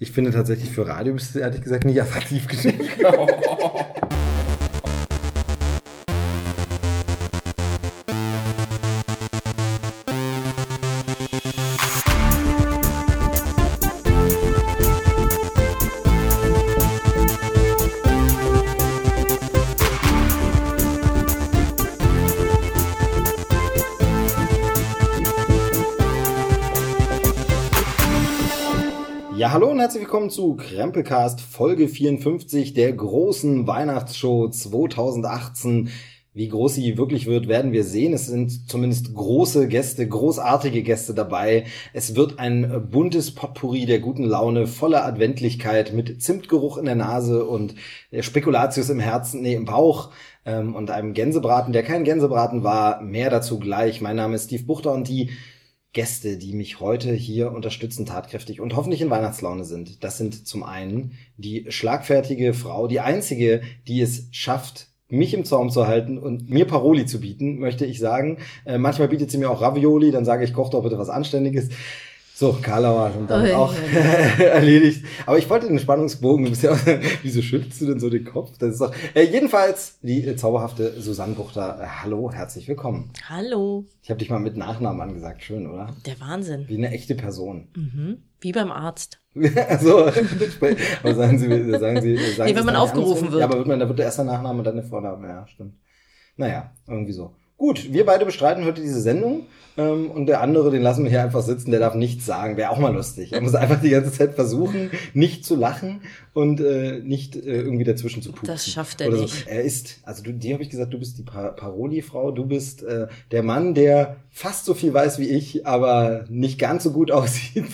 Ich finde tatsächlich für Radio bist du ehrlich gesagt nicht attraktiv genug. Herzlich willkommen zu Krempelcast Folge 54 der großen Weihnachtsshow 2018. Wie groß sie wirklich wird, werden wir sehen. Es sind zumindest große Gäste, großartige Gäste dabei. Es wird ein buntes Potpourri der guten Laune, voller Adventlichkeit mit Zimtgeruch in der Nase und der Spekulatius im Herzen, nee, im Bauch ähm, und einem Gänsebraten, der kein Gänsebraten war. Mehr dazu gleich. Mein Name ist Steve Buchter und die Gäste, die mich heute hier unterstützen, tatkräftig und hoffentlich in Weihnachtslaune sind. Das sind zum einen die schlagfertige Frau, die einzige, die es schafft, mich im Zaum zu halten und mir Paroli zu bieten, möchte ich sagen. Äh, manchmal bietet sie mir auch Ravioli, dann sage ich, koch doch bitte was Anständiges. So, Karlauer sind damit Oh, auch erledigt. Aber ich wollte den Spannungsbogen, du bist ja, wieso schüttelst du denn so den Kopf? Das ist doch, äh, jedenfalls die äh, zauberhafte Susanne Buchter. Äh, hallo, herzlich willkommen. Hallo, Ich habe dich mal mit Nachnamen angesagt, schön, oder? der Wahnsinn. Wie eine echte Person. Mhm. Wie beim Arzt. also, aber sagen Sie, sagen Sie, sagen Nee, wenn Sie man aufgerufen wird. Ja, aber wird man, da wird der erste Nachname und dann der Vorname, ja, stimmt. Naja, irgendwie so. Gut, wir beide bestreiten heute diese Sendung ähm, und der andere, den lassen wir hier einfach sitzen, der darf nichts sagen, wäre auch mal lustig. Er muss einfach die ganze Zeit versuchen, nicht zu lachen und äh, nicht äh, irgendwie dazwischen zu pupsen. Das schafft er Oder nicht. So. Er ist, also du, dir habe ich gesagt, du bist die pa Paroli-Frau, du bist äh, der Mann, der fast so viel weiß wie ich, aber nicht ganz so gut aussieht.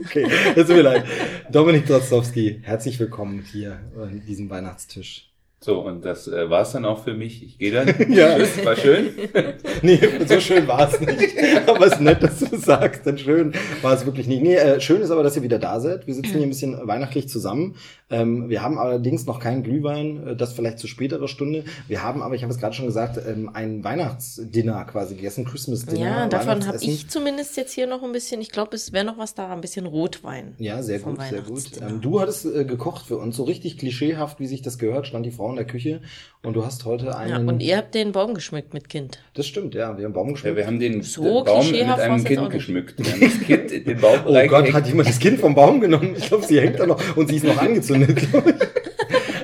okay, das tut mir leid. Dominik Drozdowski, herzlich willkommen hier an diesem Weihnachtstisch. So, und das äh, war's dann auch für mich. Ich gehe dann. Ja. Tschüss, war schön. Nee, so schön war es nicht. Aber es ist nett, dass du sagst. Denn schön war es wirklich nicht. Nee, äh, schön ist aber, dass ihr wieder da seid. Wir sitzen hier ein bisschen weihnachtlich zusammen. Ähm, wir haben allerdings noch keinen Glühwein, äh, das vielleicht zu späterer Stunde. Wir haben aber, ich habe es gerade schon gesagt, ähm, ein Weihnachtsdinner quasi gegessen, Christmas Dinner. Ja, davon habe ich zumindest jetzt hier noch ein bisschen, ich glaube, es wäre noch was da, ein bisschen Rotwein. Ja, sehr gut, sehr gut. Ähm, du hattest äh, gekocht für uns, so richtig klischeehaft, wie sich das gehört, stand die Frau in der Küche und du hast heute Ja, einen. und ihr habt den Baum geschmückt mit Kind. das stimmt, ja, wir haben Baum Ja, geschmückt. wir haben den So Baum mit einem Kind geschmückt. Wir haben das Kind in den Baum Oh Gott, hat jemand das Kind vom Baum genommen? Ich glaube, sie hängt da noch und sie ist noch angezündet, glaube ich.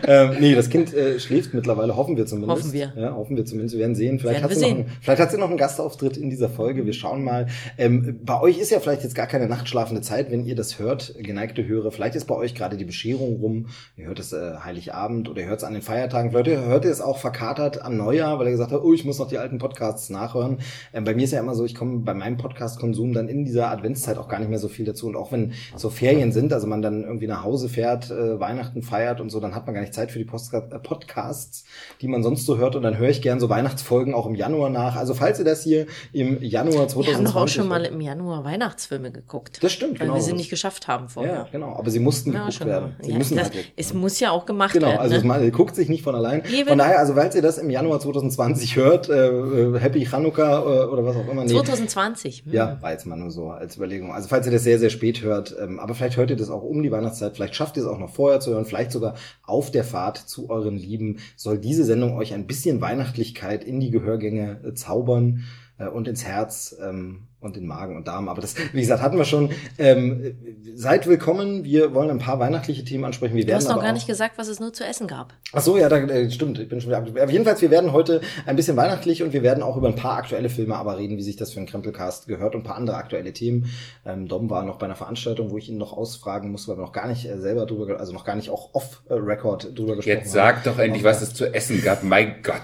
Ähm, nee, das Kind äh, schläft mittlerweile, hoffen wir zumindest. Hoffen wir. Ja, hoffen wir zumindest. Wir werden sehen. Vielleicht, Werden hat sie, wir noch sehen. einen, vielleicht hat sie noch einen Gastauftritt in dieser Folge. Wir schauen mal. Ähm, bei euch ist ja vielleicht jetzt gar keine nachtschlafende Zeit, wenn ihr das hört, geneigte Hörer. Vielleicht ist bei euch gerade die Bescherung rum. Ihr hört es äh, Heiligabend oder ihr hört es an den Feiertagen. Vielleicht hört ihr es auch verkatert am Neujahr, weil ihr gesagt habt, oh, ich muss noch die alten Podcasts nachhören. Ähm, bei mir ist ja immer so, ich komme bei meinem Podcast-Konsum dann in dieser Adventszeit auch gar nicht mehr so viel dazu. Und auch wenn so Ferien sind, also man dann irgendwie nach Hause fährt, äh, Weihnachten feiert und so, dann hat man gar nicht Zeit für die Postka äh, Podcasts, die man sonst so hört. Und dann höre ich gern so Weihnachtsfolgen auch im Januar nach. Also falls ihr das hier im Januar 2020... Wir haben doch auch schon mal im Januar Weihnachtsfilme geguckt. Das stimmt, Weil genau. wir sie nicht geschafft haben vorher. Ja, genau. Aber sie mussten Ja, geguckt werden. Sie Ja, müssen das, halt es muss ja auch gemacht Genau, werden. also es ne? guckt sich nicht von allein. Eben. Von daher, also falls ihr das im Januar 2020 hört, äh, äh, Happy Chanukka äh, oder was auch immer. Nee, 2020. hm. ja, war jetzt mal nur so als Überlegung. Also falls ihr das sehr, sehr spät hört, ähm, aber vielleicht hört ihr das auch um die Weihnachtszeit, vielleicht schafft ihr es auch noch vorher zu hören, vielleicht sogar auf der Fahrt zu euren Lieben, soll diese Sendung euch ein bisschen Weihnachtlichkeit in die Gehörgänge äh, zaubern äh, und ins Herz ähm, und in Magen und Darm. Aber das, wie gesagt, hatten wir schon. Ähm, seid willkommen. Wir wollen ein paar weihnachtliche Themen ansprechen. Wir Du hast noch gar nicht gesagt, was es nur zu essen gab. Ach so, ja, da, äh, stimmt. Ich bin schon wieder. ab- Aber jedenfalls, wir werden heute ein bisschen weihnachtlich und wir werden auch über ein paar aktuelle Filme aber reden, wie sich das für einen Krempelcast gehört und ein paar andere aktuelle Themen. Ähm, Dom war noch bei einer Veranstaltung, wo ich ihn noch ausfragen musste, weil wir noch gar nicht äh, selber drüber, also noch gar nicht auch off-Record drüber gesprochen Jetzt sag doch endlich, was es zu essen gab. Mein Gott.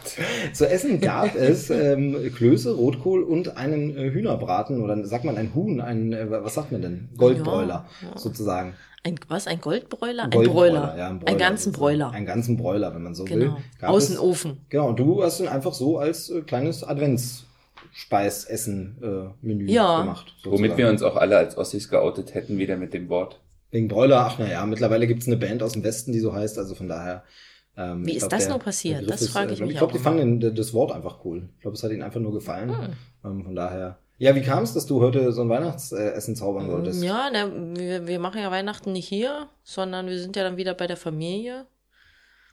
Zu essen gab es ähm, Klöße, Rotkohl und einen äh, Hühnerbraten oder sagt man ein Huhn, ein, äh, was sagt man denn? Goldbräuler Ja, ja. sozusagen. Ein, was? Ein Goldbräuler? Ein Bräuler. Ja, ein Einen Bräuler ganzen sozusagen. Bräuler. Einen ganzen Bräuler, wenn man so will. Genau. Gab Aus es- dem Ofen. Genau, und du hast ihn einfach so als äh, kleines Adventsspeis-Essen-Menü Ja. gemacht. Womit wir uns auch alle als Ossis geoutet hätten, wieder mit dem Wort. Wegen Bräuler, ach naja, mittlerweile gibt's eine Band aus dem Westen, die so heißt, also von daher. Ähm, Wie ich ist glaub, das der- nur passiert? Das frage ich glaub- mich Ich glaube, die fanden den, das Wort einfach cool. Ich glaube, es hat ihnen einfach nur gefallen. Ähm, von daher. Ja, wie kam es, dass du heute so ein Weihnachtsessen zaubern wolltest? Ja, na, wir, wir machen ja Weihnachten nicht hier, sondern wir sind ja dann wieder bei der Familie.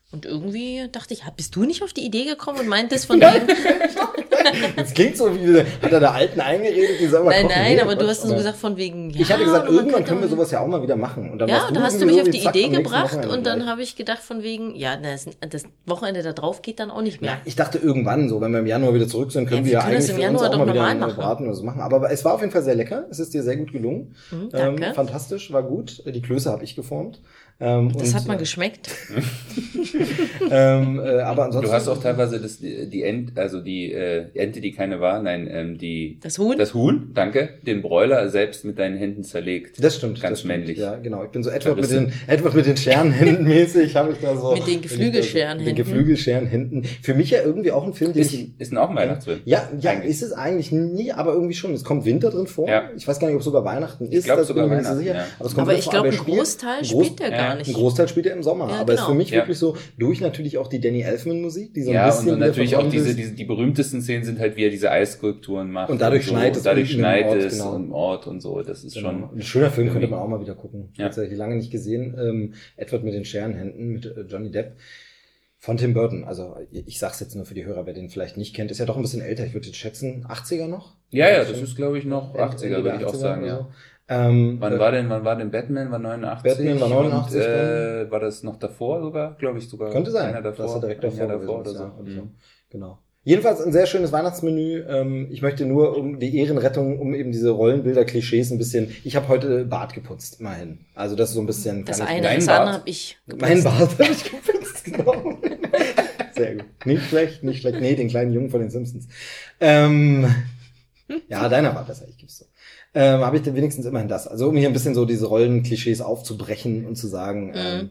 Und irgendwie dachte ich, bist du nicht auf die Idee gekommen und meintest von wegen. Das klingt so wie, hat er der Alten eingeredet, die selber Nein, nein, aber du hast so gesagt von wegen. Ja, Ich hatte gesagt, irgendwann können wir sowas ja auch mal wieder machen. Und dann Ja, da hast du mich auf die zack, Idee gebracht Wochenende und dann habe ich gedacht von wegen, ja, das, das Wochenende da drauf geht dann auch nicht mehr. Ja, ich dachte irgendwann, so wenn wir im Januar wieder zurück sind, können Ja, wir wir ja können das eigentlich im Januar auch doch mal wieder normal machen. Braten oder so machen. Aber es war auf jeden Fall sehr lecker. Es ist dir sehr gut gelungen. Mhm, danke. Ähm, fantastisch, war gut. Die Klöße habe ich geformt. Ähm, Das und, hat mal geschmeckt. ähm, äh, aber ansonsten. Du hast auch teilweise das, die Ent, also die äh, Ente, die keine war, nein, ähm, die Das Huhn? das Huhn, danke, den Bräuler selbst mit deinen Händen zerlegt. Das stimmt. Ganz das stimmt. männlich. Ja, genau. Ich bin so Edward mit den, Edward mit den Scherenhänden mäßig, habe ich da so. Mit den Geflügelscherenhänden. Mit den Geflügelscherenhänden. Für mich ja irgendwie auch ein Film, den Ist, ich. ist denn auch ein Weihnachtsfilm? Ja, ja, Eigentlich. ist es eigentlich nie, aber irgendwie schon. Es kommt Winter drin vor. Ja. Ich weiß gar nicht, ob es sogar Weihnachten ist. sogar ich mir nicht Weihnachten, ja. Aber, es kommt Aber ich glaube, ein Großteil spielt er ja, gar Ein nicht. Großteil spielt er im Sommer, Ja, aber es ist genau. für mich Ja. wirklich so, durch natürlich auch die Danny Elfman Musik, die so ein Ja, und, bisschen und natürlich auch diese, diese, die berühmtesten Szenen sind halt, wie er diese Eisskulpturen macht. Und dadurch so, schneit es und dadurch schneit Ort, es genau. im Ort und so. Das ist Genau. schon. Ein schöner Film könnte man auch mal wieder gucken. Ja. Tatsächlich lange nicht gesehen. Ähm, Edward mit den Scherenhänden mit äh, Johnny Depp. Von Tim Burton. Also ich sag's jetzt nur für die Hörer, wer den vielleicht nicht kennt. Ist ja doch ein bisschen älter. Ich würde jetzt schätzen, 80er noch? Ja, ja, das ist, glaube ich, noch Ende 80er, der würde ich auch 80er sagen, ja. so. Ähm, Wann äh, war denn, wann war denn Batman? War 89? Batman war 89 Und, äh, war das noch davor sogar? Glaube ich sogar. Könnte sein. Einer davor. dass er direkt davor, gewesen oder so. ja, oder so. Mhm. Genau. Jedenfalls ein sehr schönes Weihnachtsmenü. Ähm, ich möchte nur um die Ehrenrettung, um eben diese Rollenbilder-Klischees ein bisschen. Ich habe heute Bart geputzt, immerhin. Also das ist so ein bisschen. Das eine, das Bart? andere habe ich Mein geputzt. Bart habe ich geputzt, genau. Sehr gut. Nicht schlecht, nicht schlecht. Nee, den kleinen Jungen von den Simpsons. Ähm, ja, deiner war besser, ich geb's so. Ähm, habe ich denn wenigstens immerhin das. Also um hier ein bisschen so diese Rollenklischees aufzubrechen und zu sagen, ähm,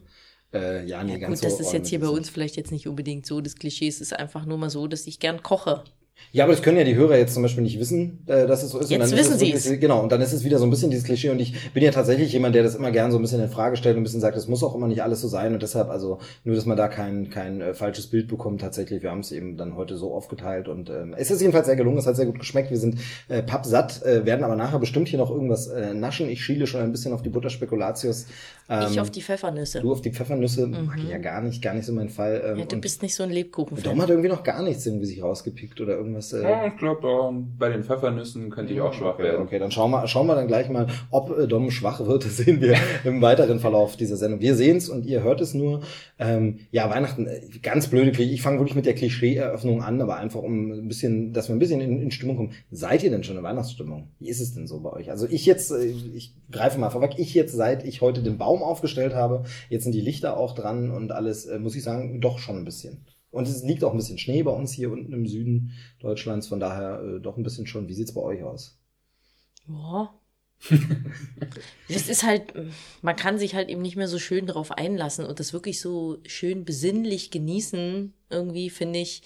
äh, ja, nee, Mhm. Ja, ganz gut, das so ist jetzt hier bei uns vielleicht jetzt nicht unbedingt so. Das Klischee ist einfach nur mal so, dass ich gern koche. Ja, aber das können ja die Hörer jetzt zum Beispiel nicht wissen, äh, dass es so ist. Jetzt und dann wissen ist es wirklich- sie's. Genau, und dann ist es wieder so ein bisschen dieses Klischee und ich bin ja tatsächlich jemand, der das immer gern so ein bisschen in Frage stellt und ein bisschen sagt, es muss auch immer nicht alles so sein und deshalb, also nur, dass man da kein, kein äh, falsches Bild bekommt tatsächlich. Wir haben es eben dann heute so aufgeteilt und ähm, es ist jedenfalls sehr gelungen, es hat sehr gut geschmeckt. Wir sind äh, pappsatt, äh, werden aber nachher bestimmt hier noch irgendwas äh, naschen. Ich schiele schon ein bisschen auf die Butterspekulatius. Ähm, ich auf die Pfeffernüsse. Du auf die Pfeffernüsse, mag ich ja gar nicht, gar nicht so mein Fall. Ähm, ja, du bist nicht so ein Lebkuchen. Dom hat irgendwie noch gar nichts irgendwie sich rausgepickt oder irgendwas. Äh, Ja, ich glaube, bei den Pfeffernüssen könnte ich auch schwach okay, werden. Okay, dann schauen wir, schauen wir dann gleich mal, ob äh, Dom schwach wird. Das sehen wir im weiteren Verlauf dieser Sendung. Wir sehen es und ihr hört es nur. Ähm, ja, Weihnachten, äh, ganz blöde Klischee. Ich fange wirklich mit der Klischee-Eröffnung an, aber einfach um ein bisschen, dass wir ein bisschen in, in Stimmung kommen. Seid ihr denn schon in Weihnachtsstimmung? Wie ist es denn so bei euch? Also ich jetzt, äh, ich greife mal vorweg, ich jetzt, seit ich heute den Baum aufgestellt habe, jetzt sind die Lichter auch dran und alles, äh, muss ich sagen, doch schon ein bisschen. Und es liegt auch ein bisschen Schnee bei uns hier unten im Süden Deutschlands, von daher äh, doch ein bisschen schon. Wie sieht's bei euch aus? Ja. das ist halt, man kann sich halt eben nicht mehr so schön darauf einlassen und das wirklich so schön besinnlich genießen, irgendwie, finde ich.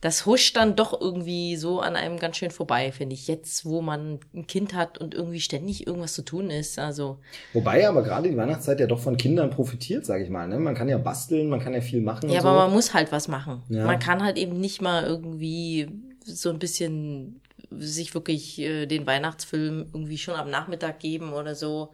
Das huscht dann doch irgendwie so an einem ganz schön vorbei, finde ich. Jetzt, wo man ein Kind hat und irgendwie ständig irgendwas zu tun ist. Also, Wobei aber gerade die Weihnachtszeit ja doch von Kindern profitiert, sage ich mal. Ne? Man kann ja basteln, man kann ja viel machen. ja, aber so. man muss halt was machen. Ja. Man kann halt eben nicht mal irgendwie so ein bisschen sich wirklich äh, den Weihnachtsfilm irgendwie schon am Nachmittag geben oder so.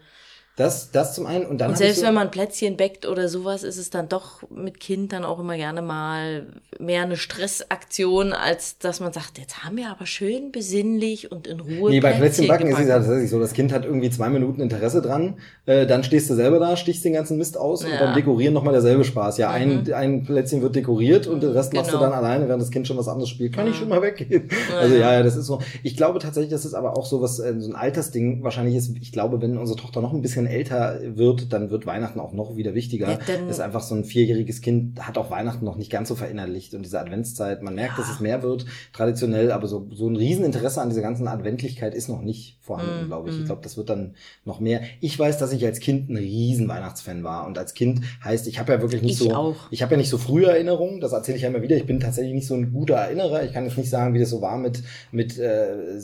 Das, das zum einen und dann Und selbst so, wenn man Plätzchen bäckt oder sowas, ist es dann doch mit Kind dann auch immer gerne mal mehr eine Stressaktion, als dass man sagt, jetzt haben wir aber schön besinnlich und in Ruhe. Nee, bei Plätzchenbacken ist es ja tatsächlich so, das Kind hat irgendwie zwei Minuten Interesse dran, äh, dann stehst du selber da, stichst den ganzen Mist aus und Ja. beim Dekorieren nochmal derselbe Spaß. Ja, ein, ein Plätzchen wird dekoriert und den Rest machst du Genau. dann alleine, während das Kind schon was anderes spielt. Kann ich schon mal weggehen? Also ja, ja, das ist so. Ich glaube tatsächlich, das ist aber auch so was, äh, so ein Altersding wahrscheinlich ist. Ich glaube, wenn unsere Tochter noch ein bisschen älter wird, dann wird Weihnachten auch noch wieder wichtiger. Ja, dann- ist einfach so ein vierjähriges Kind hat auch Weihnachten noch nicht ganz so verinnerlicht und diese Adventszeit, man merkt, dass es mehr wird, traditionell, aber so, so ein Rieseninteresse an dieser ganzen Adventlichkeit ist noch nicht vorhanden, Mm, glaube ich. mm. Ich glaube, das wird dann noch mehr. Ich weiß, dass ich als Kind ein riesen Weihnachtsfan war und als Kind heißt, ich habe ja wirklich nicht Ich so, auch. ich habe ja nicht so frühe Erinnerungen, das erzähle ich ja immer wieder. Ich bin tatsächlich nicht so ein guter Erinnerer. Ich kann jetzt nicht sagen, wie das so war mit mit äh,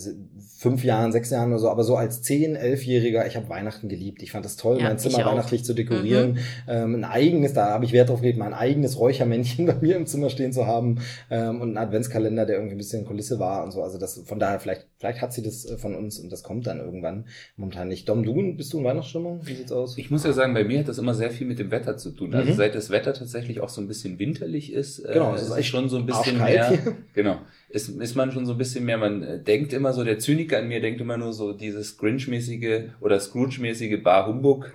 fünf Jahren, sechs Jahren oder so, aber so als zehn, elfjähriger, ich habe Weihnachten geliebt. Ich fand es toll, Ja, mein Zimmer weihnachtlich zu dekorieren. Mhm. Ähm, ein eigenes, da habe ich Wert drauf gelegt, mein eigenes Räuchermännchen bei mir im Zimmer stehen zu haben ähm, und einen Adventskalender, der irgendwie ein bisschen Kulisse war und so. Also das von daher, vielleicht, vielleicht hat sie das äh, von uns und das kommt dann irgendwann. Momentan nicht. Dom, du, bist du in Weihnachtsstimmung? Wie sieht's aus? Ich muss ja sagen, bei mir hat das immer sehr viel mit dem Wetter zu tun. Also Mhm. seit das Wetter tatsächlich auch so ein bisschen winterlich ist, äh, Genau, es ist ist schon so ein bisschen mehr. hier. Genau, ist, ist man schon so ein bisschen mehr. Man äh, denkt immer so, der Zyniker in mir denkt immer nur so dieses Grinch-mäßige oder Scrooge-mäßige Bar Humbug.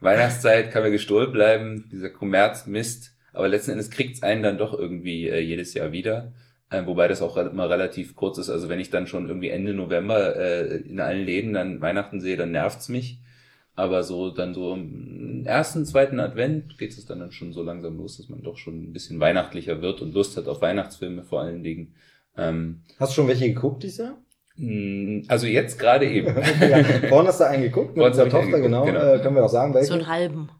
Weihnachtszeit kann mir gestohlen bleiben, dieser Kommerz Mist. Aber letzten Endes kriegt's einen dann doch irgendwie äh, jedes Jahr wieder. Äh, wobei das auch immer relativ kurz ist. Also wenn ich dann schon irgendwie Ende November äh, in allen Läden dann Weihnachten sehe, dann nervt's mich. Aber so dann so im ersten, zweiten Advent geht es dann, dann schon so langsam los, dass man doch schon ein bisschen weihnachtlicher wird und Lust hat auf Weihnachtsfilme vor allen Dingen. Ähm, Hast du schon welche geguckt dieses Jahr? mh, also jetzt gerade eben. ja, vorhin hast du einen geguckt mit Vorhin unserer Tochter, geguckt, genau. genau. Äh, können wir auch sagen, welche? So einen halben.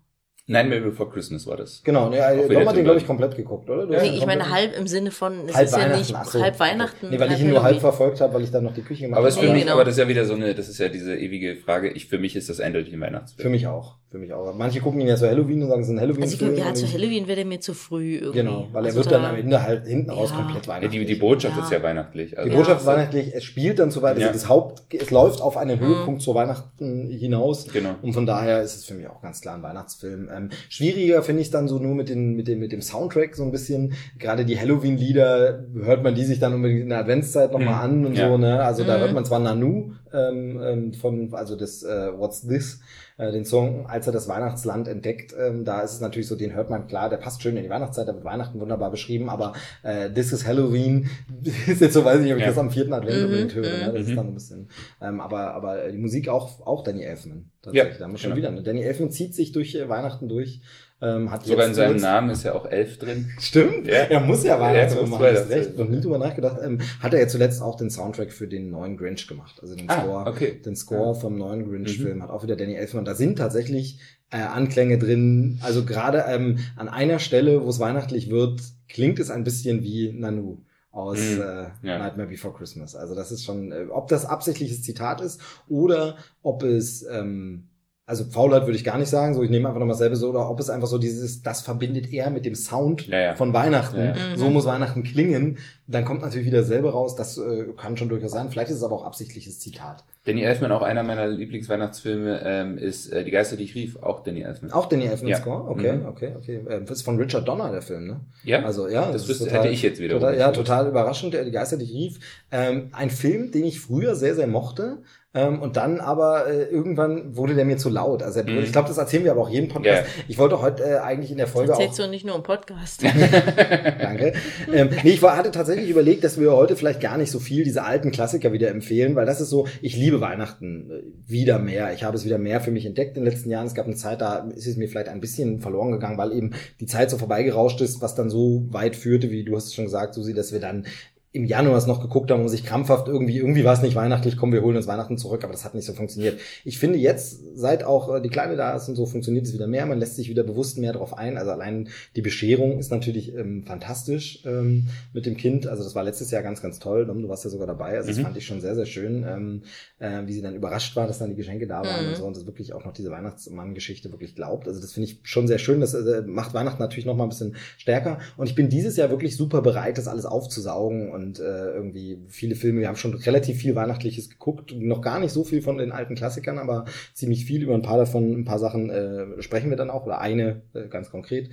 Nightmare Before Christmas war das. Genau, ne, Auch Dom hat den, glaube ich, komplett geguckt, oder? Du Nee, ich meine halb im Sinne von, es halb ist ja Weihnachten. nicht ach so. halb Weihnachten. Nee, weil ich halb ihn nur halb verfolgt habe, weil ich dann noch die Küche gemacht Aber es habe. für Nee, mich, genau. aber das ist ja wieder so eine, das ist ja diese ewige Frage. Ich, für mich ist das eindeutig ein Weihnachtsfilm. Für mich auch. Für mich auch. Manche gucken ihn ja zu Halloween und sagen, es ist ein halloween Also ich glaube, ja, zu Halloween wäre der mir zu früh irgendwie. Genau, weil er also wird da, dann am Ende halt hinten raus Ja. komplett Ja, weihnachtlich. die, die Botschaft Ja. ist ja weihnachtlich. Die Also, Botschaft ist das- weihnachtlich, es spielt dann zu weit, also Ja. das Haupt, es läuft auf einen Mhm. Höhepunkt zur Weihnachten hinaus. Genau. Und von daher ist es für mich auch ganz klar ein Weihnachtsfilm. Ähm, schwieriger finde ich dann so nur mit, den, mit, dem, mit dem Soundtrack so ein bisschen. Gerade die Halloween-Lieder, hört man die sich dann unbedingt in der Adventszeit nochmal Mhm. an und Ja. so, ne? Also da Mhm. hört man zwar Nanu ähm, ähm, von, also das äh, What's This, äh, den Song, als er das Weihnachtsland entdeckt, ähm, da ist es natürlich so, den hört man klar, der passt schön in die Weihnachtszeit, da wird Weihnachten wunderbar beschrieben, aber äh, This is Halloween ist jetzt so, weiß ich nicht, ob ich Ja. das am vierten Advent Mhm, unbedingt höre, ne? das mhm. ist dann ein bisschen, ähm, aber, aber die Musik auch, auch Danny Elfman, tatsächlich, Ja, da haben wir schon genau. wieder, ne? Danny Elfman zieht sich durch äh, Weihnachten durch, ähm, hat Sogar in seinem Namen ist ja auch elf drin. Stimmt, Ja. er muss ja Weihnachtsfilm Ja, machen, hast recht, noch nie drüber nachgedacht. Ähm, hat er ja zuletzt auch den Soundtrack für den neuen Grinch gemacht, also den Ah, Score, okay. den Score Ja. vom neuen Grinch-Film Mhm. hat auch wieder Danny Elfman. Da sind tatsächlich äh, Anklänge drin, also gerade ähm, an einer Stelle, wo es weihnachtlich wird, klingt es ein bisschen wie Nanu aus Mhm. äh, Ja. Nightmare Before Christmas. Also das ist schon, äh, ob das absichtliches Zitat ist oder ob es ähm, also Faulheit würde ich gar nicht sagen, so ich nehme einfach nochmal selber so, oder ob es einfach so dieses, das verbindet er mit dem Sound Ja, ja. von Weihnachten. Ja, ja. Mhm. So muss Weihnachten klingen. Dann kommt natürlich wieder selber raus, das äh, kann schon durchaus sein. Vielleicht ist es aber auch absichtliches Zitat. Danny Elfman, auch einer meiner Lieblingsweihnachtsfilme, ähm, ist äh, Die Geister, die ich rief, auch Danny Elfman. Auch Danny Elfman Ja. Score? Okay, Mhm. okay, okay. Ähm, das ist von Richard Donner, der Film, ne? Ja, Also ja, das ist wüsste, total- hätte ich jetzt wieder. Total, ja, total überraschend, der die Geister, die ich rief. Ähm, ein Film, den ich früher sehr, sehr mochte. Ähm, und dann aber äh, irgendwann wurde der mir zu laut. Also Mhm. ich glaube, das erzählen wir aber auch jeden Podcast. Ja. Ich wollte heute äh, eigentlich in der Folge auch Erzählst du nicht nur im Podcast. Danke. Ähm, nee, ich war, hatte tatsächlich überlegt, dass wir heute vielleicht gar nicht so viel diese alten Klassiker wieder empfehlen, weil das ist so, ich liebe Weihnachten äh, wieder mehr. Ich habe es wieder mehr für mich entdeckt in den letzten Jahren. Es gab eine Zeit, da ist es mir vielleicht ein bisschen verloren gegangen, weil eben die Zeit so vorbeigerauscht ist, was dann so weit führte, wie du hast es schon gesagt, Susi, dass wir dann im Januar es noch geguckt haben und sich krampfhaft irgendwie, irgendwie war es nicht weihnachtlich, komm, wir holen uns Weihnachten zurück, aber das hat nicht so funktioniert. Ich finde jetzt, seit auch äh, die Kleine da ist und so, funktioniert es wieder mehr, man lässt sich wieder bewusst mehr drauf ein, also allein die Bescherung ist natürlich ähm, fantastisch ähm, mit dem Kind, also das war letztes Jahr ganz, ganz toll, Dom, du warst ja sogar dabei, also das Mhm. fand ich schon sehr, sehr schön, ähm, äh, wie sie dann überrascht war, dass dann die Geschenke da waren Mhm. und so und das wirklich auch noch diese Weihnachtsmann-Geschichte wirklich glaubt, also das finde ich schon sehr schön, das äh, macht Weihnachten natürlich noch mal ein bisschen stärker. Und ich bin dieses Jahr wirklich super bereit, das alles aufzusaugen und äh, irgendwie viele Filme, wir haben schon relativ viel Weihnachtliches geguckt, noch gar nicht so viel von den alten Klassikern, aber ziemlich viel über ein paar davon, ein paar Sachen äh, sprechen wir dann auch, oder eine äh, ganz konkret.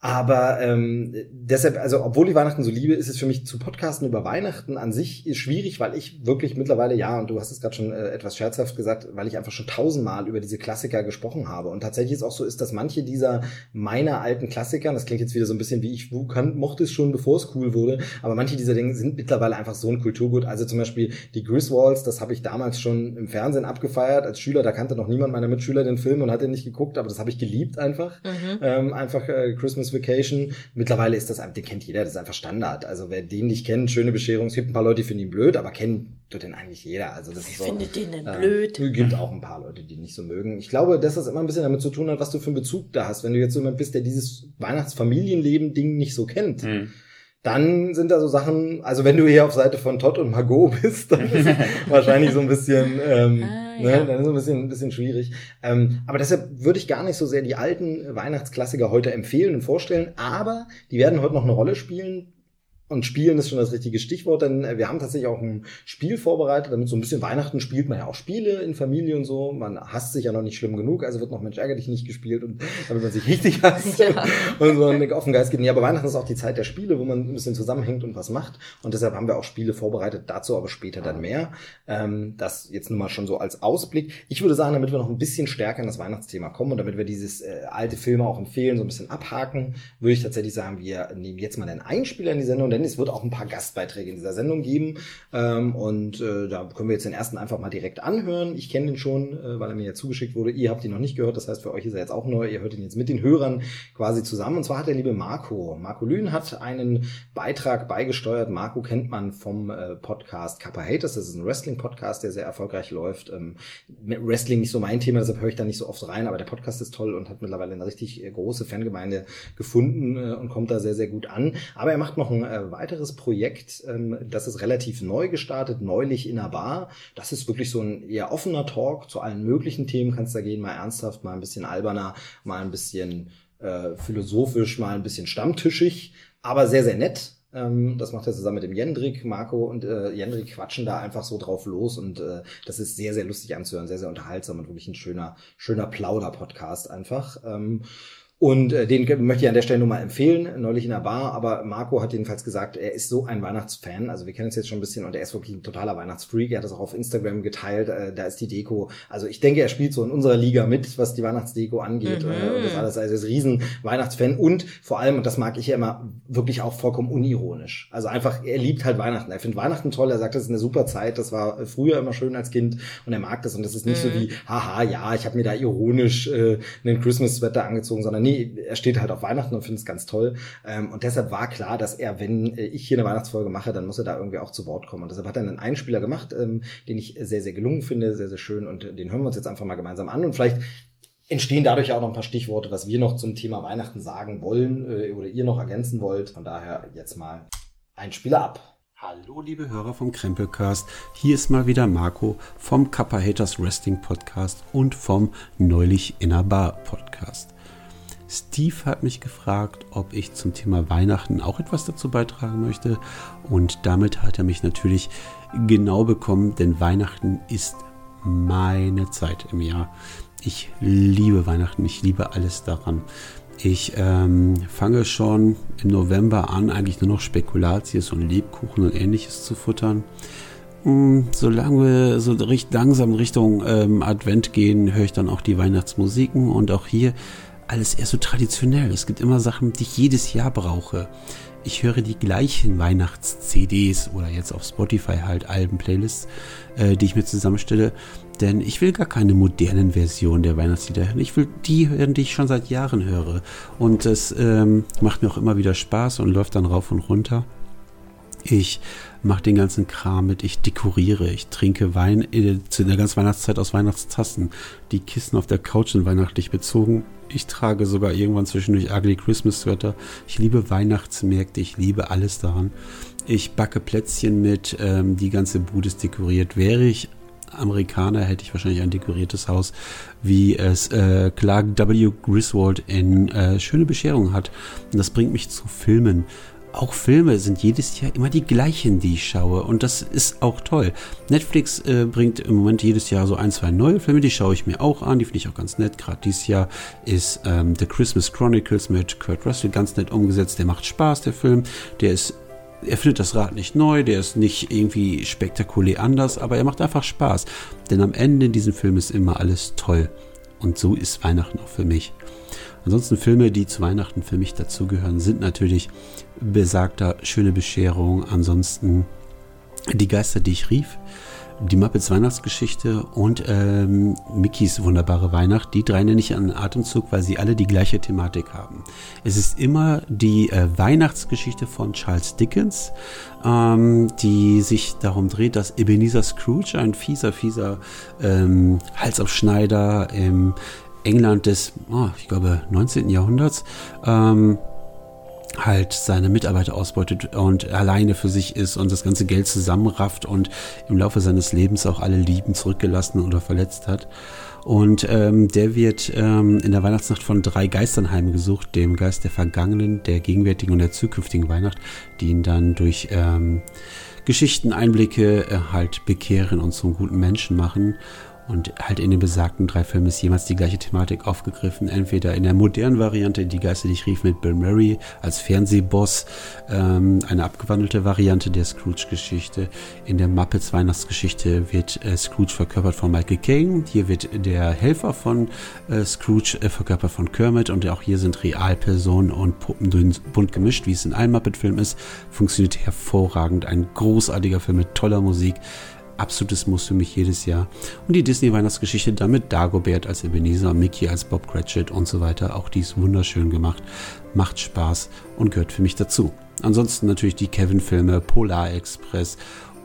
Aber ähm, deshalb, also obwohl ich Weihnachten so liebe, ist es für mich zu podcasten über Weihnachten an sich schwierig, weil ich wirklich mittlerweile, ja, und du hast es gerade schon äh, etwas scherzhaft gesagt, weil ich einfach schon tausendmal über diese Klassiker gesprochen habe. Und tatsächlich ist auch so ist, dass manche dieser meiner alten Klassiker, das klingt jetzt wieder so ein bisschen wie ich kann, mochte es schon, bevor es cool wurde, aber manche dieser Dinge sind mittlerweile einfach so ein Kulturgut. Also zum Beispiel die Griswolds, das habe ich damals schon im Fernsehen abgefeiert als Schüler, da kannte noch niemand meiner Mitschüler den Film und hat den nicht geguckt, aber das habe ich geliebt einfach. Mhm. Ähm, einfach äh, Christmas Vacation. Mittlerweile ist das, den kennt jeder, das ist einfach Standard. Also wer den nicht kennt, schöne Bescherung. Es gibt ein paar Leute, die finden ihn blöd, aber kennen tut den eigentlich jeder. Also das Wer ist so, findet den denn äh, blöd? Es gibt auch ein paar Leute, die nicht so mögen. Ich glaube, dass das immer ein bisschen damit zu tun hat, was du für einen Bezug da hast. Wenn du jetzt so jemand bist, der dieses Weihnachtsfamilienleben-Ding nicht so kennt, Mhm. dann sind da so Sachen, also wenn du hier auf Seite von Todd und Margot bist, dann ist es wahrscheinlich so ein bisschen, ähm, ah, ne, ja. dann ist es ein bisschen, ein bisschen schwierig. Ähm, aber deshalb würde ich gar nicht so sehr die alten Weihnachtsklassiker heute empfehlen und vorstellen, aber die werden heute noch eine Rolle spielen und spielen ist schon das richtige Stichwort, denn äh, wir haben tatsächlich auch ein Spiel vorbereitet, damit so ein bisschen Weihnachten spielt man ja auch Spiele in Familie und so. Man hasst sich ja noch nicht schlimm genug, also wird noch Mensch ärger dich nicht gespielt und damit man sich richtig hasst ja. und so einen offenen Geist gibt. Ja, aber Weihnachten ist auch die Zeit der Spiele, wo man ein bisschen zusammenhängt und was macht. Und deshalb haben wir auch Spiele vorbereitet, dazu aber später dann mehr. Ähm, das jetzt nur mal schon so als Ausblick. Ich würde sagen, damit wir noch ein bisschen stärker in das Weihnachtsthema kommen und damit wir dieses äh, alte Filme auch empfehlen, so ein bisschen abhaken, würde ich tatsächlich sagen, wir nehmen jetzt mal den Einspieler in die Sendung, denn es wird auch ein paar Gastbeiträge in dieser Sendung geben. Ähm, und äh, da können wir jetzt den ersten einfach mal direkt anhören. Ich kenne den schon, äh, weil er mir ja zugeschickt wurde. Ihr habt ihn noch nicht gehört, das heißt, für euch ist er jetzt auch neu. Ihr hört ihn jetzt mit den Hörern quasi zusammen. Und zwar hat der liebe Marco. Marco Lühn hat einen Beitrag beigesteuert. Marco kennt man vom äh, Podcast Kappa Haters. Das ist ein Wrestling-Podcast, der sehr erfolgreich läuft. Ähm, Wrestling nicht so mein Thema, deshalb höre ich da nicht so oft rein, aber der Podcast ist toll und hat mittlerweile eine richtig große Fangemeinde gefunden und kommt da sehr, sehr gut an. Aber er macht noch ein äh, weiteres Projekt, ähm, das ist relativ neu gestartet, neulich in der Bar. Das ist wirklich so ein eher offener Talk zu allen möglichen Themen. Kannst da gehen, mal ernsthaft, mal ein bisschen alberner, mal ein bisschen äh, philosophisch, mal ein bisschen stammtischig, aber sehr, sehr nett. Ähm, das macht er zusammen mit dem Jendrik. Marco und äh, Jendrik quatschen da einfach so drauf los und äh, das ist sehr, sehr lustig anzuhören, sehr, sehr unterhaltsam und wirklich ein schöner, schöner Plauder-Podcast einfach. Ähm, und äh, den möchte ich an der Stelle nur mal empfehlen, neulich in der Bar. Aber Marco hat jedenfalls gesagt, er ist so ein Weihnachtsfan. Also wir kennen uns jetzt schon ein bisschen und er ist wirklich ein totaler Weihnachtsfreak. Er hat das auch auf Instagram geteilt. Äh, da ist die Deko. Also ich denke, er spielt so in unserer Liga mit, was die Weihnachtsdeko angeht. Mhm. Äh, und das alles. Also er ist riesen Weihnachtsfan. Und vor allem, und das mag ich ja immer, wirklich auch vollkommen unironisch. Also einfach, er liebt halt Weihnachten. Er findet Weihnachten toll. Er sagt, das ist eine super Zeit. Das war früher immer schön als Kind. Und er mag das. Und das ist nicht mhm. so wie, haha, ja, ich habe mir da ironisch äh, einen Christmas-Sweater angezogen, sondern nee, er steht halt auf Weihnachten und findet es ganz toll. Ähm, und deshalb war klar, dass er, wenn äh, ich hier eine Weihnachtsfolge mache, dann muss er da irgendwie auch zu Wort kommen. Und deshalb hat er einen Einspieler gemacht, ähm, den ich sehr, sehr gelungen finde, sehr, sehr schön. Und den hören wir uns jetzt einfach mal gemeinsam an. Und vielleicht entstehen dadurch auch noch ein paar Stichworte, was wir noch zum Thema Weihnachten sagen wollen äh, oder ihr noch ergänzen wollt. Von daher jetzt mal Einspieler ab. Hallo liebe Hörer vom Krempelcast, hier ist mal wieder Marco vom Kappa Haters Wrestling Podcast und vom Neulich Inner Bar Podcast. Steve hat mich gefragt, ob ich zum Thema Weihnachten auch etwas dazu beitragen möchte. Und damit hat er mich natürlich genau bekommen, denn Weihnachten ist meine Zeit im Jahr. Ich liebe Weihnachten, ich liebe alles daran. Ich ähm, fange schon im November an, eigentlich nur noch Spekulatius und Lebkuchen und ähnliches zu futtern. Mm, solange wir so recht langsam Richtung ähm, Advent gehen, höre ich dann auch die Weihnachtsmusiken und auch hier alles eher so traditionell. Es gibt immer Sachen, die ich jedes Jahr brauche. Ich höre die gleichen Weihnachts-CDs oder jetzt auf Spotify halt Alben-Playlists, äh, die ich mir zusammenstelle. Denn ich will gar keine modernen Versionen der Weihnachtslieder hören. Ich will die hören, die ich schon seit Jahren höre. Und es ähm, macht mir auch immer wieder Spaß und läuft dann rauf und runter. Ich mache den ganzen Kram mit, ich dekoriere, ich trinke Wein äh, zu der ganzen Weihnachtszeit aus Weihnachtstassen. Die Kissen auf der Couch sind weihnachtlich bezogen. Ich trage sogar irgendwann zwischendurch Ugly Christmas Sweater. Ich liebe Weihnachtsmärkte, ich liebe alles daran. Ich backe Plätzchen mit, ähm, die ganze Bude ist dekoriert. Wäre ich Amerikaner, hätte ich wahrscheinlich ein dekoriertes Haus, wie es äh, Clark W. Griswold in äh, Schöne Bescherung hat. Und das bringt mich zu Filmen auch Filme sind jedes Jahr immer die gleichen, die ich schaue. Und das ist auch toll. Netflix äh, bringt im Moment jedes Jahr so ein, zwei neue Filme, die schaue ich mir auch an. Die finde ich auch ganz nett. Gerade dieses Jahr ist ähm, The Christmas Chronicles mit Kurt Russell ganz nett umgesetzt. Der macht Spaß, der Film. Der ist er findet das Rad nicht neu, der ist nicht irgendwie spektakulär anders, aber er macht einfach Spaß. Denn am Ende in diesem Film ist immer alles toll. Und so ist Weihnachten auch für mich. Ansonsten Filme, die zu Weihnachten für mich dazugehören, sind natürlich besagter Schöne Bescherung, ansonsten Die Geister, die ich rief, die Muppets Weihnachtsgeschichte und ähm, Mickeys wunderbare Weihnacht. Die drei nenne ich an Atemzug, weil sie alle die gleiche Thematik haben. Es ist immer die äh, Weihnachtsgeschichte von Charles Dickens, ähm, die sich darum dreht, dass Ebenezer Scrooge, ein fieser, fieser ähm, Halsaufschneider im England des, oh, ich glaube, 19. Jahrhunderts, ähm, halt seine Mitarbeiter ausbeutet und alleine für sich ist und das ganze Geld zusammenrafft und im Laufe seines Lebens auch alle Lieben zurückgelassen oder verletzt hat. Und ähm, der wird ähm, in der Weihnachtsnacht von drei Geistern heimgesucht, dem Geist der vergangenen, der gegenwärtigen und der zukünftigen Weihnacht, die ihn dann durch ähm, Geschichten, Einblicke äh, halt bekehren und zum guten Menschen machen. Und halt in den besagten drei Filmen ist jemals die gleiche Thematik aufgegriffen. Entweder in der modernen Variante, die Geister, die ich rief, mit Bill Murray als Fernsehboss, ähm, eine abgewandelte Variante der Scrooge-Geschichte. In der Muppets Weihnachtsgeschichte wird äh, Scrooge verkörpert von Michael Caine. Hier wird der Helfer von äh, Scrooge äh, verkörpert von Kermit. Und auch hier sind Realpersonen und Puppen bunt gemischt, wie es in allen Muppet-Filmen ist. Funktioniert hervorragend. Ein großartiger Film mit toller Musik absolutes Muss für mich jedes Jahr. Und die Disney-Weihnachtsgeschichte dann mit Dagobert als Ebenezer, Mickey als Bob Cratchit und so weiter. Auch die ist wunderschön gemacht, macht Spaß und gehört für mich dazu. Ansonsten natürlich die Kevin-Filme, Polar Express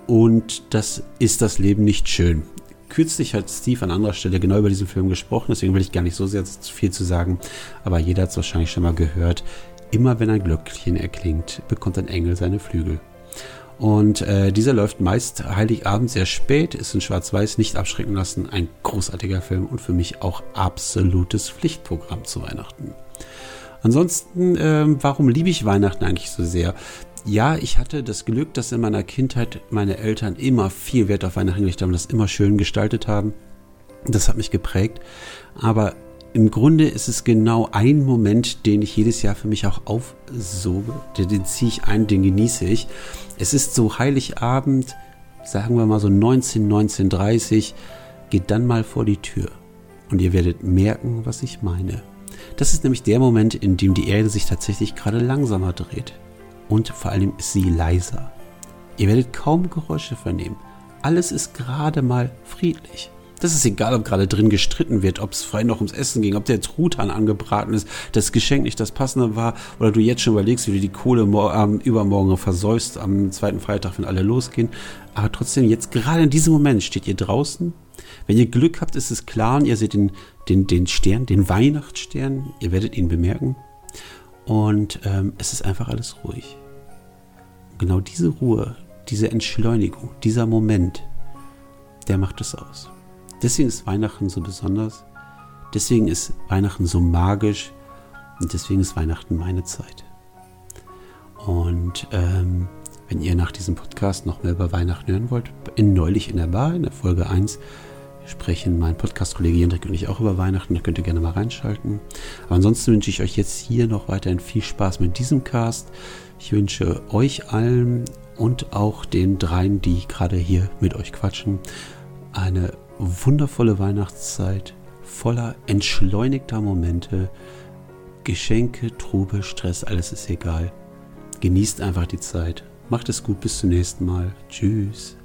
und das ist das Leben nicht schön. Kürzlich hat Steve an anderer Stelle genau über diesen Film gesprochen, deswegen will ich gar nicht so sehr viel zu sagen, aber jeder hat es wahrscheinlich schon mal gehört. Immer wenn ein Glöckchen erklingt, bekommt ein Engel seine Flügel. Und äh, dieser läuft meist Heiligabend sehr spät, ist in Schwarz-Weiß, nicht abschrecken lassen. Ein großartiger Film und für mich auch absolutes Pflichtprogramm zu Weihnachten. Ansonsten, äh, warum liebe ich Weihnachten eigentlich so sehr? Ja, ich hatte das Glück, dass in meiner Kindheit meine Eltern immer viel Wert auf Weihnachten gelegt haben, das immer schön gestaltet haben. Das hat mich geprägt. Aber im Grunde ist es genau ein Moment, den ich jedes Jahr für mich auch aufsoge. Den ziehe ich ein, den genieße ich. Es ist so Heiligabend, sagen wir mal so 19, 19.30 geht dann mal vor die Tür. Und ihr werdet merken, was ich meine. Das ist nämlich der Moment, in dem die Erde sich tatsächlich gerade langsamer dreht. Und vor allem ist sie leiser. Ihr werdet kaum Geräusche vernehmen. Alles ist gerade mal friedlich. Das ist egal, ob gerade drin gestritten wird, ob es frei noch ums Essen ging, ob der Truthahn angebraten ist, das Geschenk nicht das passende war oder du jetzt schon überlegst, wie du die Kohle ähm, übermorgen versäust am zweiten Freitag, wenn alle losgehen. Aber trotzdem, jetzt gerade in diesem Moment steht ihr draußen. Wenn ihr Glück habt, ist es klar und ihr seht den, den, den Stern, den Weihnachtsstern. Ihr werdet ihn bemerken. Und ähm, es ist einfach alles ruhig. genau diese Ruhe, diese Entschleunigung, dieser Moment, der macht es aus. Deswegen ist Weihnachten so besonders. Deswegen ist Weihnachten so magisch. Und deswegen ist Weihnachten meine Zeit. Und ähm, wenn ihr nach diesem Podcast noch mehr über Weihnachten hören wollt, in Neulich in der Bar, in der Folge 1, sprechen mein Podcast-Kollege Jendrik und ich auch über Weihnachten. Da könnt ihr gerne mal reinschalten. Aber ansonsten wünsche ich euch jetzt hier noch weiterhin viel Spaß mit diesem Cast. Ich wünsche euch allen und auch den dreien, die gerade hier mit euch quatschen, eine wundervolle Weihnachtszeit voller entschleunigter Momente. Geschenke, Trube, Stress, alles ist egal. Genießt einfach die Zeit. Macht es gut, bis zum nächsten Mal. Tschüss.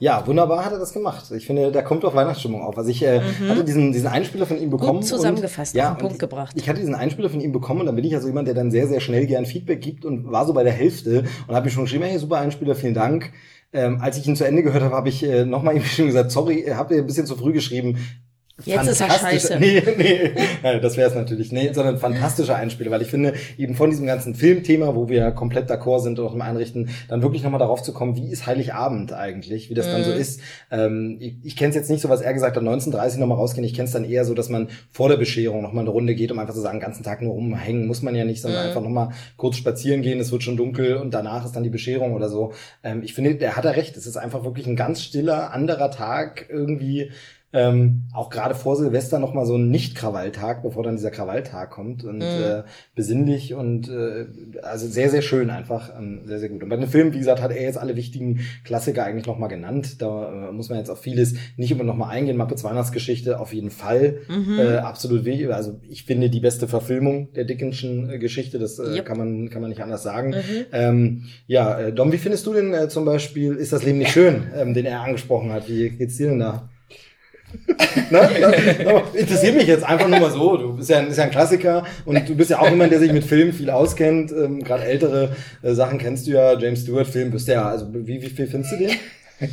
Ja, wunderbar hat er das gemacht. Ich finde, da kommt doch Weihnachtsstimmung auf. Also ich äh, mhm. hatte diesen, diesen Einspieler von ihm bekommen. Gut zusammengefasst, und, ja, Punkt ich, gebracht. Ich hatte diesen Einspieler von ihm bekommen und dann bin ich ja so jemand, der dann sehr, sehr schnell gern Feedback gibt und war so bei der Hälfte und habe mir schon geschrieben, hey, super Einspieler, vielen Dank. Ähm, als ich ihn zu Ende gehört habe, habe ich äh, nochmal ihm schon gesagt, sorry, habt ihr ein bisschen zu früh geschrieben. Jetzt ist er scheiße. Nee, nee, das wäre es natürlich. Nee, sondern fantastische Einspiele, weil ich finde, eben von diesem ganzen Filmthema, wo wir komplett d'accord sind auch im Einrichten, dann wirklich nochmal darauf zu kommen, wie ist Heiligabend eigentlich, wie das mm. dann so mhm. ist. Ähm, ich ich kenne es jetzt nicht so, was er gesagt hat, 1930 nochmal rausgehen. Ich kenne es dann eher so, dass man vor der Bescherung nochmal eine Runde geht, um einfach zu sagen, den ganzen Tag nur rumhängen muss man ja nicht, sondern mm. einfach nochmal kurz spazieren gehen, es wird schon dunkel und danach ist dann die Bescherung oder so. Ähm, ich finde, der hat er recht. Es ist einfach wirklich ein ganz stiller, anderer Tag irgendwie ähm, auch gerade vor Silvester noch mal so ein Nicht-Krawalltag, bevor dann dieser Krawalltag kommt und mhm. äh, besinnlich und äh, also sehr, sehr schön einfach, ähm, sehr, sehr gut. Und bei dem Film, wie gesagt, hat er jetzt alle wichtigen Klassiker eigentlich noch mal genannt. Da äh, muss man jetzt auf vieles nicht immer noch mal eingehen. Muppets Weihnachtsgeschichte auf jeden Fall mhm. äh, absolut wichtig. Also ich finde die beste Verfilmung der Dickenschen äh, Geschichte, das äh, yep. kann man kann man nicht anders sagen. Mhm. Ähm, ja, äh, Dom, wie findest du denn äh, zum Beispiel Ist das Leben nicht schön, ähm, den er angesprochen hat? Wie geht's dir denn da? ne? Interessiert mich jetzt einfach nur mal so. Du bist ja, ein, bist ja ein Klassiker und du bist ja auch jemand, der sich mit Filmen viel auskennt. Ähm, Gerade ältere äh, Sachen kennst du ja. James Stewart Film bist du ja. Also wie, wie viel findest du den?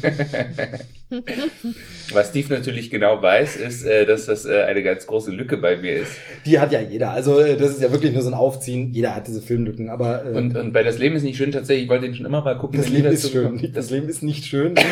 Was Steve natürlich genau weiß, ist, äh, dass das äh, eine ganz große Lücke bei mir ist. Die hat ja jeder. Also äh, das ist ja wirklich nur so ein Aufziehen. Jeder hat diese Filmlücken. Aber äh, Und, und bei Das Leben ist nicht schön tatsächlich, ich wollte den schon immer mal gucken. das Leben ist schön. kommen. Das Leben ist nicht schön.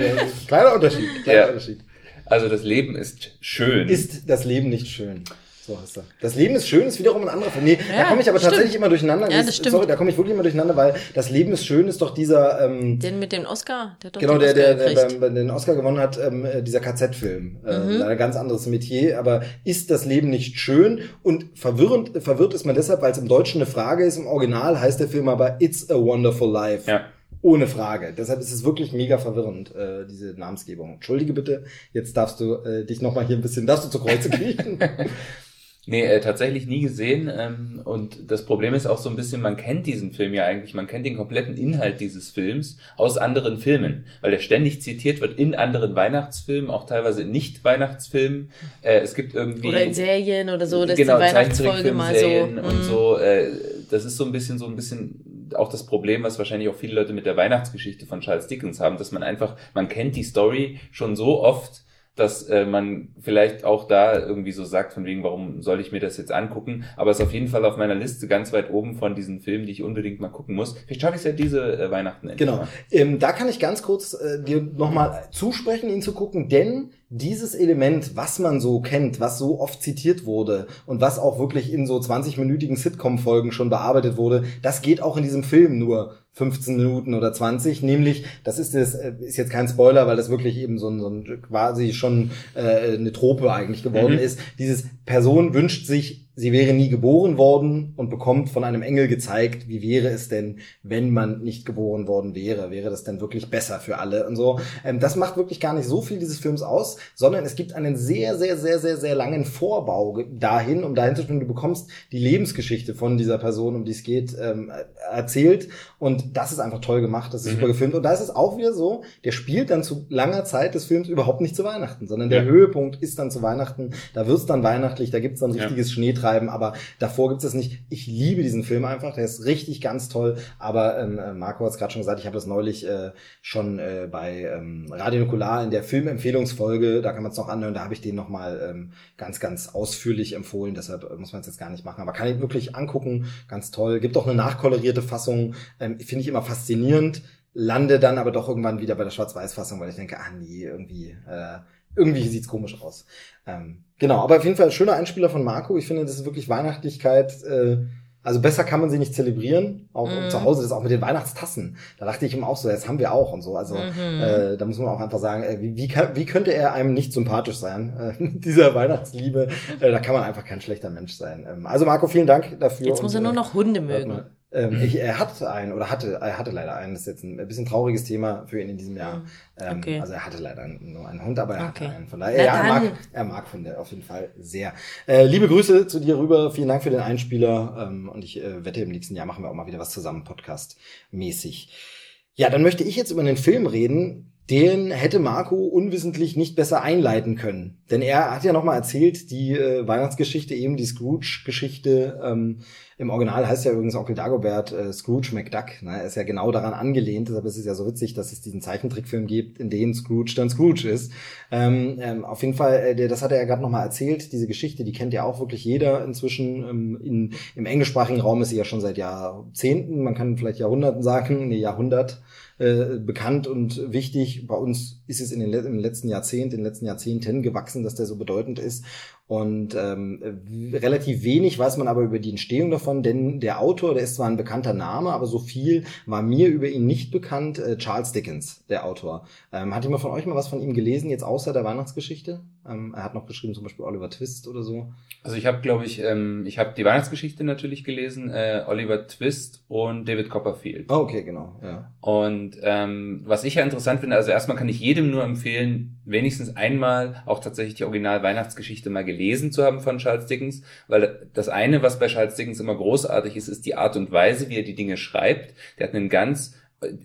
Kleiner Unterschied. Kleiner Ja. Unterschied. Also das Leben ist schön. Ist das Leben nicht schön? So heißt er. Das Leben ist schön ist wiederum ein anderer Film. Nee, da Ja, komme ich aber stimmt. tatsächlich immer durcheinander. Ja, das stimmt. Sorry, da komme ich wirklich immer durcheinander, weil das Leben ist schön ist doch dieser ähm, Den mit dem Oscar, der hat doch Genau, den der, Oscar der, der beim, beim den Oscar gewonnen hat, ähm, äh, dieser KZ-Film. Äh, Mhm. leider ganz anderes Metier, aber ist das Leben nicht schön? Und verwirrend, verwirrt ist man deshalb, weil es im Deutschen eine Frage ist. Im Original heißt der Film aber It's a Wonderful Life. Ja. Ohne Frage. Deshalb ist es wirklich mega verwirrend, äh, diese Namensgebung. Entschuldige bitte, jetzt darfst du äh, dich nochmal hier ein bisschen, darfst du zu Kreuze kriechen. Nee, äh, tatsächlich nie gesehen. Ähm, und das Problem ist auch so ein bisschen, man kennt diesen Film ja eigentlich, man kennt den kompletten Inhalt dieses Films aus anderen Filmen, weil er ständig zitiert wird in anderen Weihnachtsfilmen, auch teilweise in Nicht-Weihnachtsfilmen. Äh, es gibt irgendwie... Oder in Serien oder so, dass genau, die Weihnachtsfolge mal so. Und mm. so. Äh, das ist so ein bisschen so ein bisschen auch das Problem, was wahrscheinlich auch viele Leute mit der Weihnachtsgeschichte von Charles Dickens haben, dass man einfach, man kennt die Story schon so oft, dass äh, man vielleicht auch da irgendwie so sagt, von wegen, warum soll ich mir das jetzt angucken? Aber es ist auf jeden Fall auf meiner Liste ganz weit oben von diesen Filmen, die ich unbedingt mal gucken muss. Vielleicht schaffe ich es ja diese äh, Weihnachten endlich Genau. Ähm, da kann ich ganz kurz äh, dir nochmal zusprechen, ihn zu gucken, denn dieses Element, was man so kennt, was so oft zitiert wurde und was auch wirklich in so 20-minütigen Sitcom-Folgen schon bearbeitet wurde, das geht auch in diesem Film nur 15 Minuten oder 20, nämlich, das ist das, äh, ist jetzt kein Spoiler, weil das wirklich eben so ein, so ein quasi schon äh, eine Trope eigentlich geworden Mhm. ist. Dieses Person wünscht sich, sie wäre nie geboren worden und bekommt von einem Engel gezeigt, wie wäre es denn, wenn man nicht geboren worden wäre? Wäre das denn wirklich besser für alle und so? Ähm, das macht wirklich gar nicht so viel dieses Films aus, sondern es gibt einen sehr, sehr, sehr, sehr, sehr langen Vorbau dahin, um dahin zu spielen. Du bekommst die Lebensgeschichte von dieser Person, um die es geht, ähm, erzählt und das ist einfach toll gemacht, das ist Mhm. super gefilmt und da ist es auch wieder so, der spielt dann zu langer Zeit des Films überhaupt nicht zu Weihnachten, sondern der Ja. Höhepunkt ist dann zu Weihnachten, da wird's dann weihnachtlich, da gibt's dann Ja. richtiges Schneetreiben, aber davor gibt's es nicht. Ich liebe diesen Film einfach, der ist richtig ganz toll, aber ähm, äh, Marco hat es gerade schon gesagt, ich habe das neulich äh, schon äh, bei ähm, Radio Nukular in der Filmempfehlungsfolge, da kann man es noch anhören, da habe ich den nochmal ähm, ganz, ganz ausführlich empfohlen, deshalb äh, muss man es jetzt gar nicht machen, aber kann ich wirklich angucken, ganz toll. Gibt auch eine nachkolorierte Fassung, ähm, finde ich immer faszinierend, lande dann aber doch irgendwann wieder bei der Schwarz-Weiß-Fassung, weil ich denke, ah nee, irgendwie, äh, irgendwie sieht's komisch aus. Ähm, genau, aber auf jeden Fall ein schöner Einspieler von Marco. Ich finde, das ist wirklich Weihnachtlichkeit. Äh, also besser kann man sie nicht zelebrieren. Auch Mhm. zu Hause, das auch mit den Weihnachtstassen. Da dachte ich ihm auch so, das haben wir auch und so. Also Mhm. äh, da muss man auch einfach sagen, äh, wie, wie, kann, wie könnte er einem nicht sympathisch sein? Äh, dieser Weihnachtsliebe, äh, da kann man einfach kein schlechter Mensch sein. Ähm, also Marco, vielen Dank dafür. Jetzt muss er Und, nur äh, noch Hunde mögen. Ähm, ich, er hat einen oder hatte, er hatte leider einen. Das ist jetzt ein bisschen trauriges Thema für ihn in diesem Jahr. Ähm, Okay. Also er hatte leider nur einen Hund, aber er Okay. hatte einen. Von daher, ja, er mag, er mag Hunde auf jeden Fall sehr. Äh, liebe Grüße zu dir rüber. Vielen Dank für den Einspieler. Ähm, und ich äh, wette, im nächsten Jahr machen wir auch mal wieder was zusammen, Podcast-mäßig. Ja, dann möchte ich jetzt über einen Film reden, den hätte Marco unwissentlich nicht besser einleiten können. Denn er hat ja nochmal erzählt, die äh, Weihnachtsgeschichte, eben die Scrooge-Geschichte, ähm, im Original heißt ja übrigens Onkel Dagobert äh, Scrooge McDuck. Ne? Er ist ja genau daran angelehnt, deshalb ist es ja so witzig, dass es diesen Zeichentrickfilm gibt, in dem Scrooge dann Scrooge ist. Ähm, ähm, auf jeden Fall, äh, das hat er ja gerade nochmal erzählt, diese Geschichte, die kennt ja auch wirklich jeder inzwischen. Ähm, in, Im englischsprachigen Raum ist sie ja schon seit Jahrzehnten, man kann vielleicht Jahrhunderten sagen, nee, Jahrhundert äh, bekannt und wichtig. Bei uns ist es in den, im letzten Jahrzehnt, in den letzten Jahrzehnten gewachsen, dass der so bedeutend ist. Und ähm, relativ wenig weiß man aber über die Entstehung davon, denn der Autor, der ist zwar ein bekannter Name, aber so viel war mir über ihn nicht bekannt. Äh, Charles Dickens, der Autor. Ähm, hat jemand von euch mal was von ihm gelesen, jetzt außer der Weihnachtsgeschichte? Ähm, er hat noch geschrieben, zum Beispiel Oliver Twist oder so. Also ich habe, glaube ich, ähm, ich habe die Weihnachtsgeschichte natürlich gelesen, äh, Oliver Twist und David Copperfield. Ah, okay, genau. Ja. Und ähm, was ich ja interessant finde, also erstmal kann ich jedem nur empfehlen, wenigstens einmal auch tatsächlich die Original-Weihnachtsgeschichte mal gelesen zu haben von Charles Dickens, weil das eine, was bei Charles Dickens immer großartig ist, ist die Art und Weise, wie er die Dinge schreibt. Der hat einen ganz,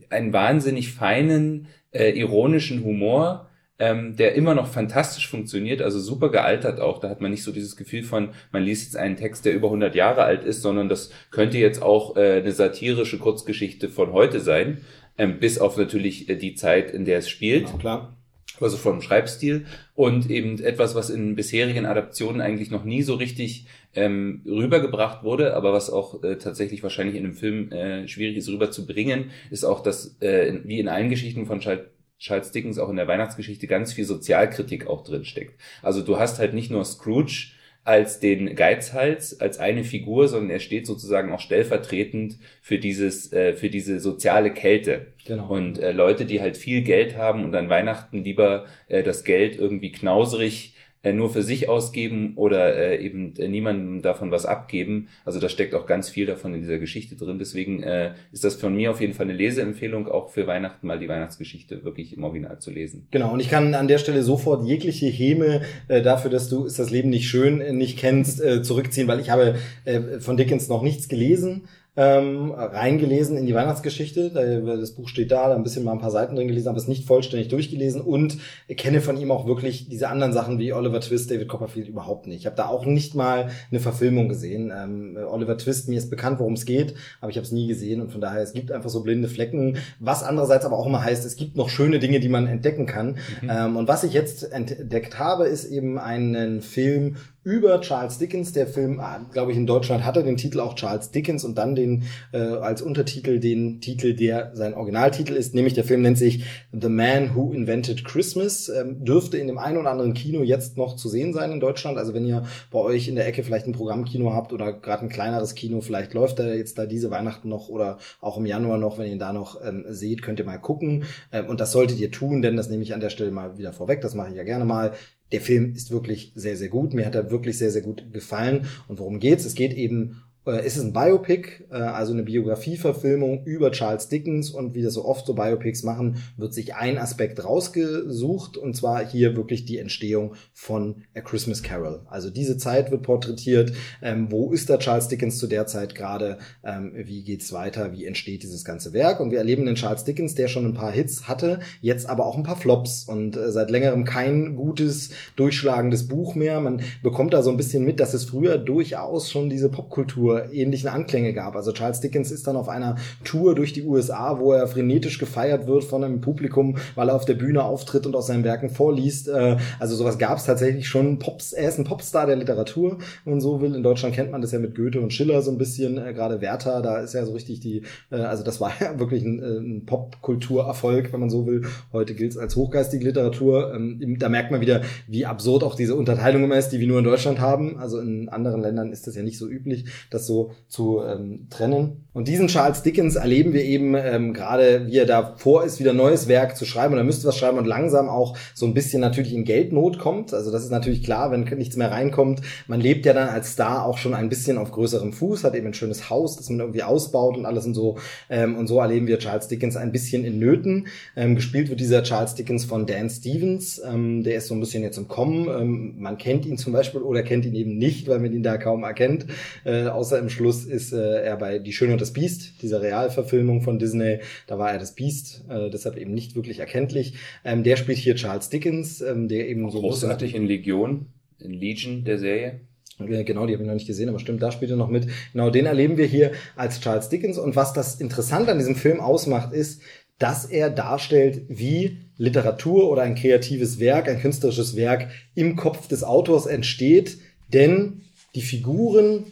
einen wahnsinnig feinen, äh, ironischen Humor, ähm, der immer noch fantastisch funktioniert, also super gealtert auch. Da hat man nicht so dieses Gefühl von, man liest jetzt einen Text, der über 100 Jahre alt ist, sondern das könnte jetzt auch äh, eine satirische Kurzgeschichte von heute sein. ähm, bis auf natürlich äh, die Zeit, in der es spielt. Ja, klar. Also vom Schreibstil und eben etwas, was in bisherigen Adaptionen eigentlich noch nie so richtig ähm, rübergebracht wurde, aber was auch äh, tatsächlich wahrscheinlich in einem Film äh, schwierig ist rüberzubringen, ist auch, dass äh, wie in allen Geschichten von Charles Charles Dickens auch in der Weihnachtsgeschichte ganz viel Sozialkritik auch drin steckt. Also du hast halt nicht nur Scrooge, als den Geizhals, als eine Figur, sondern er steht sozusagen auch stellvertretend für dieses, äh, für diese soziale Kälte. Genau. Und äh, Leute, die halt viel Geld haben und an Weihnachten lieber äh, das Geld irgendwie knauserig nur für sich ausgeben oder äh, eben äh, niemandem davon was abgeben. Also da steckt auch ganz viel davon in dieser Geschichte drin. Deswegen äh, ist das von mir auf jeden Fall eine Leseempfehlung, auch für Weihnachten mal die Weihnachtsgeschichte wirklich im Original zu lesen. Genau, und ich kann an der Stelle sofort jegliche Häme äh, dafür, dass du ist das Leben nicht schön äh, nicht kennst, äh, zurückziehen, weil ich habe äh, von Dickens noch nichts gelesen ähm, reingelesen in die Weihnachtsgeschichte. Das Buch steht da, da ein bisschen mal ein paar Seiten drin gelesen, aber es nicht vollständig durchgelesen und kenne von ihm auch wirklich diese anderen Sachen wie Oliver Twist, David Copperfield überhaupt nicht. Ich habe da auch nicht mal eine Verfilmung gesehen. Ähm, Oliver Twist, mir ist bekannt, worum es geht, aber ich habe es nie gesehen und von daher, es gibt einfach so blinde Flecken, was andererseits aber auch immer heißt, es gibt noch schöne Dinge, die man entdecken kann. Mhm. Ähm, und was ich jetzt entdeckt habe, ist eben einen Film über Charles Dickens. Der Film, ah, glaube ich, in Deutschland hatte den Titel auch Charles Dickens und dann den äh, als Untertitel den Titel, der sein Originaltitel ist, nämlich der Film nennt sich The Man Who Invented Christmas. Ähm, dürfte in dem einen oder anderen Kino jetzt noch zu sehen sein in Deutschland. Also wenn ihr bei euch in der Ecke vielleicht ein Programmkino habt oder gerade ein kleineres Kino, vielleicht läuft er jetzt da diese Weihnachten noch oder auch im Januar noch, wenn ihr ihn da noch ähm, seht, könnt ihr mal gucken. Ähm, und das solltet ihr tun, denn das nehme ich an der Stelle mal wieder vorweg. Das mache ich ja gerne mal der Film ist wirklich sehr, sehr gut. Mir hat er wirklich sehr, sehr gut gefallen. Und worum geht's? Es geht eben ist es ein Biopic, äh, also eine Biografieverfilmung über Charles Dickens und wie das so oft so Biopics machen, wird sich ein Aspekt rausgesucht und zwar hier wirklich die Entstehung von A Christmas Carol. Also diese Zeit wird porträtiert. Ähm, wo ist da Charles Dickens zu der Zeit gerade? Ähm, wie geht's weiter? Wie entsteht dieses ganze Werk? Und wir erleben den Charles Dickens, der schon ein paar Hits hatte, jetzt aber auch ein paar Flops und äh, seit längerem kein gutes, durchschlagendes Buch mehr. Man bekommt da so ein bisschen mit, dass es früher durchaus schon diese Popkultur ähnlichen Anklänge gab. Also Charles Dickens ist dann auf einer Tour durch die USA, wo er frenetisch gefeiert wird von einem Publikum, weil er auf der Bühne auftritt und aus seinen Werken vorliest. Äh, also sowas gab es tatsächlich schon. Pops, er ist ein Popstar der Literatur, man so will. In Deutschland kennt man das ja mit Goethe und Schiller so ein bisschen. Äh, gerade Werther, da ist ja so richtig die, äh, also das war ja wirklich ein, ein Popkulturerfolg, wenn man so will. Heute gilt es als hochgeistige Literatur. Ähm, da merkt man wieder, wie absurd auch diese Unterteilung immer ist, die wir nur in Deutschland haben. Also in anderen Ländern ist das ja nicht so üblich, dass so zu ähm, trennen. Und diesen Charles Dickens erleben wir eben ähm, gerade, wie er da vor ist, wieder neues Werk zu schreiben und er müsste was schreiben und langsam auch so ein bisschen natürlich in Geldnot kommt. Also das ist natürlich klar, wenn nichts mehr reinkommt. Man lebt ja dann als Star auch schon ein bisschen auf größerem Fuß, hat eben ein schönes Haus, das man irgendwie ausbaut und alles und so. Ähm, und so erleben wir Charles Dickens ein bisschen in Nöten. Ähm, gespielt wird dieser Charles Dickens von Dan Stevens. Ähm, der ist so ein bisschen jetzt im Kommen. Ähm, man kennt ihn zum Beispiel oder kennt ihn eben nicht, weil man ihn da kaum erkennt, äh, außer außer im Schluss ist äh, er bei Die Schöne und das Biest, dieser Realverfilmung von Disney. Da war er das Biest, äh, deshalb eben nicht wirklich erkenntlich. Ähm, der spielt hier Charles Dickens, ähm, der eben so großartig in Legion, in Legion der Serie. Genau, die habe ich noch nicht gesehen, aber stimmt, da spielt er noch mit. Genau, den erleben wir hier als Charles Dickens. Und was das Interessante an diesem Film ausmacht, ist, dass er darstellt, wie Literatur oder ein kreatives Werk, ein künstlerisches Werk im Kopf des Autors entsteht. Denn die Figuren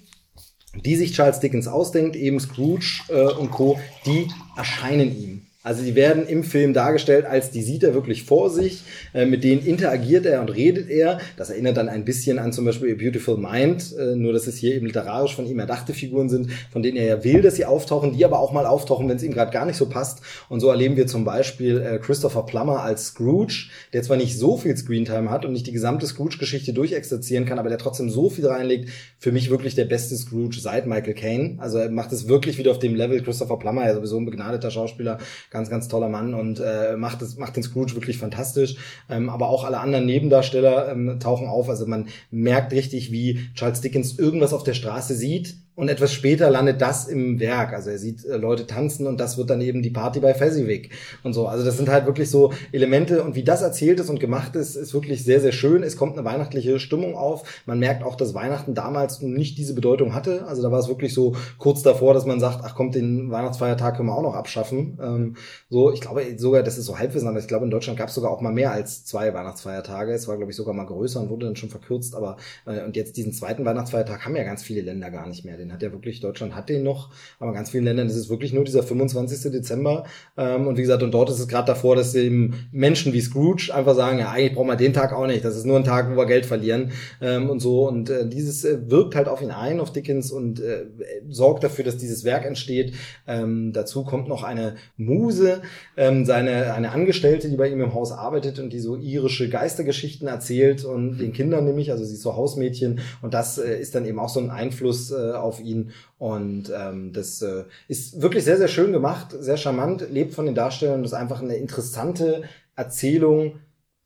die sich Charles Dickens ausdenkt, eben Scrooge äh, und Co., die erscheinen ihm. Also die werden im Film dargestellt, als die sieht er wirklich vor sich, äh, mit denen interagiert er und redet er. Das erinnert dann ein bisschen an zum Beispiel A Beautiful Mind, äh, nur dass es hier eben literarisch von ihm erdachte Figuren sind, von denen er ja will, dass sie auftauchen, die aber auch mal auftauchen, wenn es ihm gerade gar nicht so passt. Und so erleben wir zum Beispiel äh, Christopher Plummer als Scrooge, der zwar nicht so viel Screentime hat und nicht die gesamte Scrooge-Geschichte durchexerzieren kann, aber der trotzdem so viel reinlegt. Für mich wirklich der beste Scrooge seit Michael Caine. Also er macht es wirklich wieder auf dem Level. Christopher Plummer, ja sowieso ein begnadeter Schauspieler, ganz, ganz toller Mann und äh, macht, das, macht den Scrooge wirklich fantastisch. Ähm, aber auch alle anderen Nebendarsteller ähm, tauchen auf. Also man merkt richtig, wie Charles Dickens irgendwas auf der Straße sieht und etwas später landet das im Werk. Also er sieht äh, Leute tanzen und das wird dann eben die Party bei Fezziwig und so. Also das sind halt wirklich so Elemente und wie das erzählt ist und gemacht ist, ist wirklich sehr, sehr schön. Es kommt eine weihnachtliche Stimmung auf. Man merkt auch, dass Weihnachten damals nicht diese Bedeutung hatte. Also da war es wirklich so kurz davor, dass man sagt, ach kommt, den Weihnachtsfeiertag können wir auch noch abschaffen. Ähm, so, ich glaube sogar, das ist so Halbwissen, aber ich glaube in Deutschland gab es sogar auch mal mehr als zwei Weihnachtsfeiertage. Es war, glaube ich, sogar mal größer und wurde dann schon verkürzt. Aber äh, und jetzt diesen zweiten Weihnachtsfeiertag haben ja ganz viele Länder gar nicht mehr den hat ja wirklich, Deutschland hat den noch, aber ganz vielen Ländern ist es wirklich nur dieser 25. Dezember. Ähm, und wie gesagt, und dort ist es gerade davor, dass eben Menschen wie Scrooge einfach sagen, ja, eigentlich brauchen wir den Tag auch nicht. Das ist nur ein Tag, wo wir Geld verlieren ähm, und so. Und äh, dieses äh, wirkt halt auf ihn ein, auf Dickens, und äh, sorgt dafür, dass dieses Werk entsteht. Ähm, dazu kommt noch eine Muse, ähm, seine eine Angestellte, die bei ihm im Haus arbeitet und die so irische Geistergeschichten erzählt und den Kindern nämlich, also sie ist so Hausmädchen und das äh, ist dann eben auch so ein Einfluss äh, auf auf ihn. Und ähm, das äh, ist wirklich sehr, sehr schön gemacht, sehr charmant, lebt von den Darstellern und ist einfach eine interessante Erzählung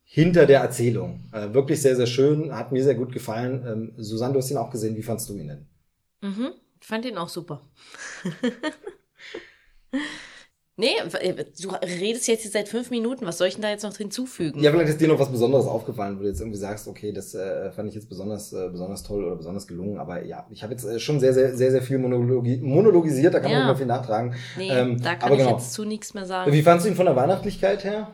hinter der Erzählung. Äh, wirklich sehr, sehr schön, hat mir sehr gut gefallen. Ähm, Susanne, du hast ihn auch gesehen. Wie fandst du ihn denn? Mhm, fand ihn auch super. Nee, äh, du redest jetzt seit fünf Minuten. Was soll ich denn da jetzt noch hinzufügen? Ja, vielleicht ist dir noch was Besonderes aufgefallen, wo du jetzt irgendwie sagst, okay, das äh, fand ich jetzt besonders, äh, besonders toll oder besonders gelungen. Aber ja, ich habe jetzt äh, schon sehr, sehr, sehr, sehr viel monologi monologisiert. Da kann ja. man mehr viel nachtragen. Nee, ähm, da kann ich genau. jetzt zu nichts mehr sagen. Wie fandst du ihn von der Weihnachtlichkeit her?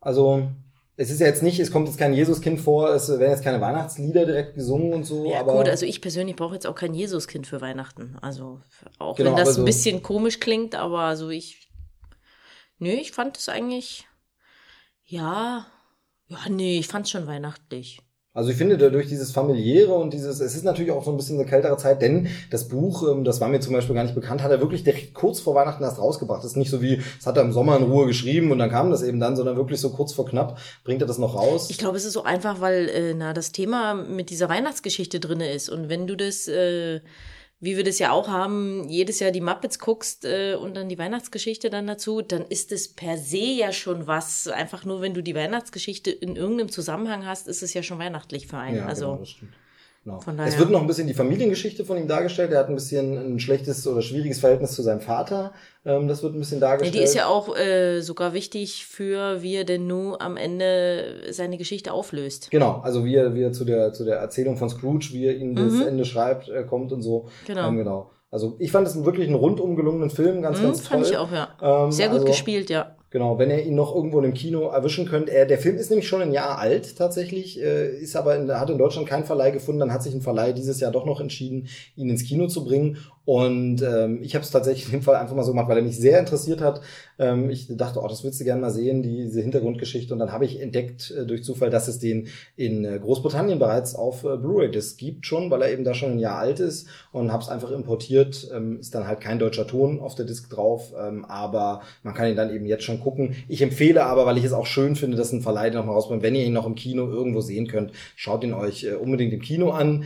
Also, es ist ja jetzt nicht, es kommt jetzt kein Jesuskind vor, es werden jetzt keine Weihnachtslieder direkt gesungen und so. Ja, aber gut, also ich persönlich brauche jetzt auch kein Jesuskind für Weihnachten. Also auch genau, wenn das so ein bisschen komisch klingt, aber also ich Nö, ich fand es eigentlich, ja, ja, nee, ich fand es schon weihnachtlich. Also ich finde dadurch dieses familiäre und dieses, es ist natürlich auch so ein bisschen eine kältere Zeit, denn das Buch, ähm, das war mir zum Beispiel gar nicht bekannt, hat er wirklich direkt kurz vor Weihnachten erst rausgebracht. Das ist nicht so wie, es hat er im Sommer in Ruhe geschrieben und dann kam das eben dann, sondern wirklich so kurz vor knapp bringt er das noch raus. Ich glaube, es ist so einfach, weil äh, na das Thema mit dieser Weihnachtsgeschichte drinne ist und wenn du das äh, wie wir das ja auch haben, jedes Jahr die Muppets guckst äh, und dann die Weihnachtsgeschichte dann dazu, dann ist es per se ja schon was. Einfach nur, wenn du die Weihnachtsgeschichte in irgendeinem Zusammenhang hast, ist es ja schon weihnachtlich für einen. Ja, also, genau, das stimmt. Genau. Es wird noch ein bisschen die Familiengeschichte von ihm dargestellt. Er hat ein bisschen ein schlechtes oder schwieriges Verhältnis zu seinem Vater. Ähm, das wird ein bisschen dargestellt. Ja, die ist ja auch äh, sogar wichtig für, wie er denn nun am Ende seine Geschichte auflöst. Genau, also wie er, wie er zu der, zu der Erzählung von Scrooge, wie er ihn mhm. das Ende schreibt, äh, kommt und so. Genau. Ähm, genau. Also ich fand es wirklich einen rundum gelungenen Film, ganz, mhm, ganz toll. Fand ich auch, ja. Ähm, Sehr gut also, gespielt, ja. Genau, wenn ihr ihn noch irgendwo in einem Kino erwischen könnt. Er, der Film ist nämlich schon ein Jahr alt tatsächlich, äh, ist aber in, hat in Deutschland keinen Verleih gefunden. Dann hat sich ein Verleih dieses Jahr doch noch entschieden, ihn ins Kino zu bringen. Und ähm, ich habe es tatsächlich in dem Fall einfach mal so gemacht, weil er mich sehr interessiert hat. Ähm, ich dachte, oh, das würdest du gerne mal sehen, diese Hintergrundgeschichte. Und dann habe ich entdeckt äh, durch Zufall, dass es den in äh, Großbritannien bereits auf äh, Blu-ray das gibt schon, weil er eben da schon ein Jahr alt ist und habe es einfach importiert. Ähm, ist dann halt kein deutscher Ton auf der Disc drauf, ähm, aber man kann ihn dann eben jetzt schon gucken. Ich empfehle aber, weil ich es auch schön finde, dass ein Verleih noch mal rausbringt, wenn ihr ihn noch im Kino irgendwo sehen könnt, schaut ihn euch äh, unbedingt im Kino an.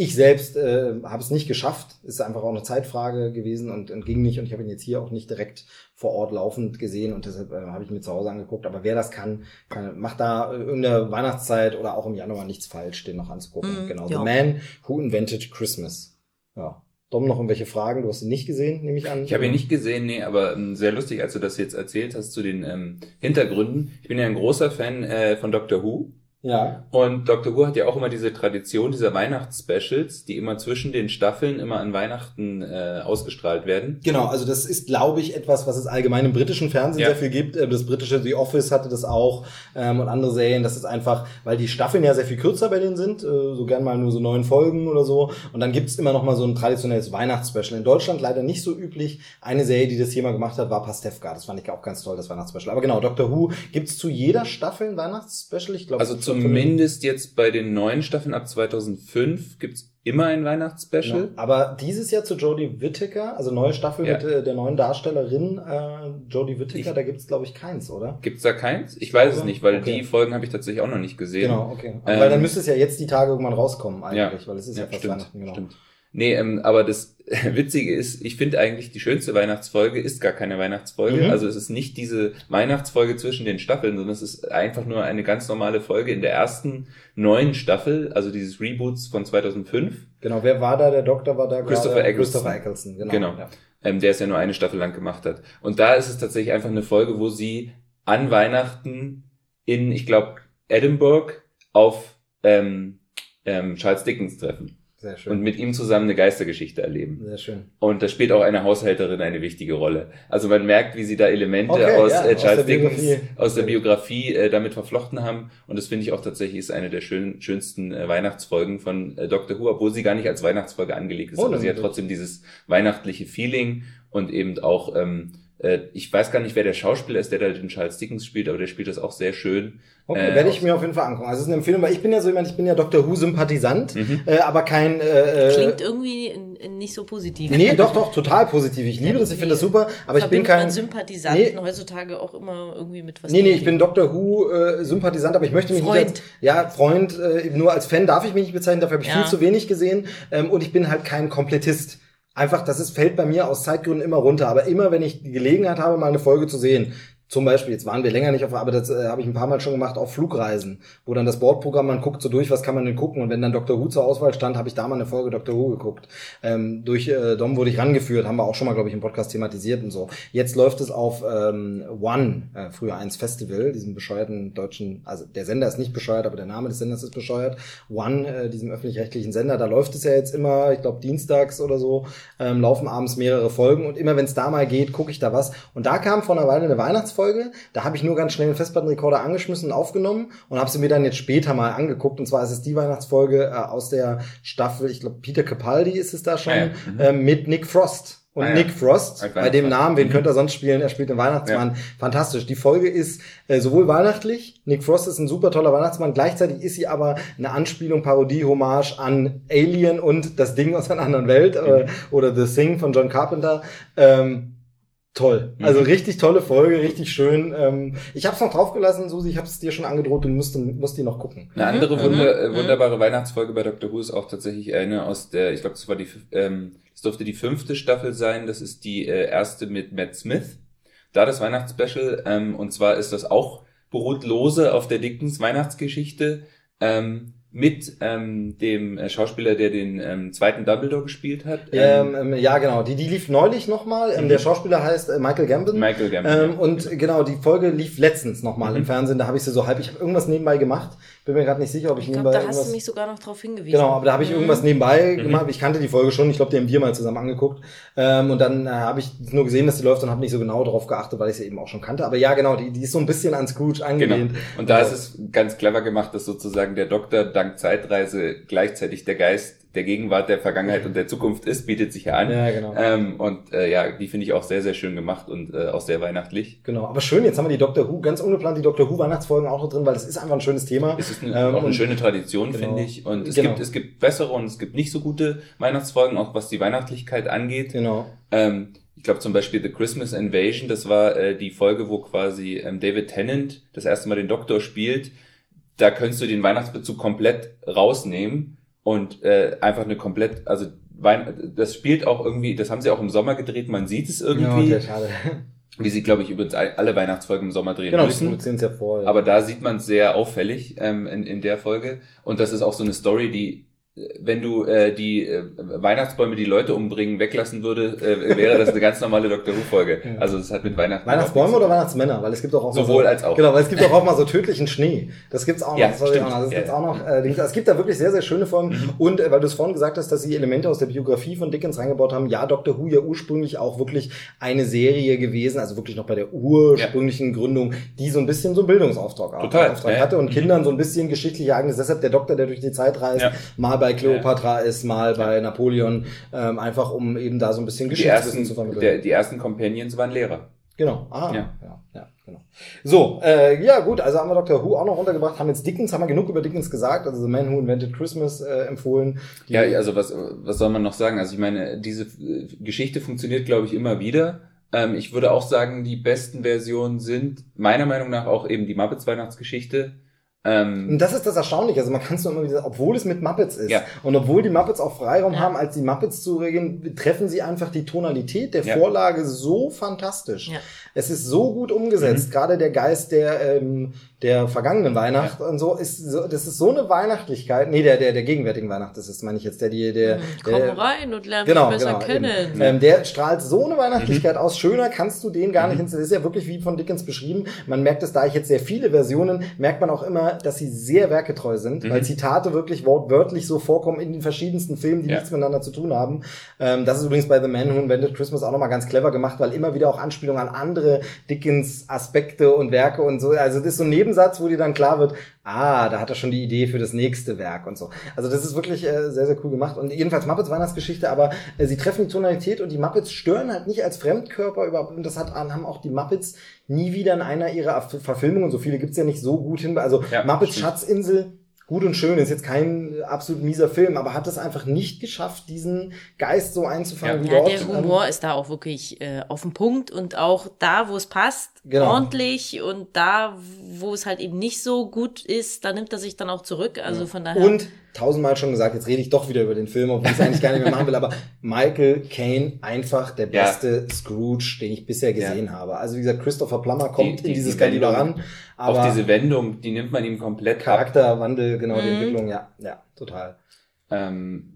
Ich selbst äh, habe es nicht geschafft. Ist einfach auch eine Zeitfrage gewesen und, und ging nicht. Und ich habe ihn jetzt hier auch nicht direkt vor Ort laufend gesehen und deshalb äh, habe ich mir zu Hause angeguckt. Aber wer das kann, kann macht da äh, irgendeine Weihnachtszeit oder auch im Januar nichts falsch, den noch anzugucken. Mm, genau. Ja. The Man Who Invented Christmas. Ja. Dom, noch irgendwelche Fragen? Du hast ihn nicht gesehen, nehme ich an. Ich habe ihn nicht gesehen, nee, aber ähm, sehr lustig, als du das jetzt erzählt hast zu den ähm, Hintergründen. Ich bin ja ein großer Fan äh, von Doctor Who. Ja. Und Dr. Who hat ja auch immer diese Tradition dieser Weihnachtsspecials, die immer zwischen den Staffeln immer an Weihnachten äh, ausgestrahlt werden. Genau, also das ist, glaube ich, etwas, was es allgemein im britischen Fernsehen ja. sehr viel gibt. Ähm, das britische The Office hatte das auch ähm, und andere Serien. Das ist einfach, weil die Staffeln ja sehr viel kürzer bei denen sind, äh, so gern mal nur so neun Folgen oder so. Und dann gibt's immer noch mal so ein traditionelles Weihnachtsspecial. In Deutschland leider nicht so üblich. Eine Serie, die das hier mal gemacht hat, war Pastewka. Das fand ich auch ganz toll, das Weihnachtsspecial. Aber genau, Dr. Who gibt's zu jeder Staffel ein Weihnachtsspecial. Ich glaube, also zumindest jetzt bei den neuen Staffeln ab 2005 gibt's immer ein Weihnachtsspecial. Ja, aber dieses Jahr zu Jodie Whittaker, also neue Staffel ja. mit äh, der neuen Darstellerin äh, Jodie Whittaker, ich, da gibt's glaube ich keins, oder? Gibt's da keins? Ich weiß es nicht, weil okay. die Folgen habe ich tatsächlich auch noch nicht gesehen. Genau, okay. Ähm, weil dann müsste es ja jetzt die Tage irgendwann rauskommen eigentlich, ja, weil es ist ja, ja fast stimmt, Weihnachten, genau. Stimmt. Nee, ähm, aber das Witzige ist, ich finde eigentlich, die schönste Weihnachtsfolge ist gar keine Weihnachtsfolge. Mhm. Also es ist nicht diese Weihnachtsfolge zwischen den Staffeln, sondern es ist einfach nur eine ganz normale Folge in der ersten neuen Staffel, also dieses Reboots von 2005. Genau, wer war da? Der Doktor war da Christopher gerade? Eccleston. Christopher Eccleston, genau. Genau. Ja. ähm, der es ja nur eine Staffel lang gemacht hat. Und da ist es tatsächlich einfach eine Folge, wo sie an Weihnachten in, ich glaube, Edinburgh auf ähm, ähm, Charles Dickens treffen Sehr schön. und mit ihm zusammen eine Geistergeschichte erleben. Sehr schön. Und da spielt auch eine Haushälterin eine wichtige Rolle. Also man merkt, wie sie da Elemente Okay, aus, ja, äh, aus Charles der Dickens, Biografie. aus der Biografie äh, damit verflochten haben. Und das finde ich auch tatsächlich ist eine der schön, schönsten äh, Weihnachtsfolgen von äh, Doctor Who, obwohl sie gar nicht als Weihnachtsfolge angelegt ist. Oh, aber sie hat trotzdem dieses weihnachtliche Feeling und eben auch, ähm, äh, ich weiß gar nicht, wer der Schauspieler ist, der da den Charles Dickens spielt, aber der spielt das auch sehr schön. Okay, Äh, werde ich mir auf jeden Fall angucken. Also es ist eine Empfehlung, weil ich bin ja so jemand, ich bin ja Doctor Who-Sympathisant, Mhm. äh, aber kein... Äh, äh, Klingt irgendwie nicht so positiv. Nee, doch, doch, total positiv. Ich liebe das, ich finde das super, aber ich bin kein... man Sympathisanten Nee. heutzutage auch immer irgendwie mit was Nee, nee, ich bin Doctor Who äh, Sympathisant, aber ich möchte mich Freund. nicht als, ja, Freund, äh, nur als Fan darf ich mich nicht bezeichnen, dafür habe ich Ja. viel zu wenig gesehen ähm, und ich bin halt kein Komplettist. Einfach, das ist, fällt bei mir aus Zeitgründen immer runter, aber immer, wenn ich die Gelegenheit habe, mal eine Folge zu sehen, zum Beispiel, jetzt waren wir länger nicht auf, aber das äh, habe ich ein paar Mal schon gemacht, auf Flugreisen, wo dann das Bordprogramm, man guckt so durch, was kann man denn gucken und wenn dann Doctor Who zur Auswahl stand, habe ich da mal eine Folge Doctor Who geguckt. Ähm, durch äh, Dom wurde ich rangeführt, haben wir auch schon mal, glaube ich, im Podcast thematisiert und so. Jetzt läuft es auf ähm, One, äh, früher eins Festival, diesem bescheuerten deutschen, also der Sender ist nicht bescheuert, aber der Name des Senders ist bescheuert. One, äh, diesem öffentlich-rechtlichen Sender, da läuft es ja jetzt immer, ich glaube dienstags oder so, ähm, laufen abends mehrere Folgen und immer wenn es da mal geht, gucke ich da was. Und da kam vor einer Weile eine Weihnachtsfolge, da habe ich nur ganz schnell den Festplattenrekorder angeschmissen und aufgenommen und habe sie mir dann jetzt später mal angeguckt. Und zwar ist es die Weihnachtsfolge äh, aus der Staffel, ich glaube Peter Capaldi ist es da schon, Ah ja, mhm. äh, mit Nick Frost. Und Ah ja. Nick Frost, bei dem. Namen, wen Mhm. könnte er sonst spielen? Er spielt den Weihnachtsmann. Fantastisch. Die Folge ist äh, sowohl weihnachtlich, Nick Frost ist ein super toller Weihnachtsmann, gleichzeitig ist sie aber eine Anspielung, Parodie, Hommage an Alien und das Ding aus einer anderen Welt äh, Mhm. oder The Thing von John Carpenter. Ähm, toll. Also Mhm. richtig tolle Folge, richtig schön. Ähm, ich habe es noch draufgelassen, Susi, ich habe es dir schon angedroht, du musst, musst die noch gucken. Eine andere Mhm. Wunder, äh, Mhm. wunderbare Weihnachtsfolge bei Doctor Who ist auch tatsächlich eine aus der, ich glaube, das war die, ähm, das durfte die fünfte Staffel sein. Das ist die äh, erste mit Matt Smith. Da das Weihnachtsspecial. Ähm, und zwar ist das auch beruht lose auf der Dickens Weihnachtsgeschichte ähm, mit ähm, dem äh, Schauspieler, der den ähm, zweiten Dumbledore gespielt hat. Ähm, ähm, ja, genau. Die, die lief neulich nochmal. Ähm, Mhm. Der Schauspieler heißt äh, Michael Gambon. Michael Gambon. Ähm, und genau, die Folge lief letztens nochmal Mhm. im Fernsehen. Da habe ich sie so halb. Ich habe irgendwas nebenbei gemacht. Bin mir gerade nicht sicher, ob ich, Ich glaube, nebenbei da hast irgendwas. du mich sogar noch drauf hingewiesen. Genau, aber da habe ich Mhm. irgendwas nebenbei Mhm. gemacht. Ich kannte die Folge schon. Ich glaube, die haben wir mal zusammen angeguckt. Ähm, und dann äh, habe ich nur gesehen, dass die läuft und habe nicht so genau darauf geachtet, weil ich sie eben auch schon kannte. Aber ja, genau, die, die ist so ein bisschen an Scrooge Genau. angelehnt. Und da ist es ganz clever gemacht, dass sozusagen der Doktor dank Zeitreise gleichzeitig der Geist der Gegenwart, der Vergangenheit und der Zukunft ist, bietet sich ja an. Ja, genau. Ähm, und äh, ja, die finde ich auch sehr, sehr schön gemacht und äh, auch sehr weihnachtlich. Genau, aber schön, jetzt haben wir die Doctor Who, ganz ungeplant die Doctor Who Weihnachtsfolgen auch noch drin, weil das ist einfach ein schönes Thema. Es ist eine, Ähm, auch eine schöne Tradition, genau. finde ich. Und es Genau. gibt es gibt bessere und es gibt nicht so gute Weihnachtsfolgen, auch was die Weihnachtlichkeit angeht. Genau. Ähm, ich glaube zum Beispiel The Christmas Invasion, das war äh, die Folge, wo quasi ähm, David Tennant das erste Mal den Doktor spielt. Da könntest du den Weihnachtsbezug komplett rausnehmen und äh, einfach eine komplett, also Wein, das spielt auch irgendwie, das haben sie auch im Sommer gedreht, man sieht es irgendwie, Ja, okay, schade. wie sie, glaube ich, übrigens all- alle Weihnachtsfolgen im Sommer drehen Genau, müssen. produzieren es ja vor. Ja. Aber da sieht man es sehr auffällig ähm, in, in der Folge. Und das ist auch so eine Story, die, wenn du äh, die äh, Weihnachtsbäume, die Leute umbringen, weglassen würde, äh, wäre das eine ganz normale Doctor Who-Folge. Ja. Also es hat mit Weihnachten. Weihnachtsbäume oder Weihnachtsmänner? Weil es gibt doch auch Sowohl so, als auch. Genau, weil es gibt doch auch mal so tödlichen Schnee. Das gibt's auch noch. Ja, das stimmt. auch noch. Das Ja, gibt's ja. auch noch. Äh, es gibt da wirklich sehr, sehr schöne Folgen. Mhm. Und äh, weil du es vorhin gesagt hast, dass sie Elemente aus der Biografie von Dickens reingebaut haben. Ja, Doctor Who ja ursprünglich auch wirklich eine Serie gewesen, also wirklich noch bei der ursprünglichen Gründung, die so ein bisschen so einen Bildungsauftrag Total, ja, ja. hatte und Mhm. Kindern so ein bisschen geschichtliche Ereignisse. Deshalb der Doktor, der durch die Zeit reist, Ja. mal bei Cleopatra ist, mal bei Napoleon, ähm, einfach um eben da so ein bisschen Geschichtswissen ersten, zu vermitteln. der, die ersten Companions waren Lehrer. Genau. Ah, ja. Ja. ja, genau. So, äh, ja gut, also haben wir Dr. Who auch noch runtergebracht, haben jetzt Dickens, haben wir genug über Dickens gesagt, also The Man Who Invented Christmas äh, empfohlen. Ja, also was, was soll man noch sagen? Also ich meine, diese äh, Geschichte funktioniert, glaube ich, immer wieder. Ähm, ich würde auch sagen, die besten Versionen sind meiner Meinung nach auch eben die Muppets Weihnachtsgeschichte. Ähm, Und das ist das Erstaunliche. Also man kann es nur immer wieder, obwohl es mit Muppets ist Ja. und obwohl die Muppets auch Freiraum Ja. haben, als die Muppets zu regeln, treffen sie einfach die Tonalität der Ja. Vorlage so fantastisch. Ja. Es ist so gut umgesetzt. Mhm. Gerade der Geist der ähm, der vergangenen Weihnacht und so ist so, das ist so eine Weihnachtlichkeit. Nee, der der der gegenwärtigen Weihnacht, das ist meine ich jetzt der die der, Komm der rein und lern genau, besser genau, kennen. eben. Ähm, der strahlt so eine Weihnachtlichkeit Mhm. aus. Schöner kannst du den gar nicht ins. Das ist ja wirklich wie von Dickens beschrieben. Man merkt es, da ich jetzt sehr viele Versionen, merkt man auch immer, dass sie sehr werketreu sind, Mhm. weil Zitate wirklich wortwörtlich so vorkommen in den verschiedensten Filmen, die Ja. nichts miteinander zu tun haben. Ähm, das ist übrigens bei The Man Who Invented Christmas auch nochmal ganz clever gemacht, weil immer wieder auch Anspielungen an andere Dickens Aspekte und Werke und so. Also das ist so ein Nebensatz, wo dir dann klar wird, ah, da hat er schon die Idee für das nächste Werk und so. Also das ist wirklich äh, sehr, sehr cool gemacht. Und jedenfalls Muppets Weihnachtsgeschichte, aber äh, sie treffen die Tonalität und die Muppets stören halt nicht als Fremdkörper überhaupt. Und das hat, haben auch die Muppets nie wieder in einer ihrer Ver- Verfilmungen, so viele gibt's ja nicht so gut hin. Also Ja, Muppets stimmt. Schatzinsel, gut und schön, ist jetzt kein absolut mieser Film, aber hat es einfach nicht geschafft, diesen Geist so einzufangen wie Ja, dort. der Ähm, Humor ist da auch wirklich äh, auf den Punkt und auch da, wo es passt, Genau. ordentlich und da, wo es halt eben nicht so gut ist, da nimmt er sich dann auch zurück. Also von daher. Und tausendmal schon gesagt, jetzt rede ich doch wieder über den Film, obwohl ich es eigentlich gar nicht mehr machen will, aber Michael Caine einfach der Ja. beste Scrooge, den ich bisher gesehen habe. Also wie gesagt, Christopher Plummer kommt Die- die- in dieses die Kaliber ran, aber Auch diese Wendung, die nimmt man ihm komplett ab. Charakterwandel, genau, die Mhm. Entwicklung, ja, ja, total. Ähm,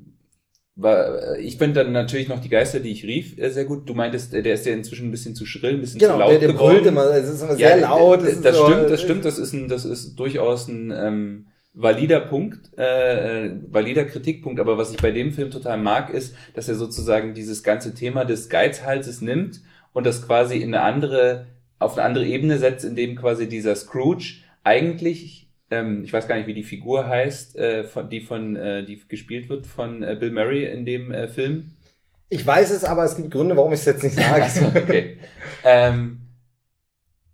war, ich finde dann natürlich noch die Geister, die ich rief, äh, sehr gut. Du meintest, äh, der ist ja inzwischen ein bisschen zu schrill, ein bisschen Genau, zu laut der, der geworden. brüllt immer, es ist immer sehr laut. es Das, das so- stimmt, das stimmt. Das ist ein, das ist durchaus ein ähm, valider Punkt, äh, valider Kritikpunkt. Aber was ich bei dem Film total mag, ist, dass er sozusagen dieses ganze Thema des Geizhalses nimmt und das quasi in eine andere, auf eine andere Ebene setzt, indem quasi dieser Scrooge eigentlich ähm, ich weiß gar nicht, wie die Figur heißt, äh, von, die von, äh, die gespielt wird von äh, Bill Murray in dem äh, Film. Ich weiß es, aber es gibt Gründe, warum ich es jetzt nicht sage. okay. ähm,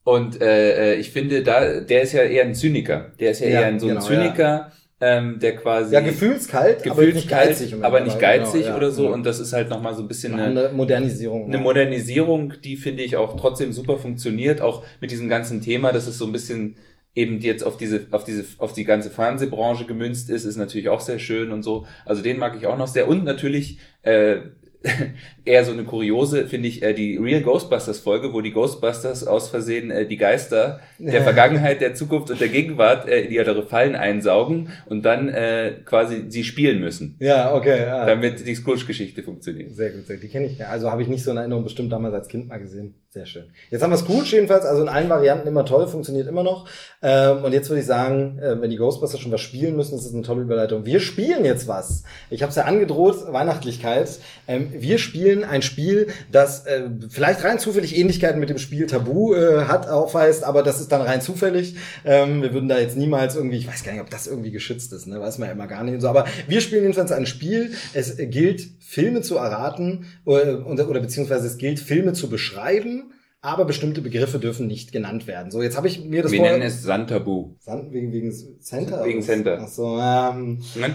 und äh, äh, ich finde, da, der ist ja eher ein Zyniker. Der ist ja, Ja, eher ein, so ein genau, Zyniker, ähm, der quasi ja, gefühlskalt, aber nicht geizig. aber nicht geizig Genau, ja, oder so. genau. Und das ist halt nochmal so ein bisschen eine eine, Modernisierung. eine Modernisierung, die finde ich auch trotzdem super funktioniert, auch mit diesem ganzen Thema, dass es so ein bisschen eben jetzt auf diese, auf diese, auf die ganze Fernsehbranche gemünzt ist, ist natürlich auch sehr schön und so. Also den mag ich auch noch sehr. Und natürlich, äh, eher so eine kuriose, finde ich, äh, die Real Ghostbusters Folge, wo die Ghostbusters aus Versehen äh, die Geister der Vergangenheit, der Zukunft und der Gegenwart äh, in ihre Fallen einsaugen und dann äh, quasi sie spielen müssen, Ja, okay. Ja. damit die Scrooge-Geschichte funktioniert. Sehr gut, sehr gut. Die kenne ich ja. Also habe ich nicht so in Erinnerung, bestimmt damals als Kind mal gesehen. Sehr schön. Jetzt haben wir Scrooge jedenfalls, also in allen Varianten immer toll, funktioniert immer noch. Ähm, und jetzt würde ich sagen, äh, wenn die Ghostbusters schon was spielen müssen, ist das eine tolle Überleitung. Wir spielen jetzt was. Ich habe es ja angedroht, Weihnachtlichkeit. Ähm, wir spielen ein Spiel, das äh, vielleicht rein zufällig Ähnlichkeiten mit dem Spiel Tabu äh, hat, aufweist, aber das ist dann rein zufällig. Ähm, wir würden da jetzt niemals irgendwie, ich weiß gar nicht, ob das irgendwie geschützt ist, ne? weiß man ja immer gar nicht. Und so. Aber wir spielen jedenfalls ein Spiel. Es äh, gilt, Filme zu erraten oder, oder, oder beziehungsweise es gilt, Filme zu beschreiben, aber bestimmte Begriffe dürfen nicht genannt werden. So, jetzt habe ich mir das Wir nennen es Santabu. Sand- wegen, wegen Center? Wegen Center. Ach so, ähm, Ne?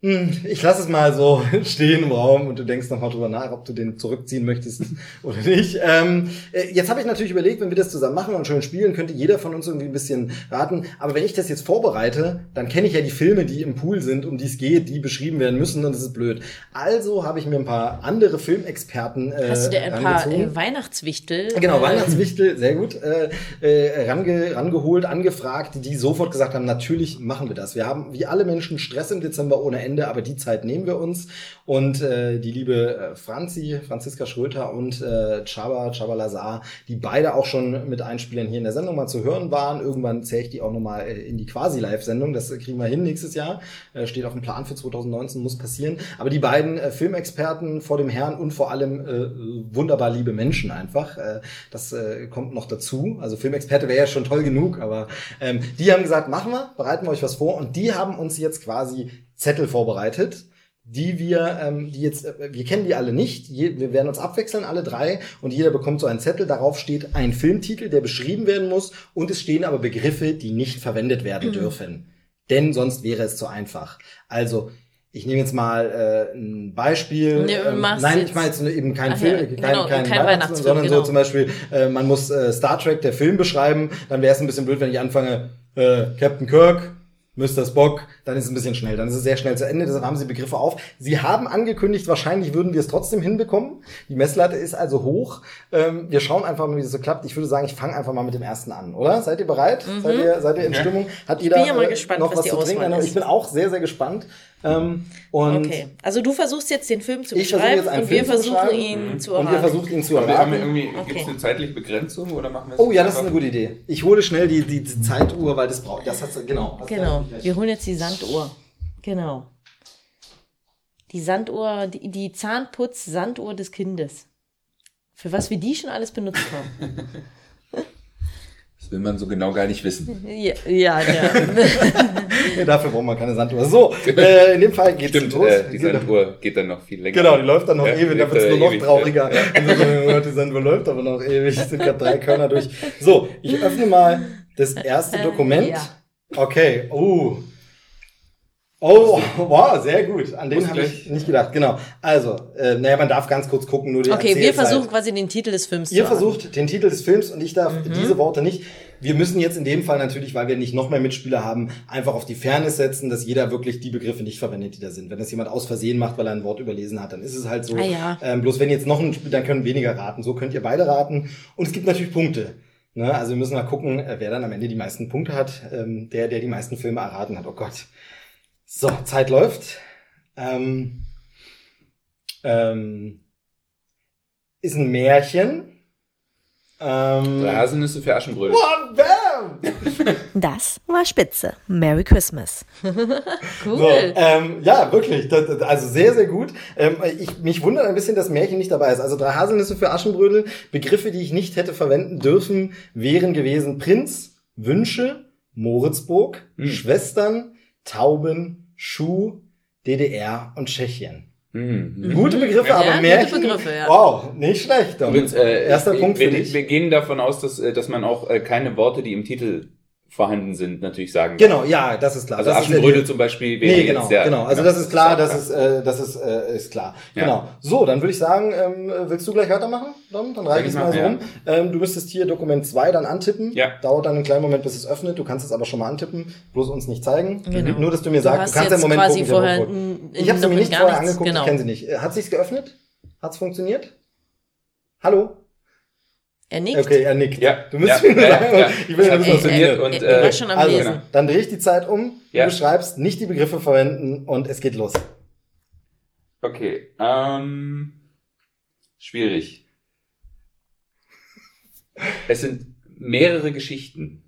Hm, Ich lasse es mal so stehen im Raum und du denkst nochmal drüber nach, ob du den zurückziehen möchtest oder nicht. Ähm, äh, jetzt habe ich natürlich überlegt, wenn wir das zusammen machen und schön spielen, könnte jeder von uns irgendwie ein bisschen raten. Aber wenn ich das jetzt vorbereite, dann kenne ich ja die Filme, die im Pool sind, um die es geht, die beschrieben werden müssen und das ist blöd. Also habe ich mir ein paar andere Filmexperten äh, Hast du dir ein paar äh, Weihnachtswichtel? Genau, äh, Weihnachtswichtel, sehr gut, äh, äh, range, rangeholt, angefragt, die sofort gesagt haben, natürlich machen wir das. Wir haben wie alle Menschen Stress im Dezember ohne Ende, aber die Zeit nehmen wir uns. Und äh, die liebe äh, Franzi, Franziska Schröter und äh, Chaba, Chaba Lazar, die beide auch schon mit Einspielern hier in der Sendung mal zu hören waren. Irgendwann zähle ich die auch nochmal äh, in die Quasi-Live-Sendung. Das kriegen wir hin nächstes Jahr. Äh, steht auf dem Plan für 2019, muss passieren. Aber die beiden äh, Filmexperten vor dem Herrn und vor allem äh, wunderbar liebe Menschen einfach. Äh, das äh, kommt noch dazu. Also Filmexperte wäre ja schon toll genug, aber ähm, die haben gesagt, machen wir, bereiten wir euch was vor. Und die haben uns jetzt quasi Zettel vorbereitet die wir, ähm, die jetzt, äh, wir kennen die alle nicht. Je, wir werden uns abwechseln, alle drei, und jeder bekommt so einen Zettel. Darauf steht ein Filmtitel, der beschrieben werden muss, und es stehen aber Begriffe, die nicht verwendet werden dürfen. Denn sonst wäre es zu einfach. Also, ich nehme jetzt mal äh, ein Beispiel. Nee, ähm, nein, jetzt- ich meine jetzt eben kein Ach Film, ja, kein, genau, kein, kein Weihnachtsfilm, sondern so genau. zum Beispiel, äh, man muss äh, Star Trek, der Film beschreiben. Dann wäre es ein bisschen blöd, wenn ich anfange, äh, Captain Kirk, Mr. Spock, dann ist es ein bisschen schnell, dann ist es sehr schnell zu Ende, deshalb haben sie Begriffe auf. Sie haben angekündigt, wahrscheinlich würden wir es trotzdem hinbekommen. Die Messlatte ist also hoch. Ähm, wir schauen einfach mal, wie das so klappt. Ich würde sagen, ich fange einfach mal mit dem ersten an, oder? Seid ihr bereit? Seid ihr, seid ihr in Okay. Stimmung? Hat jeder bin ja mal äh, gespannt, noch was was die zu trinken? Auswahl ist. Ich bin auch sehr, sehr gespannt. Ähm, und Okay, also du versuchst jetzt den Film zu Ich versuche beschreiben jetzt einen und wir Film zu versuchen beschreiben. ihn zu und ihr erraten. versucht ihn zu wir, wir erraten. irgendwie, Okay. Gibt es eine zeitliche Begrenzung oder machen wir es Oh ja, das ist eine gute Idee. Ich hole schnell die, die, die Zeituhr, weil das braucht. Das hat's, genau. Das Genau, wir holen jetzt die Sanduhr. Genau. Die Sanduhr, die, die Zahnputz-Sanduhr des Kindes. Für was wir die schon alles benutzt haben. Das will man so genau gar nicht wissen. Ja, ja. ja. Nee, dafür braucht man keine Sanduhr. So, äh, in dem Fall geht's Stimmt, los. äh, die Sanduhr geht dann noch viel länger. Genau, die läuft dann noch Ja, ewig, da wird's äh, nur noch ewig, trauriger. So, oh die Sanduhr läuft aber noch ewig. Es sind gerade drei Körner durch. So, ich öffne mal das erste Äh, Dokument. ja. Okay, oh. Oh, wow, sehr gut. An den habe ich nicht gedacht. Genau. Also, äh, naja, man darf ganz kurz gucken, nur die Okay, wir Erzählzeit. versuchen quasi den Titel des Films Ihr zu versucht den Titel des Films und ich darf Mhm. diese Worte nicht. Wir müssen jetzt in dem Fall natürlich, weil wir nicht noch mehr Mitspieler haben, einfach auf die Fairness setzen, dass jeder wirklich die Begriffe nicht verwendet, die da sind. Wenn das jemand aus Versehen macht, weil er ein Wort überlesen hat, dann ist es halt so. Ah ja. ähm, bloß wenn jetzt noch ein Spiel, dann können weniger raten. So könnt ihr beide raten. Und es gibt natürlich Punkte. Ne? Also wir müssen mal gucken, äh, wer dann am Ende die meisten Punkte hat. Ähm, der, der die meisten Filme erraten hat. Oh Gott. So, Zeit läuft. Ähm, ähm, ist ein Märchen. Ähm, Drei Haselnüsse für Aschenbrödel. Boah, bam! Das war spitze. Merry Christmas. Cool. So, ähm, ja, wirklich. Das, das- also sehr, sehr gut. Ähm, ich, mich wundert ein bisschen, dass Märchen nicht dabei ist. Also drei Haselnüsse für Aschenbrödel. Begriffe, die ich nicht hätte verwenden dürfen, wären gewesen Prinz, Wünsche, Moritzburg, Hm. Schwestern, Tauben, Schuh, DDR und Tschechien. Mhm. Gute Begriffe, Ja, aber gute. Begriffe, ja. Wow, nicht schlecht. Und Übrigens, äh, erster wir, Punkt für wir, dich. wir gehen davon aus, dass, äh, dass man auch äh, keine Worte, die im Titel vorhanden sind, natürlich sagen Genau, ja, das ist klar. Also das ja Aschenbrödel zum Beispiel wäre Nee, genau, jetzt ja, genau. Also das ist klar, das ist, äh, das ist, äh, ist klar. Ja. Genau. So, dann würde ich sagen, ähm, willst du gleich weitermachen, Dom? Dann reiche ich es mal so machen, rum. Ähm, du müsstest hier Dokument 2 dann antippen. Ja. Dauert dann einen kleinen Moment, bis es öffnet. Du kannst es aber schon mal antippen, bloß uns nicht zeigen. Genau. Nur, dass du mir Du sagst, hast du kannst ja im Moment quasi gucken. der vorher. Ich habe sie mir nicht vorher nichts, angeguckt, genau. ich kenne sie nicht. Äh, Hat sich's geöffnet? Hat's funktioniert? Hallo? Er nickt. Okay, er nickt. Ja, Du musst ja, mir ja, sagen, ja. ich will ja wissen, was du er, und, er war äh, schon am also, Lesen. dann drehe ich die Zeit um, Ja. du beschreibst, nicht die Begriffe verwenden und es geht los. Okay, ähm, schwierig. Es sind mehrere Geschichten.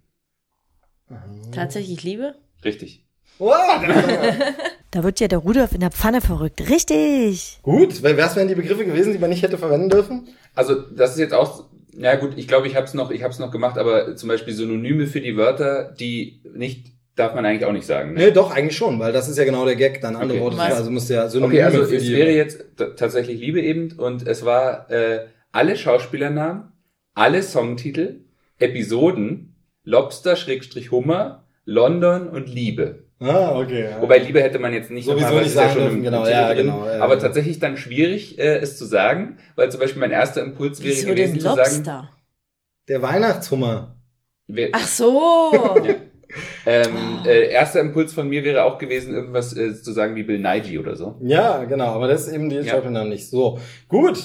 Tatsächlich Liebe? Richtig. Wow, Da wird ja der Rudolf in der Pfanne verrückt. Richtig. Gut, weil was wären die Begriffe gewesen, die man nicht hätte verwenden dürfen? Also das ist jetzt auch, ja gut, ich glaube, ich habe es noch, ich habe es noch gemacht, aber zum Beispiel Synonyme für die Wörter, die nicht, darf man eigentlich auch nicht sagen. Ne? Nee, doch, eigentlich schon, weil das ist ja genau der Gag, dann andere Okay. Worte, Was? also musst du ja Synonyme Okay, also für es wäre jetzt tatsächlich Liebe eben und es war äh, alle Schauspielernamen, alle Songtitel, Episoden, Lobster, Schrägstrich Hummer, London und Liebe. Ah, okay. Ja. Wobei Liebe hätte man jetzt nicht Sowieso nochmal, nicht ist ja sagen schon dürfen, genau, ja, genau, ja, aber ja. tatsächlich dann schwierig, äh, es zu sagen, weil zum Beispiel mein erster Impuls wäre Wieso gewesen denn zu sagen, Lobster? Der Weihnachtshummer. Ach so. ähm, äh, erster Impuls von mir wäre auch gewesen, irgendwas äh, zu sagen wie Bill Nighy oder so. Ja, genau, aber das ist eben die Ja. Schauspielnamen nicht. So, gut.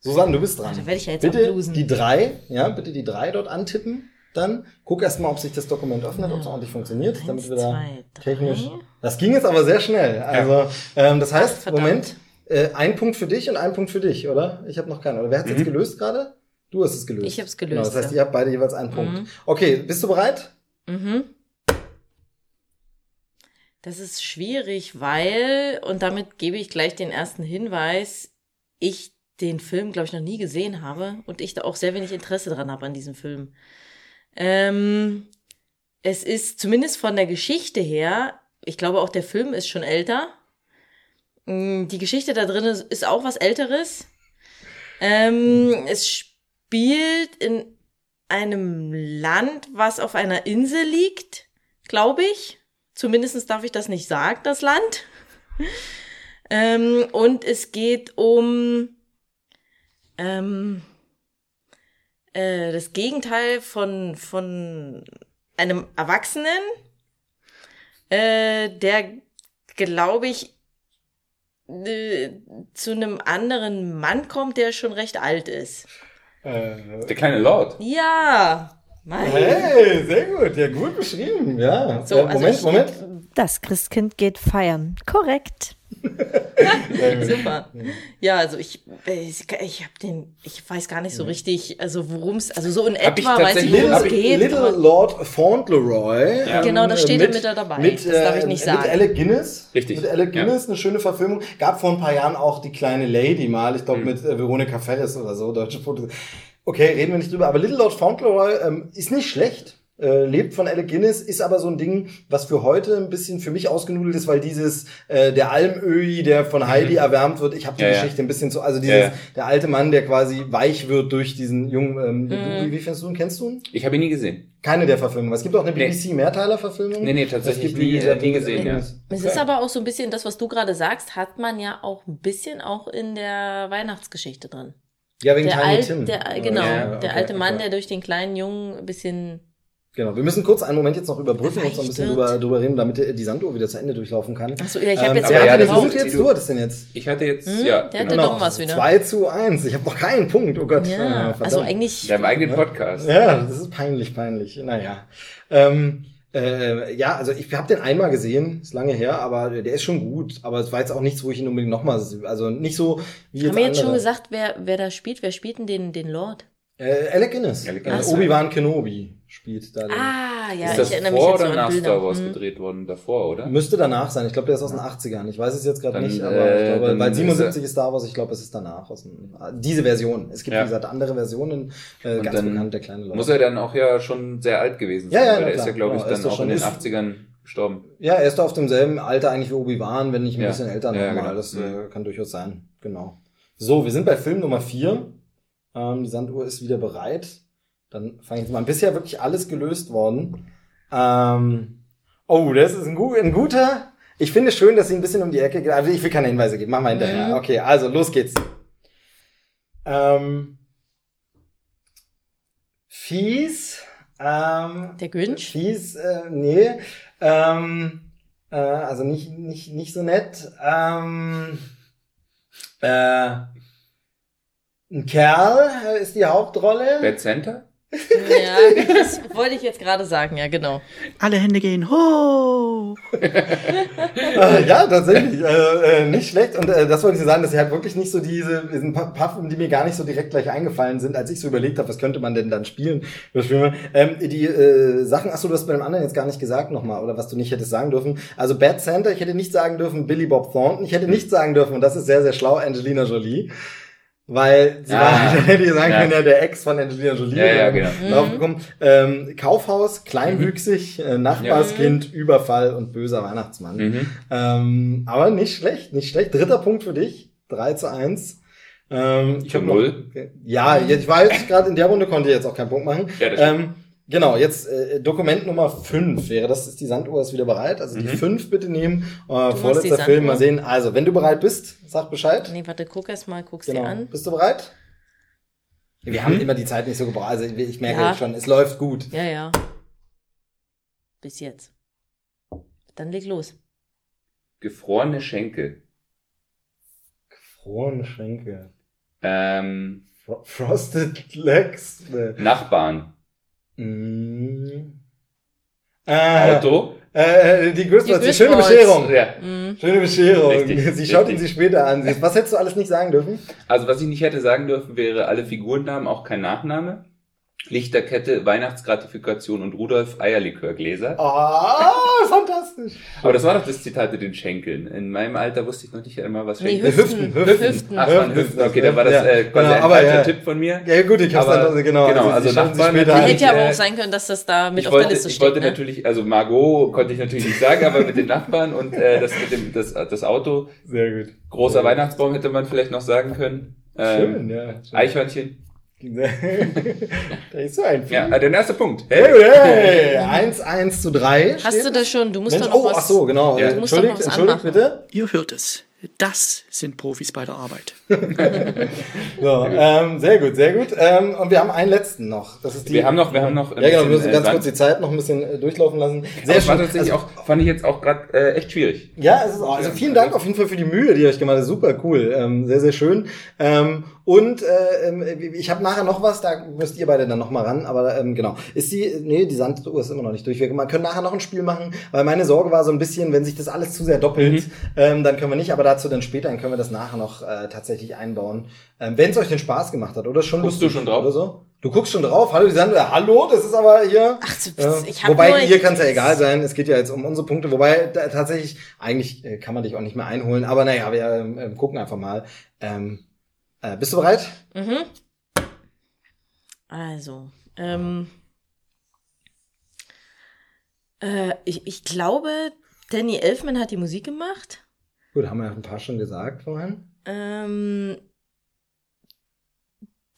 Susanne, du bist dran. Da werde ich ja jetzt bitte die drei, ja, bitte die drei dort antippen. Dann guck erst mal, ob sich das Dokument öffnet, ob es ordentlich funktioniert, Eins, damit wir da zwei, technisch. Das ging jetzt aber sehr schnell. Also, ähm, das heißt, Ach, verdammt. Moment, äh, ein Punkt für dich und ein Punkt für dich, oder? Ich habe noch keinen. Oder wer hat es jetzt gelöst gerade? Du hast es gelöst. Ich hab's Genau, gelöst, das heißt, ja. ihr habt beide jeweils einen Punkt. Okay, bist du bereit? Mhm. Das ist schwierig, weil, und damit gebe ich gleich den ersten Hinweis, ich den Film, glaube ich, noch nie gesehen habe und ich da auch sehr wenig Interesse dran habe an diesem Film. Ähm, es ist zumindest von der Geschichte her, ich glaube auch der Film ist schon älter. Mm, Die Geschichte da drin ist, auch was Älteres. Ähm, es spielt in einem Land, was auf einer Insel liegt, glaube ich. Zumindest darf ich das nicht sagen, das Land. ähm, und es geht um ähm, äh, das Gegenteil von, von einem Erwachsenen. äh, der, glaube ich, äh, zu einem anderen Mann kommt, der schon recht alt ist. Äh, Der kleine Lord. Ja. Mein. hey, sehr gut. Ja, gut beschrieben. Ja. So, äh, also Moment, ich- Moment. Das Christkind geht feiern. Korrekt. Super. Ja, also ich, ich, ich habe den, ich weiß gar nicht so richtig, also worum es, also so in Hab ich etwa weiß ich, worum es geht. Little Lord Fauntleroy. Ja. Genau, da ähm, steht er mit da dabei. Mit, Das darf ich äh, nicht Mit sagen. Alec Guinness. Richtig. Mit Alec Ja. Guinness, eine schöne Verfilmung. Gab vor ein paar Jahren auch die kleine Lady mal, ich Mhm. glaube mit äh, Veronica Ferris oder so, deutsche Fotos. Okay, reden wir nicht drüber. Aber Little Lord Fauntleroy ähm, ist nicht schlecht. Äh, lebt von Alec Guinness, ist aber so ein Ding, was für heute ein bisschen für mich ausgenudelt ist, weil dieses äh, der Almöhi, der von Heidi erwärmt wird, ich habe die Mhm. Ja, ja. Geschichte ein bisschen so, also dieses Ja, ja. der alte Mann, der quasi weich wird durch diesen jungen. Ähm, Mhm. du, wie, wie findest du ihn? Kennst du ihn? Ich habe ihn nie gesehen. Keine der Verfilmungen. Es gibt auch eine. BBC-Mehrteiler-Verfilmung. Nee, nee, tatsächlich Es gibt, wie nie, gesagt, nie gesehen, ja. Es ist aber auch so ein bisschen das, was du gerade sagst, hat man ja auch ein bisschen auch in der Weihnachtsgeschichte drin. Ja, wegen Der, Tiny alt, Tim. der, Ja, genau, ja, der okay, alte Mann, okay. der durch den kleinen Jungen ein bisschen Genau. Wir müssen kurz einen Moment jetzt noch überbrücken und so ein bisschen drüber, drüber reden, damit die Sanduhr wieder zu Ende durchlaufen kann. Ach so, ja, ich hab jetzt aber aber wer ja, das Punkt jetzt? Du hattest den jetzt. Ich hatte jetzt, Hm, ja, der hatte genau. doch was wieder. 2 zu 1. Ich habe noch keinen Punkt. Oh Gott. Ja, Äh, also eigentlich. Deinem eigenen Podcast. Ja, das ist peinlich, peinlich. Naja. Ähm, äh, ja, also ich habe den einmal gesehen, ist lange her, aber der ist schon gut. Aber es war jetzt auch nichts, wo ich ihn unbedingt nochmal, also nicht so wie jetzt haben wir jetzt schon gesagt, wer, wer da spielt? Wer spielt denn den, den Lord? Äh, Alec Guinness. Alec Äh, Guinness, Obi-Wan Kenobi spielt da. Ah, ja, ist das ich erinnere mich vor jetzt oder nach Bilder. Star Wars Hm. gedreht worden? Davor, oder? Müsste danach sein. Ich glaube, der ist aus den 80ern. Ich weiß es jetzt gerade nicht, aber äh, ich glaube, dann weil ist 77 ist Star Wars, ich glaube, es ist danach. Aus dem, diese Version. Es gibt, Ja. wie gesagt, andere Versionen. Äh, ganz bekannt, der kleine Lord. Muss er dann auch ja schon sehr alt gewesen Ja, sein, ja, weil na er ist klar. ja, glaube ich, Genau, ist dann auch in den ist- 80ern gestorben. ja, er ist doch auf demselben Alter eigentlich wie Obi-Wan, wenn nicht ein Ja. bisschen älter Ja, nochmal. genau. Das Mhm. äh, kann durchaus sein. Genau. So, wir sind bei Film Nummer 4. Ähm, die Sanduhr ist wieder bereit. Dann fange ich mal. Bisher wirklich alles gelöst worden. Ähm, oh, das ist ein, ein guter. Ich finde es schön, dass sie ein bisschen um die Ecke geht. Also ich will keine Hinweise geben. Machen wir hinterher. Mhm. Okay, also los geht's. Ähm, fies. Ähm, Der Grinch? Fies, äh, nee. Ähm, äh, also nicht, nicht, nicht so nett. Ähm, äh, ein Kerl ist die Hauptrolle. Bad Center? Ja, das wollte ich jetzt gerade sagen, ja, genau. Alle Hände gehen hoch. Äh, ja, tatsächlich. Äh, äh, nicht schlecht. Und äh, das wollte ich sagen, dass sie halt wirklich nicht so diese, diesen Filme, die mir gar nicht so direkt gleich eingefallen sind, als ich so überlegt habe, was könnte man denn dann spielen. Ähm, die äh, Sachen, achso, du hast bei dem anderen jetzt gar nicht gesagt nochmal, oder was du nicht hättest sagen dürfen. Also Bad Santa, ich hätte nicht sagen dürfen Billy Bob Thornton, ich hätte nicht sagen dürfen, und das ist sehr, sehr schlau, Angelina Jolie. Weil sie Ah. war, dann hätte ich sagen Ja. können, ja, der Ex von Angelina Jolie. Ja, ja, äh, genau. Draufgekommen. Ähm, Kaufhaus, kleinwüchsig, äh, Nachbarskind, Überfall und böser Weihnachtsmann. Mhm. Ähm, aber nicht schlecht, nicht schlecht. Dritter Punkt für dich. 3 zu 1. Ähm, ich Zu hab noch- null. Ja, jetzt, ich war jetzt gerade in der Runde, konnte ich jetzt auch keinen Punkt machen. Ja, das stimmt. Genau, jetzt äh, Dokument Nummer 5 wäre das, ist die Sanduhr ist wieder bereit. Also die Mhm. 5 bitte nehmen. Äh, die vorletzter? Film, mal sehen. Also, wenn du bereit bist, sag Bescheid. Nee, warte, guck erst mal, guck's dir Genau. an. Bist du bereit? Wir Mhm. haben immer die Zeit nicht so gebraucht. Also ich ich merke Ja. schon, es läuft gut. Ja, ja. Bis jetzt. Dann leg los. Gefrorene Schenkel. Gefrorene Schenkel. Ähm, Fro Frosted Legs. Äh, Nachbarn. Mm. äh, Auto. Äh, die Griswolds, die, Die schöne. Bescherung. Ja. Mhm. Schöne Bescherung. Richtig, Sie schaut richtig. ihn sich später an. Was hättest du alles nicht sagen dürfen? Also was ich nicht hätte sagen dürfen, wäre alle Figurennamen, auch kein Nachname. Lichterkette, Weihnachtsgratifikation und Rudolf Eierlikörgläser. Ah, fantastisch. Aber das war doch das Zitat mit den Schenkeln. In meinem Alter wusste ich noch nicht einmal, was Nee, Schenkel Hüften. Hüften, Hüften. Ach, waren Hüften. Okay, dann war das äh, quasi genau, ein aber falscher ja. Tipp von mir. Ja gut, ich hab's Aber- dann, genau. genau, also sich Nachbarn später. Hätte ja aber äh, auch sein können, dass das da mit Ich auf wollte, der Liste ich steht. wollte Ne? natürlich, also Margot konnte ich natürlich nicht sagen, aber mit den Nachbarn und äh, das mit dem das, das Auto, Sehr gut. großer Weihnachtsbaum hätte man vielleicht noch sagen können. Ähm, Schön, ja. Schön. Eichhörnchen. Da ist so ein Ja, äh, der erste Punkt. Hey, hey, 1, 1 zu 3. Hast du das schon? Du musst Mensch, doch noch oh, was. ach so, genau. Ja. Äh, Du musst doch Entschuldigt, entschuldigt bitte. Ihr hört es. Das sind Profis bei der Arbeit. So, ähm, sehr gut, sehr gut. Ähm, und wir haben einen letzten noch. Das ist die, Wir haben noch, wir haben noch. Ja, genau, wir müssen ganz äh, kurz die Zeit noch ein bisschen äh, durchlaufen lassen. Sehr das schön. Also, auch, fand ich jetzt auch gerade äh, echt schwierig. Ja, es ist auch, also vielen Dank auf jeden Fall für die Mühe, die ihr euch gemacht habt. Super cool. Ähm, sehr, sehr schön. Ähm, und äh, ähm, ich habe nachher noch was, da müsst ihr beide dann noch mal ran. Aber ähm, genau. Ist die, nee, die Sanduhr ist immer noch nicht durch. Wir können nachher noch ein Spiel machen, weil meine Sorge war so ein bisschen, wenn sich das alles zu sehr doppelt, Mhm. ähm, dann können wir nicht. Aber dazu dann später, dann können wir das nachher noch äh, tatsächlich einbauen. Ähm, wenn es euch den Spaß gemacht hat, oder schon Guckst du schon drauf? Oder so? Du guckst schon drauf. Hallo, die Sanduhr. Hallo, das ist aber hier. Ach, so, Ja, ich hab wobei hier kann es ja egal sein. Es geht ja jetzt um unsere Punkte. Wobei da, tatsächlich eigentlich äh, kann man dich auch nicht mehr einholen. Aber naja, wir ähm, gucken einfach mal. Ähm, äh, bist du bereit? Mhm. Also, ähm, äh, ich, ich glaube, Danny Elfman hat die Musik gemacht. Gut, haben wir ein paar schon gesagt vorhin. Ähm,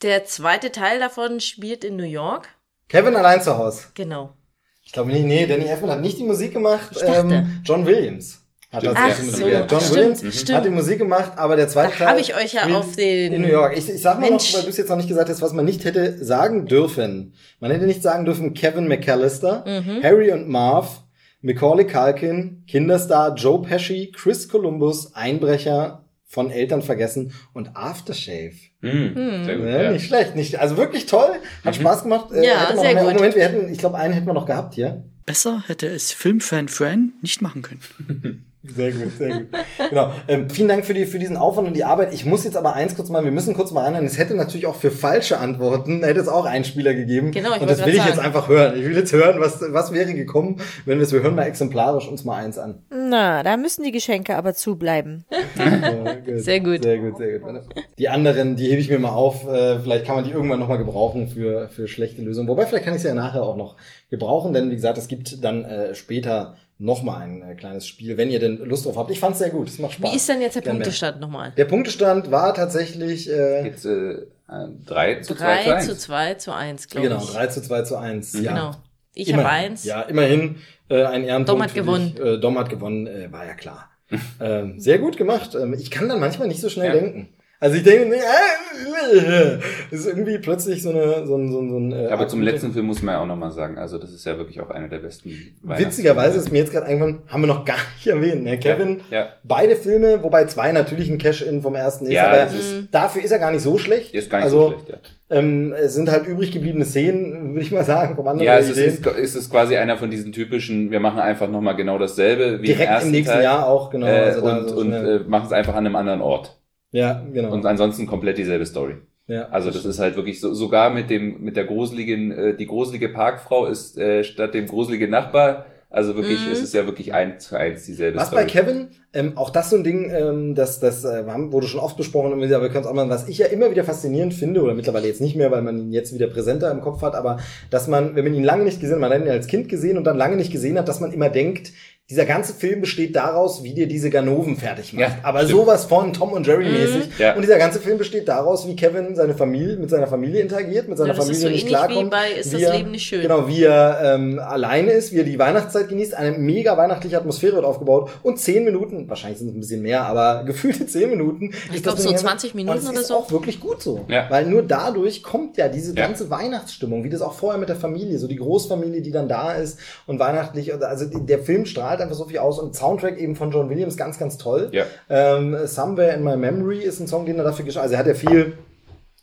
der zweite Teil davon spielt in New York. Kevin allein zu Hause. Genau. Ich glaube nicht, nee, Danny Elfman hat nicht die Musik gemacht. Ich dachte. Ähm, John Williams. Hat Stimmt, die Ach so. John stimmt, Williams stimmt. hat die Musik gemacht, aber der zweite Da Teil habe ich euch ja auf den- in New York. Ich, ich sag mal Mensch. noch, weil du es jetzt noch nicht gesagt hast, was man nicht hätte sagen dürfen. Man hätte nicht sagen dürfen Kevin McAllister, Mhm. Harry und Marv, Macaulay Culkin, Kinderstar Joe Pesci, Chris Columbus, Einbrecher von Eltern vergessen und Aftershave. Mhm. Sehr gut, Ja, ja. Nicht schlecht, nicht, also wirklich toll, hat Spaß gemacht. Äh, Ja, sehr gut. Moment, wir hätten, ich glaube, einen hätten wir noch gehabt hier. Besser hätte es Filmfan Fran nicht machen können. Sehr gut, sehr gut. Genau. Ähm, vielen Dank für, die, für diesen Aufwand und die Arbeit. Ich muss jetzt aber eins kurz mal, wir müssen kurz mal anhören. Es hätte natürlich auch für falsche Antworten, hätte es auch einen Spieler gegeben. Genau, ich Und das will ich jetzt einfach hören. Ich will jetzt hören, was, was wäre gekommen, wenn wir es, wir hören mal exemplarisch uns mal eins an. Na, da müssen die Geschenke aber zubleiben. Ja, gut. Sehr gut. Sehr gut, sehr gut. Die anderen, die hebe ich mir mal auf. Äh, vielleicht kann man die irgendwann nochmal gebrauchen für, für schlechte Lösungen. Wobei, vielleicht kann ich sie ja nachher auch noch gebrauchen, denn wie gesagt, es gibt dann äh, später nochmal ein äh, kleines Spiel, wenn ihr denn Lust drauf habt. Ich fand's sehr gut, es macht Spaß. Wie ist denn jetzt der Gern mehr. Punktestand nochmal? Der Punktestand war tatsächlich, äh, Jetzt äh, 3 zu 2 zu 3 1. zu 2 zu 1, glaube genau, ich. 3 zu 2 zu 1. Ja. Genau. Ich habe eins. Ja, immerhin äh, ein Ehrenpunkt. Dom hat für gewonnen. Dich. Äh, Dom hat gewonnen, äh, war ja klar. ähm, sehr gut gemacht. Ähm, ich kann dann manchmal nicht so schnell Ja. denken. Also ich denke, äh, ist irgendwie plötzlich so eine, so ein, so ein, so ein äh, Aber zum letzten Film muss man ja auch nochmal sagen, also das ist ja wirklich auch einer der besten Witzigerweise ist mir jetzt gerade eingefallen, haben wir noch gar nicht erwähnt. Ne? Kevin, Ja, ja. beide Filme, wobei zwei natürlich ein Cash-In vom ersten ist, Ja, aber ist- dafür ist er gar nicht so schlecht. Ist gar nicht also, so schlecht, ja. Ähm, es sind halt übrig gebliebene Szenen, würde ich mal sagen, vom anderen Ja, es ist, Ideen. ist, ist es quasi einer von diesen typischen, wir machen einfach nochmal genau dasselbe wie im Direkt ersten im nächsten Teil, Jahr auch, genau. äh, also und so und äh, machen es einfach an einem anderen Ort. Ja, genau. Und ansonsten komplett dieselbe Story. ja, Also das ist halt wirklich so, sogar mit dem mit der gruseligen, äh, die gruselige Parkfrau ist äh, statt dem gruseligen Nachbar, also wirklich, Mhm. es ist ja wirklich eins zu eins dieselbe Was Story. bei Kevin, ähm, auch das so ein Ding, ähm, das, das äh, wurde schon oft besprochen, aber wir können es auch mal, was ich ja immer wieder faszinierend finde, oder mittlerweile jetzt nicht mehr, weil man ihn jetzt wieder präsenter im Kopf hat, aber dass man, wenn man ihn lange nicht gesehen hat, man hat ihn ja als Kind gesehen und dann lange nicht gesehen hat, dass man immer denkt, dieser ganze Film besteht daraus, wie dir diese Ganoven fertig macht. Ja, aber stimmt. sowas von Tom und Jerry mäßig. Ja. Und dieser ganze Film besteht daraus, wie Kevin seine Familie, mit seiner Familie interagiert, mit seiner Ja, das ist Familie so nicht ähnlich wie klarkommt. bei Ist das wie er- Leben nicht schön? Genau, wie er ähm, alleine ist, wie er die Weihnachtszeit genießt. Eine mega weihnachtliche Atmosphäre wird aufgebaut. Und zehn Minuten, wahrscheinlich sind es ein bisschen mehr, aber gefühlte zehn Minuten. Ich ist glaub, das so Ding 20 Minuten oder ist so. auch wirklich gut so. Ja. Weil nur dadurch kommt ja diese Ja. ganze Weihnachtsstimmung, wie das auch vorher mit der Familie, so die Großfamilie, die dann da ist und weihnachtlich. Also der Film strahlt einfach so viel aus und Soundtrack eben von John Williams ganz, ganz toll. Ja. Ähm, Somewhere in My Memory ist ein Song, den er dafür geschrieben Also er hat ja viel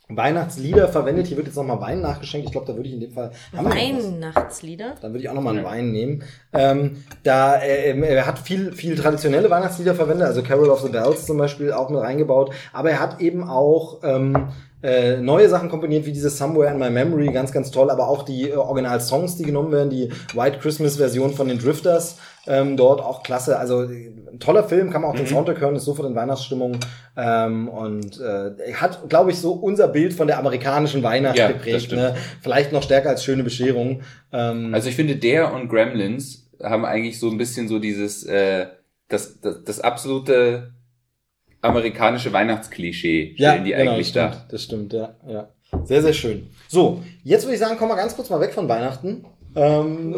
Weihnachtslieder verwendet. Hier wird jetzt nochmal Wein nachgeschenkt. Ich glaube, da würde ich in dem Fall. Weihnachtslieder. Dann würde ich auch nochmal einen Wein nehmen. Ähm, da er, er hat viel, viel traditionelle Weihnachtslieder verwendet, also Carol of the Bells zum Beispiel auch mit reingebaut. Aber er hat eben auch ähm, äh, neue Sachen komponiert, wie diese Somewhere in My Memory, ganz, ganz toll. Aber auch die äh, Original-Songs, die genommen werden, die White Christmas-Version von den Drifters, ähm, dort auch klasse. Also äh, ein toller Film, kann man auch den Soundtrack hören, ist sofort in Weihnachtsstimmung. Ähm, und äh, er hat, glaube ich, so unser Bild von der amerikanischen Weihnacht Ja, geprägt. Ne? Vielleicht noch stärker als schöne Bescherung. Ähm, Also ich finde, der und Gremlins haben eigentlich so ein bisschen so dieses, äh, das, das, das absolute amerikanische Weihnachtsklischee stellen die genau, eigentlich das da. stimmt, Das stimmt, ja, ja. Sehr, sehr schön. So, jetzt würde ich sagen, kommen wir ganz kurz mal weg von Weihnachten. Ähm,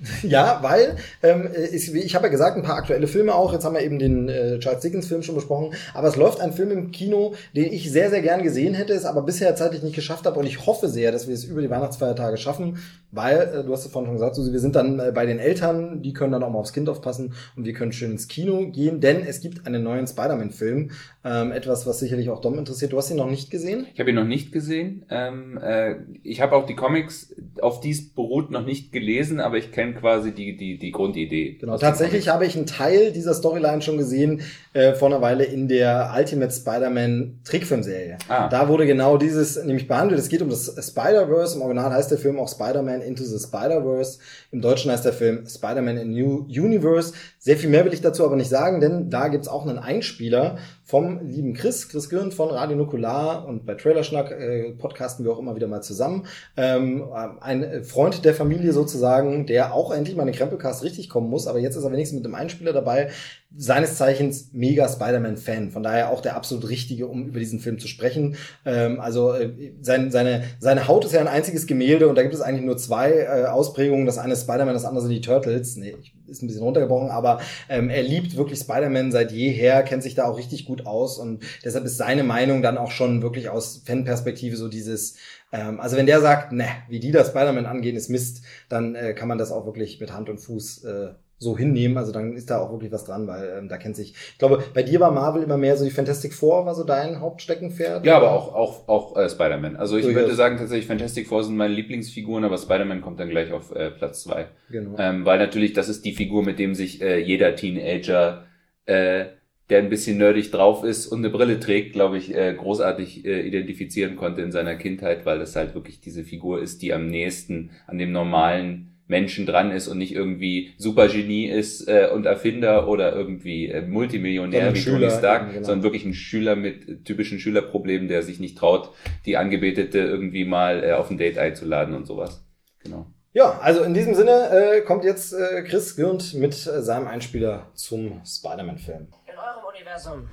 Ja, weil ähm, ich, ich habe ja gesagt, ein paar aktuelle Filme auch. Jetzt haben wir eben den äh, Charles Dickens-Film schon besprochen. Aber es läuft ein Film im Kino, den ich sehr, sehr gern gesehen hätte, es aber bisher zeitlich nicht geschafft habe. Und ich hoffe sehr, dass wir es über die Weihnachtsfeiertage schaffen, weil, äh, du hast es vorhin schon gesagt, Susi, wir sind dann äh, bei den Eltern, die können dann auch mal aufs Kind aufpassen und wir können schön ins Kino gehen, denn es gibt einen neuen Spider-Man-Film. Ähm, etwas, was sicherlich auch Dom interessiert. Du hast ihn noch nicht gesehen? Ich habe ihn noch nicht gesehen. Ähm, äh, ich habe auch die Comics, auf die es beruht, noch nicht gelesen, aber ich kenne quasi die, die, die Grundidee. Genau, tatsächlich habe ich einen Teil dieser Storyline schon gesehen, äh, vor einer Weile in der Ultimate Spider-Man Trickfilmserie. Ah. Da wurde genau dieses nämlich behandelt. Es geht um das Spider-Verse. Im Original heißt der Film auch Spider-Man Into the Spider-Verse. Im Deutschen heißt der Film Spider-Man in New Universe. Sehr viel mehr will ich dazu aber nicht sagen, denn da gibt's auch einen Einspieler vom lieben Chris, Chris Gürn von Radio Nukular und bei Trailerschnack äh, podcasten wir auch immer wieder mal zusammen. Ähm, ein Freund der Familie sozusagen, der auch endlich mal in den Krempelcast richtig kommen muss, aber jetzt ist er wenigstens mit dem Einspieler dabei, seines Zeichens mega Spider-Man-Fan. Von daher auch der absolut richtige, um über diesen Film zu sprechen. Ähm, also äh, sein, seine, seine Haut ist ja ein einziges Gemälde und da gibt es eigentlich nur zwei äh, Ausprägungen. Das eine ist Spider-Man, das andere sind die Turtles. Nee, ist ein bisschen runtergebrochen, aber ähm, er liebt wirklich Spider-Man seit jeher, kennt sich da auch richtig gut aus und deshalb ist seine Meinung dann auch schon wirklich aus Fanperspektive so dieses ähm, also wenn der sagt, ne, wie die das Spider-Man angehen, ist Mist, dann äh, kann man das auch wirklich mit Hand und Fuß äh, so hinnehmen. Also dann ist da auch wirklich was dran, weil ähm, da kennt sich. Ich glaube, bei dir war Marvel immer mehr so die Fantastic Four war so dein Hauptsteckenpferd. Ja, aber auch auch auch äh, Spider-Man. Also ich Durchaus. würde sagen tatsächlich Fantastic Four sind meine Lieblingsfiguren, aber Spider-Man kommt dann gleich auf äh, Platz zwei. Genau. Ähm, weil natürlich das ist die Figur, mit dem sich äh, jeder Teenager, äh, der ein bisschen nerdig drauf ist und eine Brille trägt, glaube ich, äh, großartig äh, identifizieren konnte in seiner Kindheit, weil das halt wirklich diese Figur ist, die am nächsten an dem normalen Menschen dran ist und nicht irgendwie Supergenie ist äh, und Erfinder oder irgendwie äh, Multimillionär wie Schüler, Tony Stark, genau. sondern wirklich ein Schüler mit äh, typischen Schülerproblemen, der sich nicht traut, die Angebetete irgendwie mal äh, auf ein Date einzuladen und sowas. Genau. Ja, also in diesem Sinne äh, kommt jetzt äh, Chris Gürnt mit äh, seinem Einspieler zum Spider-Man-Film. In eurem Universum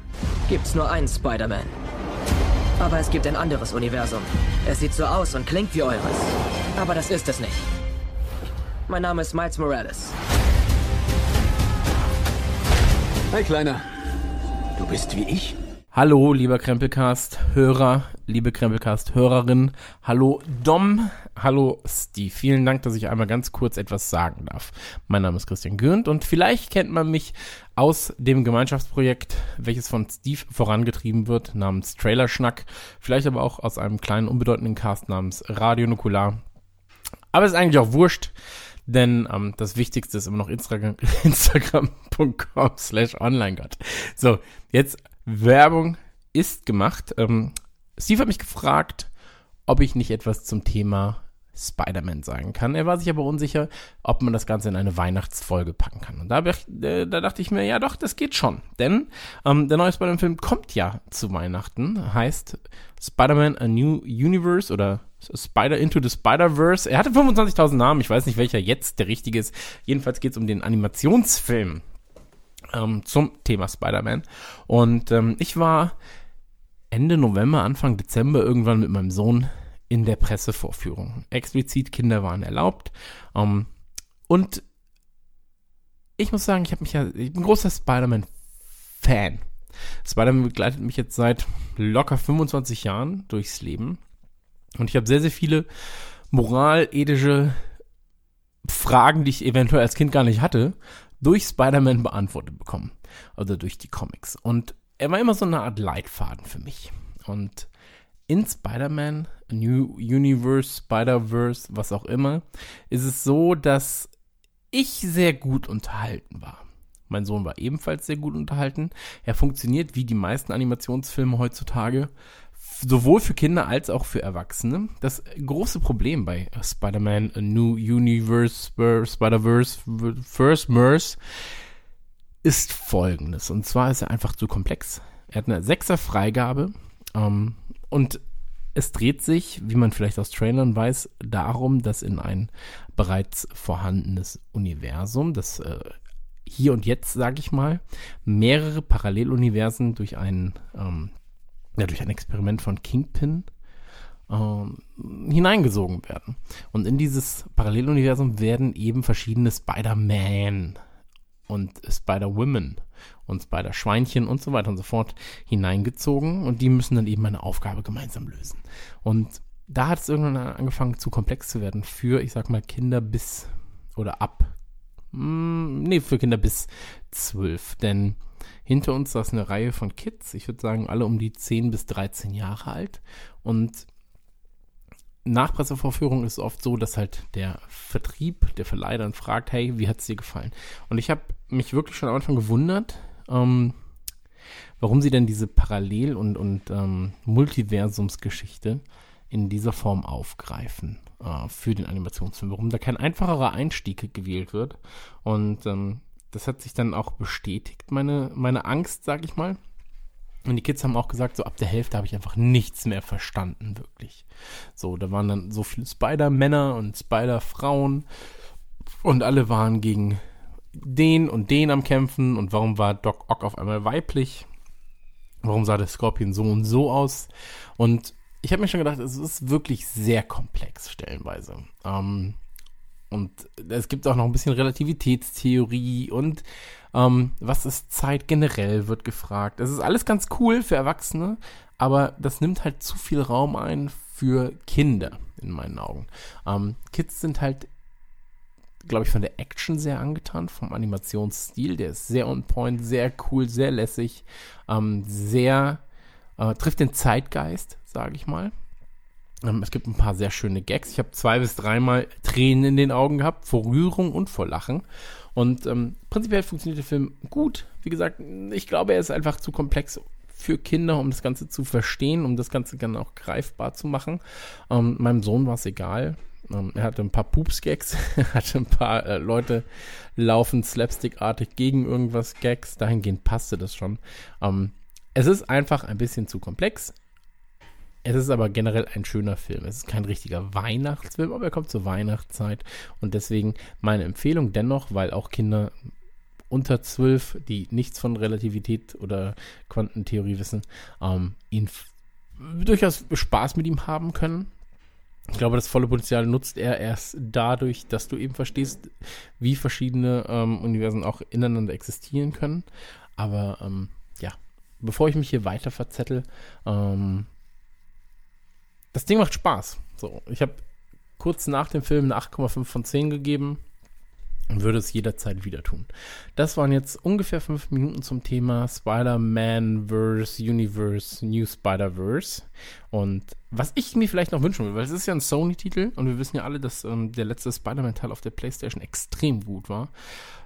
gibt's nur einen Spider-Man. Aber es gibt ein anderes Universum. Es sieht so aus und klingt wie eures. Aber das ist es nicht. Mein Name ist Miles Morales. Hi, Kleiner. Du bist wie ich? Hallo, lieber Krempelcast-Hörer, liebe Krempelcast-Hörerin. Hallo Dom, hallo Steve. Vielen Dank, dass ich einmal ganz kurz etwas sagen darf. Mein Name ist Christian Gürnt und vielleicht kennt man mich aus dem Gemeinschaftsprojekt, welches von Steve vorangetrieben wird, namens Trailerschnack. Vielleicht aber auch aus einem kleinen, unbedeutenden Cast namens Radio Nukular. Aber ist eigentlich auch wurscht, denn ähm, das Wichtigste ist immer noch Instagram- Instagram.com slash onlinegott. So, jetzt Werbung ist gemacht. Ähm, Steve hat mich gefragt, ob ich nicht etwas zum Thema Spider-Man sagen kann. Er war sich aber unsicher, ob man das Ganze in eine Weihnachtsfolge packen kann. Und da, äh, da dachte ich mir, ja doch, das geht schon. Denn ähm, der neue Spider-Man-Film kommt ja zu Weihnachten. Heißt Spider-Man A New Universe oder Spider Into the Spider-Verse. Er hatte 25.000 Namen. Ich weiß nicht, welcher jetzt der richtige ist. Jedenfalls geht es um den Animationsfilm ähm, zum Thema Spider-Man. Und ähm, ich war Ende November, Anfang Dezember irgendwann mit meinem Sohn in der Pressevorführung. Explizit Kinder waren erlaubt. Ähm, und ich muss sagen, ich habe mich ja, ich bin ein großer Spider-Man-Fan. Spider-Man begleitet mich jetzt seit locker 25 Jahren durchs Leben. Und ich habe sehr, sehr viele moralethische Fragen, die ich eventuell als Kind gar nicht hatte, durch Spider-Man beantwortet bekommen. Also durch die Comics. Und er war immer so eine Art Leitfaden für mich. Und in Spider-Man, New Universe, Spider-Verse, was auch immer, ist es so, dass ich sehr gut unterhalten war. Mein Sohn war ebenfalls sehr gut unterhalten. Er funktioniert wie die meisten Animationsfilme heutzutage, sowohl für Kinder als auch für Erwachsene. Das große Problem bei Spider-Man A New Universe, Spider-Verse, First Merce ist folgendes. Und zwar ist er einfach zu komplex. Er hat eine 6er Freigabe ähm, und es dreht sich, wie man vielleicht aus Trailern weiß, darum, dass in ein bereits vorhandenes Universum, das äh, hier und jetzt, sage ich mal, mehrere Paralleluniversen durch ein, ähm, ja, durch ein Experiment von Kingpin ähm, hineingesogen werden. Und in dieses Paralleluniversum werden eben verschiedene Spider-Man und Spider-Women und Spider-Schweinchen und so weiter und so fort hineingezogen und die müssen dann eben eine Aufgabe gemeinsam lösen. Und da hat es irgendwann angefangen zu komplex zu werden für, ich sag mal, Kinder bis oder ab. Mh, nee, für Kinder bis zwölf. Denn hinter uns saß eine Reihe von Kids, ich würde sagen, alle um die 10 bis 13 Jahre alt. Und nach Pressevorführung ist oft so, dass halt der Vertrieb, der Verleih dann fragt, hey, wie hat es dir gefallen? Und ich habe mich wirklich schon am Anfang gewundert, ähm, warum sie denn diese Parallel- und, und ähm, Multiversumsgeschichte in dieser Form aufgreifen äh, für den Animationsfilm, warum da kein einfacherer Einstieg gewählt wird. Und ähm, das hat sich dann auch bestätigt, meine, meine Angst, sag ich mal. Und die Kids haben auch gesagt, so ab der Hälfte habe ich einfach nichts mehr verstanden, wirklich. So, da waren dann so viele Spider-Männer und Spider-Frauen und alle waren gegen den und den am Kämpfen und warum war Doc Ock auf einmal weiblich? Warum sah der Scorpion so und so aus? Und ich habe mir schon gedacht, es ist wirklich sehr komplex stellenweise. Ähm, und es gibt auch noch ein bisschen Relativitätstheorie und ähm, was ist Zeit generell, wird gefragt. Es ist alles ganz cool für Erwachsene, aber das nimmt halt zu viel Raum ein für Kinder, in meinen Augen. Ähm, Kids sind halt, glaube ich, von der Action sehr angetan, vom Animationsstil. Der ist sehr on point, sehr cool, sehr lässig, ähm, sehr, äh, trifft den Zeitgeist, sage ich mal. Ähm, es gibt ein paar sehr schöne Gags. Ich habe zwei bis dreimal Tränen in den Augen gehabt, vor Rührung und vor Lachen. Und ähm, prinzipiell funktioniert der Film gut. Wie gesagt, ich glaube, er ist einfach zu komplex für Kinder, um das Ganze zu verstehen, um das Ganze dann auch greifbar zu machen. Ähm, meinem Sohn war es egal. Ähm, er hatte ein paar Pups-Gags, er hatte ein paar äh, Leute laufen slapstickartig gegen irgendwas Gags. Dahingehend passte das schon. Ähm, es ist einfach ein bisschen zu komplex. Es ist aber generell ein schöner Film. Es ist kein richtiger Weihnachtsfilm, aber er kommt zur Weihnachtszeit. Und deswegen meine Empfehlung dennoch, weil auch Kinder unter zwölf, die nichts von Relativität oder Quantentheorie wissen, ähm, ihn durchaus Spaß mit ihm haben können. Ich glaube, das volle Potenzial nutzt er erst dadurch, dass du eben verstehst, wie verschiedene ähm, Universen auch ineinander existieren können. Aber ähm, ja, bevor ich mich hier weiter verzettel, ähm, das Ding macht Spaß. So, ich habe kurz nach dem Film eine 8,5 von 10 gegeben und würde es jederzeit wieder tun. Das waren jetzt ungefähr fünf Minuten zum Thema Spider-Man vs. Universe, New Spider-Verse. Und was ich mir vielleicht noch wünschen will, weil es ist ja ein Sony-Titel und wir wissen ja alle, dass ähm, der letzte Spider-Man-Teil auf der PlayStation extrem gut war,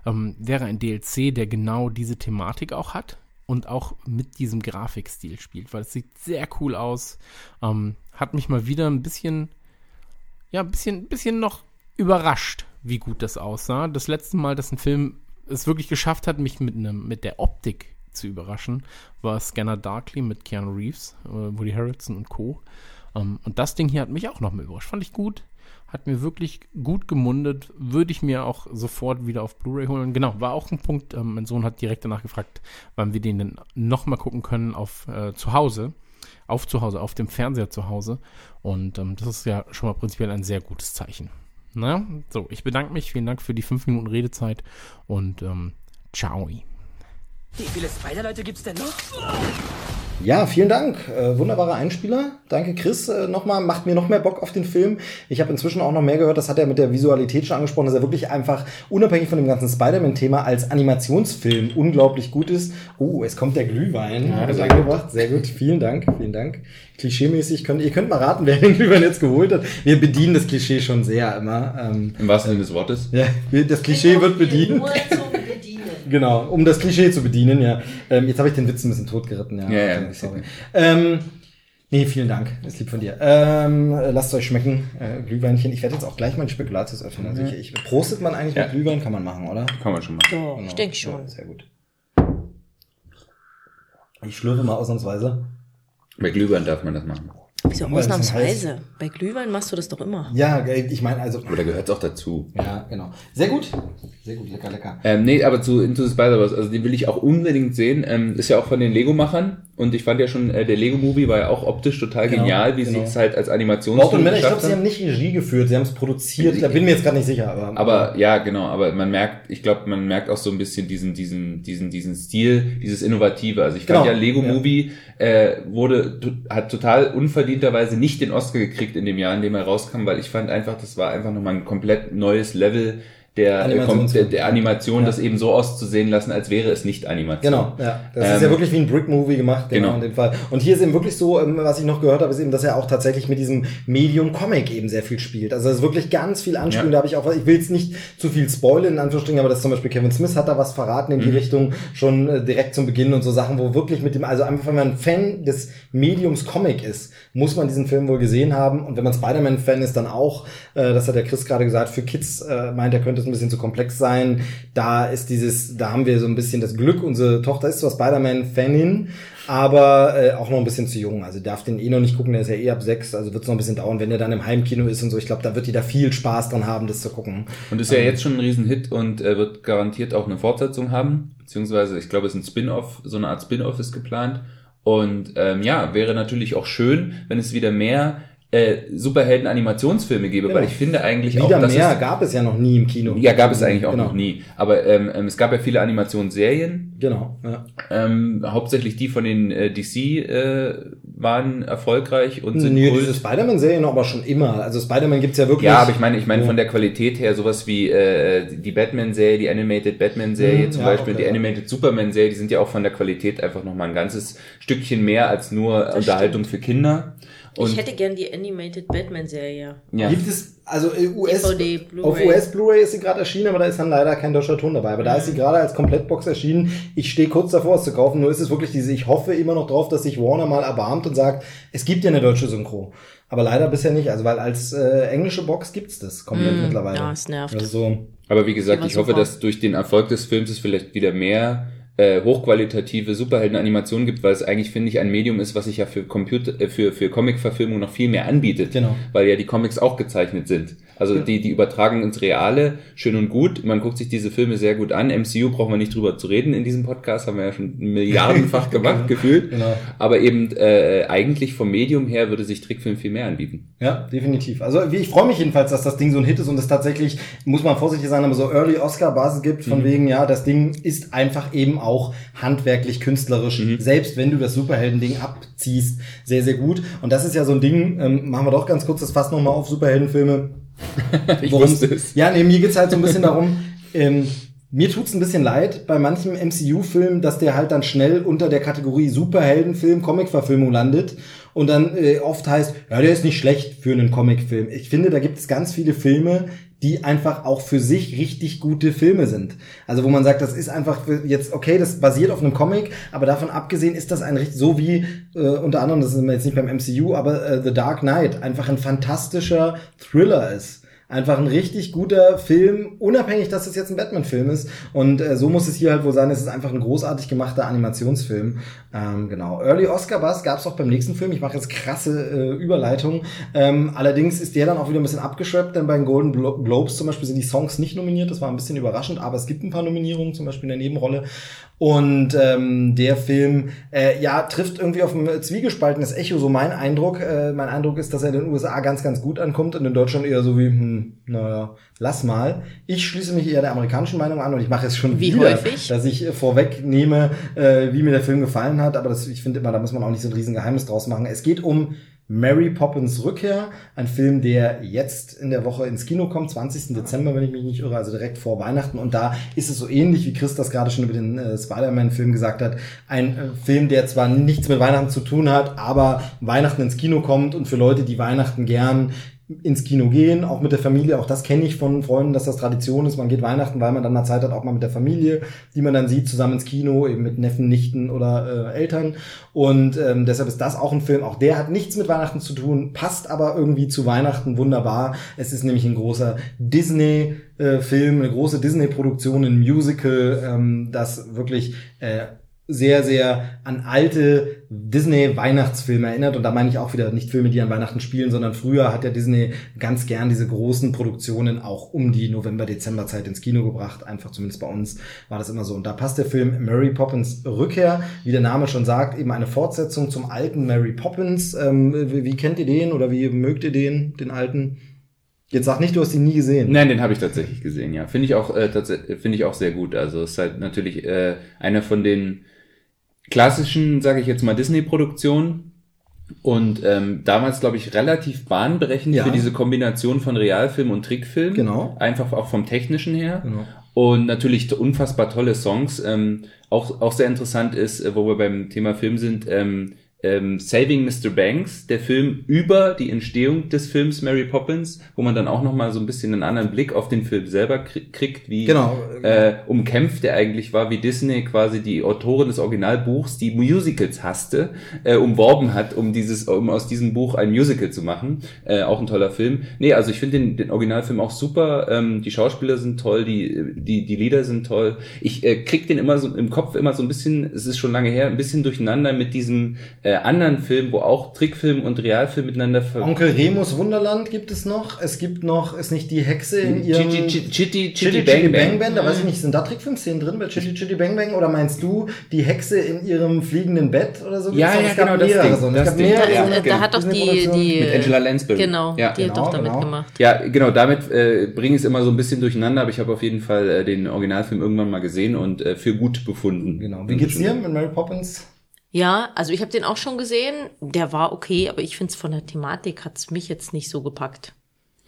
ähm, wäre ein DLC, der genau diese Thematik auch hat und auch mit diesem Grafikstil spielt, weil es sieht sehr cool aus. Ähm, hat mich mal wieder ein bisschen, ja, ein bisschen, bisschen noch überrascht, wie gut das aussah. Das letzte Mal, dass ein Film es wirklich geschafft hat, mich mit, ne, mit der Optik zu überraschen, war Scanner Darkly mit Keanu Reeves, äh, Woody Harrelson und Co. Ähm, und das Ding hier hat mich auch noch mal überrascht. Fand ich gut. Hat mir wirklich gut gemundet. Würde ich mir auch sofort wieder auf Blu-ray holen. Genau, war auch ein Punkt. Ähm, mein Sohn hat direkt danach gefragt, wann wir den denn noch mal gucken können auf äh, zu Hause auf zu Hause, auf dem Fernseher zu Hause. Und ähm, das ist ja schon mal prinzipiell ein sehr gutes Zeichen. Na, so, ich bedanke mich. Vielen Dank für die 5 Minuten Redezeit und ähm, ciao. Wie viele Spider-Leute gibt's denn noch? Ja, vielen Dank. Äh, wunderbarer Einspieler. Danke, Chris. Äh, nochmal, macht mir noch mehr Bock auf den Film. Ich habe inzwischen auch noch mehr gehört, das hat er mit der Visualität schon angesprochen, dass er wirklich einfach, unabhängig von dem ganzen Spider-Man-Thema, als Animationsfilm unglaublich gut ist. Oh, es kommt der Glühwein. Ja, hat angebracht. Sehr gut. Vielen Dank, vielen Dank. Klischee-mäßig, könnt, ihr könnt mal raten, wer den Glühwein jetzt geholt hat. Wir bedienen das Klischee schon sehr immer. Ähm, Im wahrsten Sinne des Wortes. Ja, das Klischee wird bedient. Genau, um das Klischee zu bedienen, ja. Ähm, jetzt habe ich den Witz ein bisschen totgeritten, ja. Ja, ja, sorry. Ähm, nee, vielen Dank. Ist lieb von dir. Ähm, äh, lasst euch schmecken, äh, Glühweinchen. Ich werde jetzt auch gleich mal die Spekulatius öffnen. Also ich, ich, prostet man eigentlich Ja. mit Glühwein? Kann man machen, oder? Kann man schon machen. Ja, Genau. ich denke schon. Ja, sehr gut. Ich schlürfe mal ausnahmsweise. Bei Glühwein darf man das machen. Wieso es ausnahmsweise? Bei Glühwein machst du das doch immer. Ja, ich meine, also. Aber da gehört auch dazu. Ja, genau. Sehr gut. Sehr gut, lecker, lecker. Ähm, nee, aber zu Into the Spider-Verse, also den will ich auch unbedingt sehen. Ähm, ist ja auch von den Lego-Machern. Und ich fand ja schon, äh, der Lego-Movie war ja auch optisch total Genau, genial, wie genau. sie es halt als Wort und Animationsfilm Männer, ich glaube, sie haben. nicht Regie geführt, sie haben es produziert. Da bin mir jetzt gerade nicht sicher, aber. Aber ja, genau, aber man merkt, ich glaube, man merkt auch so ein bisschen diesen, diesen, diesen, diesen Stil, dieses Innovative. Also ich fand Genau, ja, Lego ja. Movie äh, wurde, hat total unverdienterweise nicht den Oscar gekriegt in dem Jahr, in dem er rauskam, weil ich fand einfach, das war einfach nochmal ein komplett neues Level der, äh, kom- der, der Animation, Ja. das eben so auszusehen lassen, als wäre es nicht Animation. Genau, ja. Das ist Ähm, ja wirklich wie ein Brick-Movie gemacht, genau, genau. in dem Fall. Und hier ist eben wirklich so, ähm, was ich noch gehört habe, ist eben, dass er auch tatsächlich mit diesem Medium Comic eben sehr viel spielt. Also es ist wirklich ganz viel Anspielung. Ja. Da habe ich auch, ich will jetzt nicht zu viel spoilern, in Anführungsstrichen, aber das zum Beispiel Kevin Smith hat da was verraten in die Mhm. Richtung, schon äh, direkt zum Beginn und so Sachen, wo wirklich mit dem, also einfach, wenn man Fan des Mediums Comic ist, muss man diesen Film wohl gesehen haben. Und wenn man Spider-Man-Fan ist, dann auch, äh, das hat der Chris gerade gesagt, für Kids äh, meint, er könnte es ein bisschen zu komplex sein. Da ist dieses, da haben wir so ein bisschen das Glück, unsere Tochter ist zwar Spider-Man-Fanin, aber äh, auch noch ein bisschen zu jung. Also darf den eh noch nicht gucken, der ist ja eh ab sechs, also wird es noch ein bisschen dauern, wenn der dann im Heimkino ist und so. Ich glaube, da wird die da viel Spaß dran haben, das zu gucken. Und ist ja jetzt schon ein Riesenhit und äh, wird garantiert auch eine Fortsetzung haben. Beziehungsweise, ich glaube, es ist ein Spin-off, so eine Art Spin-off ist geplant. Und ähm, ja, wäre natürlich auch schön, wenn es wieder mehr äh, Superhelden-Animationsfilme gäbe, Genau. weil ich finde eigentlich auch, Wieder dass mehr es, gab es ja noch nie im Kino. ja, gab es eigentlich auch Genau. noch nie. Aber ähm, ähm, es gab ja viele Animationsserien, Genau, ja. ähm, hauptsächlich die von den äh, DC äh, waren erfolgreich und sind Nee, Kult. diese Spider-Man-Serien aber schon immer. Also Spider-Man gibt's ja wirklich. Ja, aber ich meine, ich meine Ja. von der Qualität her sowas wie äh, die Batman-Serie, die Animated Batman-Serie Mhm, zum ja, Beispiel, okay, die. Animated Superman-Serie, die sind ja auch von der Qualität einfach nochmal ein ganzes Stückchen mehr als nur Unterhaltung für Kinder. Und ich hätte gern die Animated Batman-Serie. ja. Gibt es, also äh, US, DVD, auf. US Blu-ray ist sie gerade erschienen, aber da ist dann leider kein deutscher Ton dabei. Aber da ist sie gerade als Komplettbox erschienen. Ich stehe kurz davor, es zu kaufen. Nur ist es wirklich diese, ich hoffe immer noch drauf, dass sich Warner mal erbarmt und sagt, es gibt ja eine deutsche Synchro. Aber leider bisher nicht. Also, weil als äh, englische Box gibt's das komplett Mm, mittlerweile. ja, es nervt. Also so, Aber wie gesagt, ich hoffe, dass durch den Erfolg des Films es vielleicht wieder mehr äh, hochqualitative Superhelden-Animationen gibt, weil es eigentlich, finde ich, ein Medium ist, was sich ja für Computer, äh, für, für Comic-Verfilmung noch viel mehr anbietet. Genau. Weil ja die Comics auch gezeichnet sind. Also die, die Übertragung ins Reale, schön und gut. Man guckt sich diese Filme sehr gut an. MCU brauchen wir nicht drüber zu reden in diesem Podcast, haben wir ja schon milliardenfach gemacht, gefühlt. Genau. Aber eben äh, eigentlich vom Medium her würde sich Trickfilm viel mehr anbieten. Ja, definitiv. Also wie- ich freue mich jedenfalls, dass das Ding so ein Hit ist und es tatsächlich, muss man vorsichtig sein, aber so Early Oscar-Basis gibt, von wegen, ja, das Ding ist einfach eben auch handwerklich, künstlerisch, selbst wenn du das Superhelden-Ding abziehst, sehr, sehr gut. Und das ist ja so ein Ding, ähm, machen wir doch ganz kurz das Fass nochmal auf Superheldenfilme. Ich Worum- wusste es. Ja, nee, mir geht's halt so ein bisschen darum, ähm, mir tut's ein bisschen leid bei manchem MCU-Film, dass der halt dann schnell unter der Kategorie Superheldenfilm, Comicverfilmung landet und dann äh, oft heißt, ja, der ist nicht schlecht für einen Comicfilm. Ich finde, da gibt es ganz viele Filme, die einfach auch für sich richtig gute Filme sind. Also wo man sagt, das ist einfach jetzt, okay, das basiert auf einem Comic, aber davon abgesehen ist das ein richtig, so wie äh, unter anderem, das ist jetzt nicht beim MCU, aber äh, The Dark Knight einfach ein fantastischer Thriller ist einfach ein richtig guter Film, unabhängig, dass es jetzt ein Batman-Film ist. Und äh, so muss es hier halt wohl sein. Es ist einfach ein großartig gemachter Animationsfilm. Ähm, genau. Early Oscar Buzz gab es auch beim nächsten Film. Ich mache jetzt krasse äh, Überleitung. Ähm, allerdings ist der dann auch wieder ein bisschen abgeschweppt, denn bei den Golden Glo Globes zum Beispiel sind die Songs nicht nominiert. Das war ein bisschen überraschend, aber es gibt ein paar Nominierungen, zum Beispiel in der Nebenrolle. Und ähm, der Film, äh, ja, trifft irgendwie auf ein zwiegespaltenes Echo, so mein Eindruck. Äh, mein Eindruck ist, dass er in den USA ganz, ganz gut ankommt und in Deutschland eher so wie, hm, naja, lass mal. Ich schließe mich eher der amerikanischen Meinung an und ich mache es schon Wie wieder, häufig? dass ich vorwegnehme, äh, wie mir der Film gefallen hat. Aber das, ich finde immer, da muss man auch nicht so ein riesen Geheimnis draus machen. Es geht um Mary Poppins Rückkehr, ein Film, der jetzt in der Woche ins Kino kommt, 20. Dezember, wenn ich mich nicht irre, also direkt vor Weihnachten. Und da ist es so ähnlich, wie Chris das gerade schon über den äh, Spider-Man-Film gesagt hat. Ein äh, Film, der zwar nichts mit Weihnachten zu tun hat, aber Weihnachten ins Kino kommt und für Leute, die Weihnachten gern ins Kino gehen, auch mit der Familie, auch das kenne ich von Freunden, dass das Tradition ist. Man geht Weihnachten, weil man dann mal Zeit hat, auch mal mit der Familie, die man dann sieht, zusammen ins Kino, eben mit Neffen, Nichten oder äh, Eltern. Und ähm, deshalb ist das auch ein Film. Auch der hat nichts mit Weihnachten zu tun, passt aber irgendwie zu Weihnachten wunderbar. Es ist nämlich ein großer Disney-Film, eine große Disney-Produktion, ein Musical, ähm, das wirklich äh, sehr, sehr an alte Disney-Weihnachtsfilme erinnert. Und da meine ich auch wieder nicht Filme, die an Weihnachten spielen, sondern früher hat ja Disney ganz gern diese großen Produktionen auch um die November-Dezember-Zeit ins Kino gebracht. Einfach zumindest bei uns war das immer so. Und da passt der Film Mary Poppins Rückkehr, wie der Name schon sagt, eben eine Fortsetzung zum alten Mary Poppins. Ähm, wie, wie kennt ihr den oder wie mögt ihr den, den alten? Jetzt sag nicht, du hast ihn nie gesehen. Nein, den habe ich tatsächlich gesehen, ja. Finde ich auch äh, finde ich auch sehr gut. Also ist halt natürlich äh, einer von den klassischen, sage ich jetzt mal, Disney-Produktionen. Und ähm, damals, glaube ich, relativ bahnbrechend Ja. für diese Kombination von Realfilm und Trickfilm. Genau. Einfach auch vom technischen her. Genau. Und natürlich unfassbar tolle Songs. Ähm, auch, auch sehr interessant ist, äh, wo wir beim Thema Film sind, ähm, ähm, Saving Mr. Banks, der Film über die Entstehung des Films Mary Poppins, wo man dann auch nochmal so ein bisschen einen anderen Blick auf den Film selber krie- kriegt, wie Genau. äh, umkämpft er eigentlich war, wie Disney quasi die Autorin des Originalbuchs, die Musicals hasste, äh, umworben hat, um dieses, um aus diesem Buch ein Musical zu machen. Äh, auch ein toller Film. Nee, also ich finde den, den Originalfilm auch super. Ähm, die Schauspieler sind toll, die, die, die Lieder sind toll. Ich äh, krieg den immer so im Kopf immer so ein bisschen, es ist schon lange her, ein bisschen durcheinander mit diesem äh, anderen Film, wo auch Trickfilm und Realfilm miteinander ver Onkel Remus Wunderland gibt es noch. Es gibt noch, ist nicht die Hexe in ihrem... Chitty, Chitty, Chitty, Chitty Chitty, Chitty Bang Bang Bang. Da weiß ich nicht, sind da Trickfilm-Szenen drin bei Chitty Chitty Bang Bang oder meinst du die Hexe in ihrem fliegenden Bett oder so? Ja, ja, genau, das Ding, so. Es das gab Ding. mehrere Da, Ja, äh, genau. hat doch die, Mit Angela Lansbury. Genau, Ja. die hat Genau, doch damit genau. gemacht. Ja, genau, damit äh, bringe ich es immer so ein bisschen durcheinander, aber ich habe auf jeden Fall äh, den Originalfilm irgendwann mal gesehen und äh, für gut befunden. Genau. Wie geht's dir mit Mary Poppins? Ja, also ich habe den auch schon gesehen. Der war okay, aber ich finde es von der Thematik hat's mich jetzt nicht so gepackt.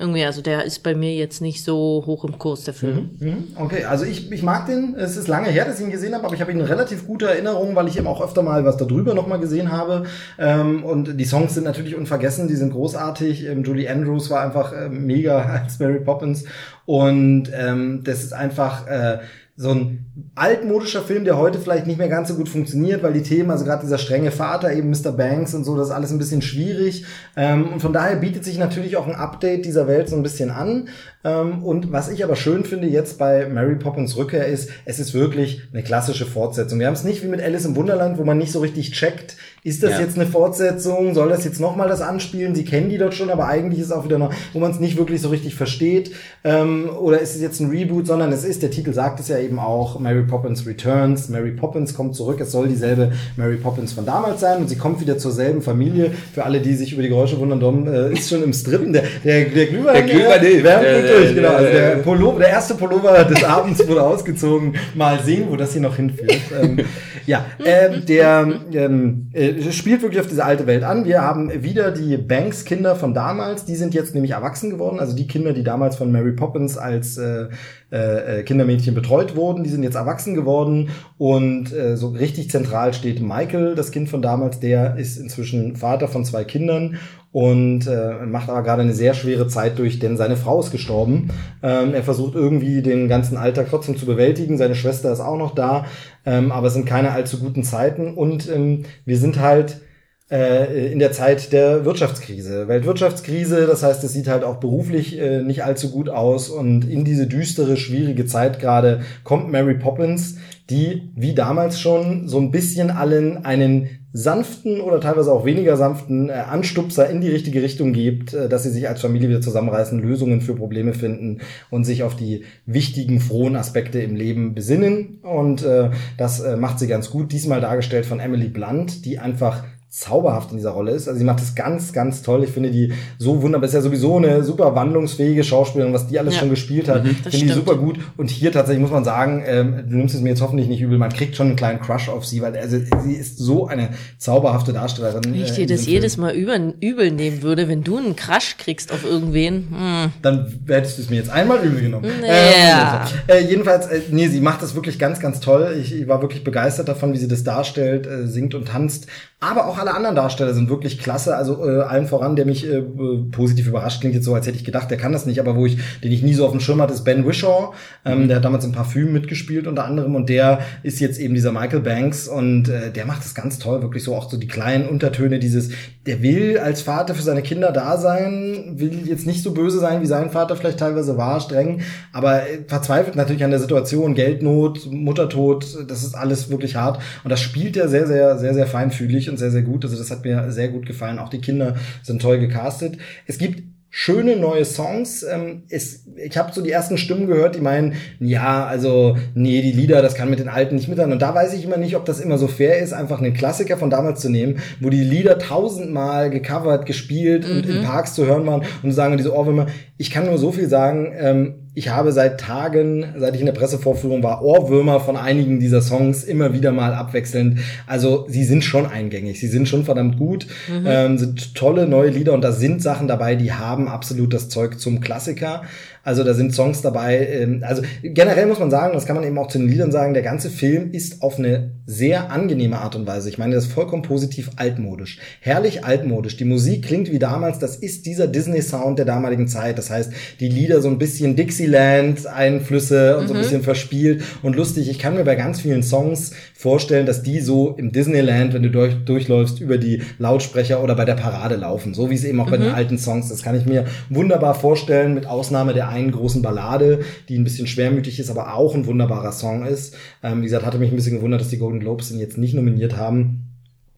Irgendwie, also der ist bei mir jetzt nicht so hoch im Kurs, der Film. Mhm. Okay, also ich, ich mag den. Es ist lange her, dass ich ihn gesehen habe, aber ich habe ihn relativ gute Erinnerung, weil ich eben auch öfter mal was darüber nochmal gesehen habe. Ähm, und die Songs sind natürlich unvergessen, die sind großartig. Ähm, Julie Andrews war einfach äh, mega als Mary Poppins. Und ähm, das ist einfach äh, so ein altmodischer Film, der heute vielleicht nicht mehr ganz so gut funktioniert, weil die Themen, also gerade dieser strenge Vater, eben Mr. Banks und so, das ist alles ein bisschen schwierig. Ähm, und von daher bietet sich natürlich auch ein Update dieser Welt so ein bisschen an. Ähm, und was ich aber schön finde jetzt bei Mary Poppins Rückkehr ist, es ist wirklich eine klassische Fortsetzung. Wir haben es nicht wie mit Alice im Wunderland, wo man nicht so richtig checkt, ist das Ja. jetzt eine Fortsetzung, soll das jetzt nochmal das anspielen? Sie kennen die dort schon, aber eigentlich ist es auch wieder noch, wo man es nicht wirklich so richtig versteht. Ähm, oder ist es jetzt ein Reboot, sondern es ist, der Titel sagt es ja eben auch, Mary Poppins Returns. Mary Poppins kommt zurück. Es soll dieselbe Mary Poppins von damals sein und sie kommt wieder zur selben Familie. Für alle, die sich über die Geräusche wundern, Dom äh, ist schon im Strippen. Der, der, der Glühwein, Der Glühwein hilft. wärmt Der- der- durch, genau. Also der, der- Pullover, der erste Pullover des Abends wurde ausgezogen. Mal sehen, wo das hier noch hinführt. Ähm, ja, ähm, der ähm, äh, spielt wirklich auf diese alte Welt an. Wir haben wieder die Banks-Kinder von damals. Die sind jetzt nämlich erwachsen geworden. Also die Kinder, die damals von Mary Poppins als äh, äh, Kindermädchen betreut wurden, die sind jetzt erwachsen geworden. Und äh, so richtig zentral steht Michael, das Kind von damals. Der ist inzwischen Vater von zwei Kindern und äh, macht aber gerade eine sehr schwere Zeit durch, denn seine Frau ist gestorben. Ähm, er versucht irgendwie den ganzen Alltag trotzdem zu bewältigen. Seine Schwester ist auch noch da, ähm, aber es sind keine allzu guten Zeiten und ähm, wir sind halt äh, in der Zeit der Wirtschaftskrise. Weltwirtschaftskrise, das heißt, es sieht halt auch beruflich äh, nicht allzu gut aus und in diese düstere, schwierige Zeit gerade kommt Mary Poppins, die wie damals schon so ein bisschen allen einen sanften oder teilweise auch weniger sanften äh, Anstupser in die richtige Richtung gibt, äh, dass sie sich als Familie wieder zusammenreißen, Lösungen für Probleme finden und sich auf die wichtigen, frohen Aspekte im Leben besinnen. Und äh, das äh, macht sie ganz gut. Diesmal dargestellt von Emily Blunt, die einfach zauberhaft in dieser Rolle ist. Also sie macht das ganz, ganz toll. Ich finde die so wunderbar. Ist ja sowieso eine super wandlungsfähige Schauspielerin, was die alles Ja. schon gespielt hat. das finde die super gut. Und hier tatsächlich muss man sagen, ähm, du nimmst es mir jetzt hoffentlich nicht übel, man kriegt schon einen kleinen Crush auf sie, weil also sie ist so eine zauberhafte Darstellerin. Wenn ich äh, dir in das diesem jedes Film. Mal übel, übel nehmen würde, wenn du einen Crush kriegst auf irgendwen. Hm. Dann hättest du es mir jetzt einmal übel genommen. Ja. Ähm, äh, jedenfalls, äh, nee, sie macht das wirklich ganz, ganz toll. Ich, ich war wirklich begeistert davon, wie sie das darstellt, äh, singt und tanzt. Aber auch alle anderen Darsteller sind wirklich klasse. Also äh, allen voran, der mich äh, positiv überrascht, klingt jetzt so, als hätte ich gedacht, der kann das nicht, aber wo ich, den ich nie so auf dem Schirm hatte, ist Ben Wishaw. Ähm, Der hat damals im Parfüm mitgespielt unter anderem und der ist jetzt eben dieser Michael Banks und äh, der macht das ganz toll, wirklich so auch so die kleinen Untertöne dieses, der will als Vater für seine Kinder da sein, will jetzt nicht so böse sein, wie sein Vater vielleicht teilweise war, streng, aber äh, verzweifelt natürlich an der Situation, Geldnot, Muttertod, das ist alles wirklich hart und das spielt er sehr, sehr, sehr, sehr feinfühlig und sehr, sehr gut. Also das hat mir sehr gut gefallen. Auch die Kinder sind toll gecastet. Es gibt schöne neue Songs. Ähm, es, ich habe so die ersten Stimmen gehört, die meinen, ja, also nee, die Lieder, das kann mit den alten nicht miteinander. Und da weiß ich immer nicht, ob das immer so fair ist, einfach einen Klassiker von damals zu nehmen, wo die Lieder tausendmal gecovert, gespielt und in Parks zu hören waren und sagen diese Ohrwürmer. Ich kann nur so viel sagen. Ähm, ich habe seit Tagen, seit ich in der Pressevorführung war, Ohrwürmer von einigen dieser Songs immer wieder mal abwechselnd. Also sie sind schon eingängig, sie sind schon verdammt gut, ähm, sind tolle neue Lieder und da sind Sachen dabei, die haben absolut das Zeug zum Klassiker. Also da sind Songs dabei. Ähm, also generell muss man sagen, das kann man eben auch zu den Liedern sagen, der ganze Film ist auf eine sehr angenehme Art und Weise. Ich meine, das ist vollkommen positiv altmodisch. Herrlich altmodisch. Die Musik klingt wie damals. Das ist dieser Disney-Sound der damaligen Zeit. Das heißt, die Lieder so ein bisschen Dixieland-Einflüsse und so ein bisschen verspielt und lustig. Ich kann mir bei ganz vielen Songs vorstellen, dass die so im Disneyland, wenn du durch, durchläufst, über die Lautsprecher oder bei der Parade laufen. So wie es eben auch bei den alten Songs. Das kann ich mir wunderbar vorstellen, mit Ausnahme der einen großen Ballade, die ein bisschen schwermütig ist, aber auch ein wunderbarer Song ist. Ähm, wie gesagt, hatte mich ein bisschen gewundert, dass die Golden Globes ihn jetzt nicht nominiert haben.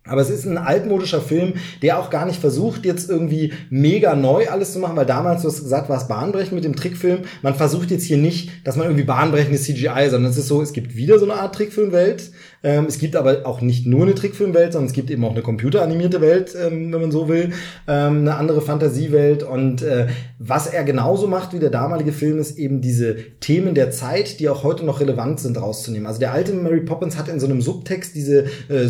Aber es ist ein altmodischer Film, der auch gar nicht versucht, jetzt irgendwie mega neu alles zu machen, weil damals, du hast gesagt, war es bahnbrechend mit dem Trickfilm. Man versucht jetzt hier nicht, dass man irgendwie bahnbrechendes CGI, sondern es ist so, es gibt wieder so eine Art Trickfilmwelt. Ähm, es gibt aber auch nicht nur eine Trickfilmwelt, sondern es gibt eben auch eine computeranimierte Welt, ähm, wenn man so will, ähm, eine andere Fantasiewelt. Und äh, was er genauso macht wie der damalige Film, ist eben diese Themen der Zeit, die auch heute noch relevant sind, rauszunehmen. Also der alte Mary Poppins hat in so einem Subtext diese äh,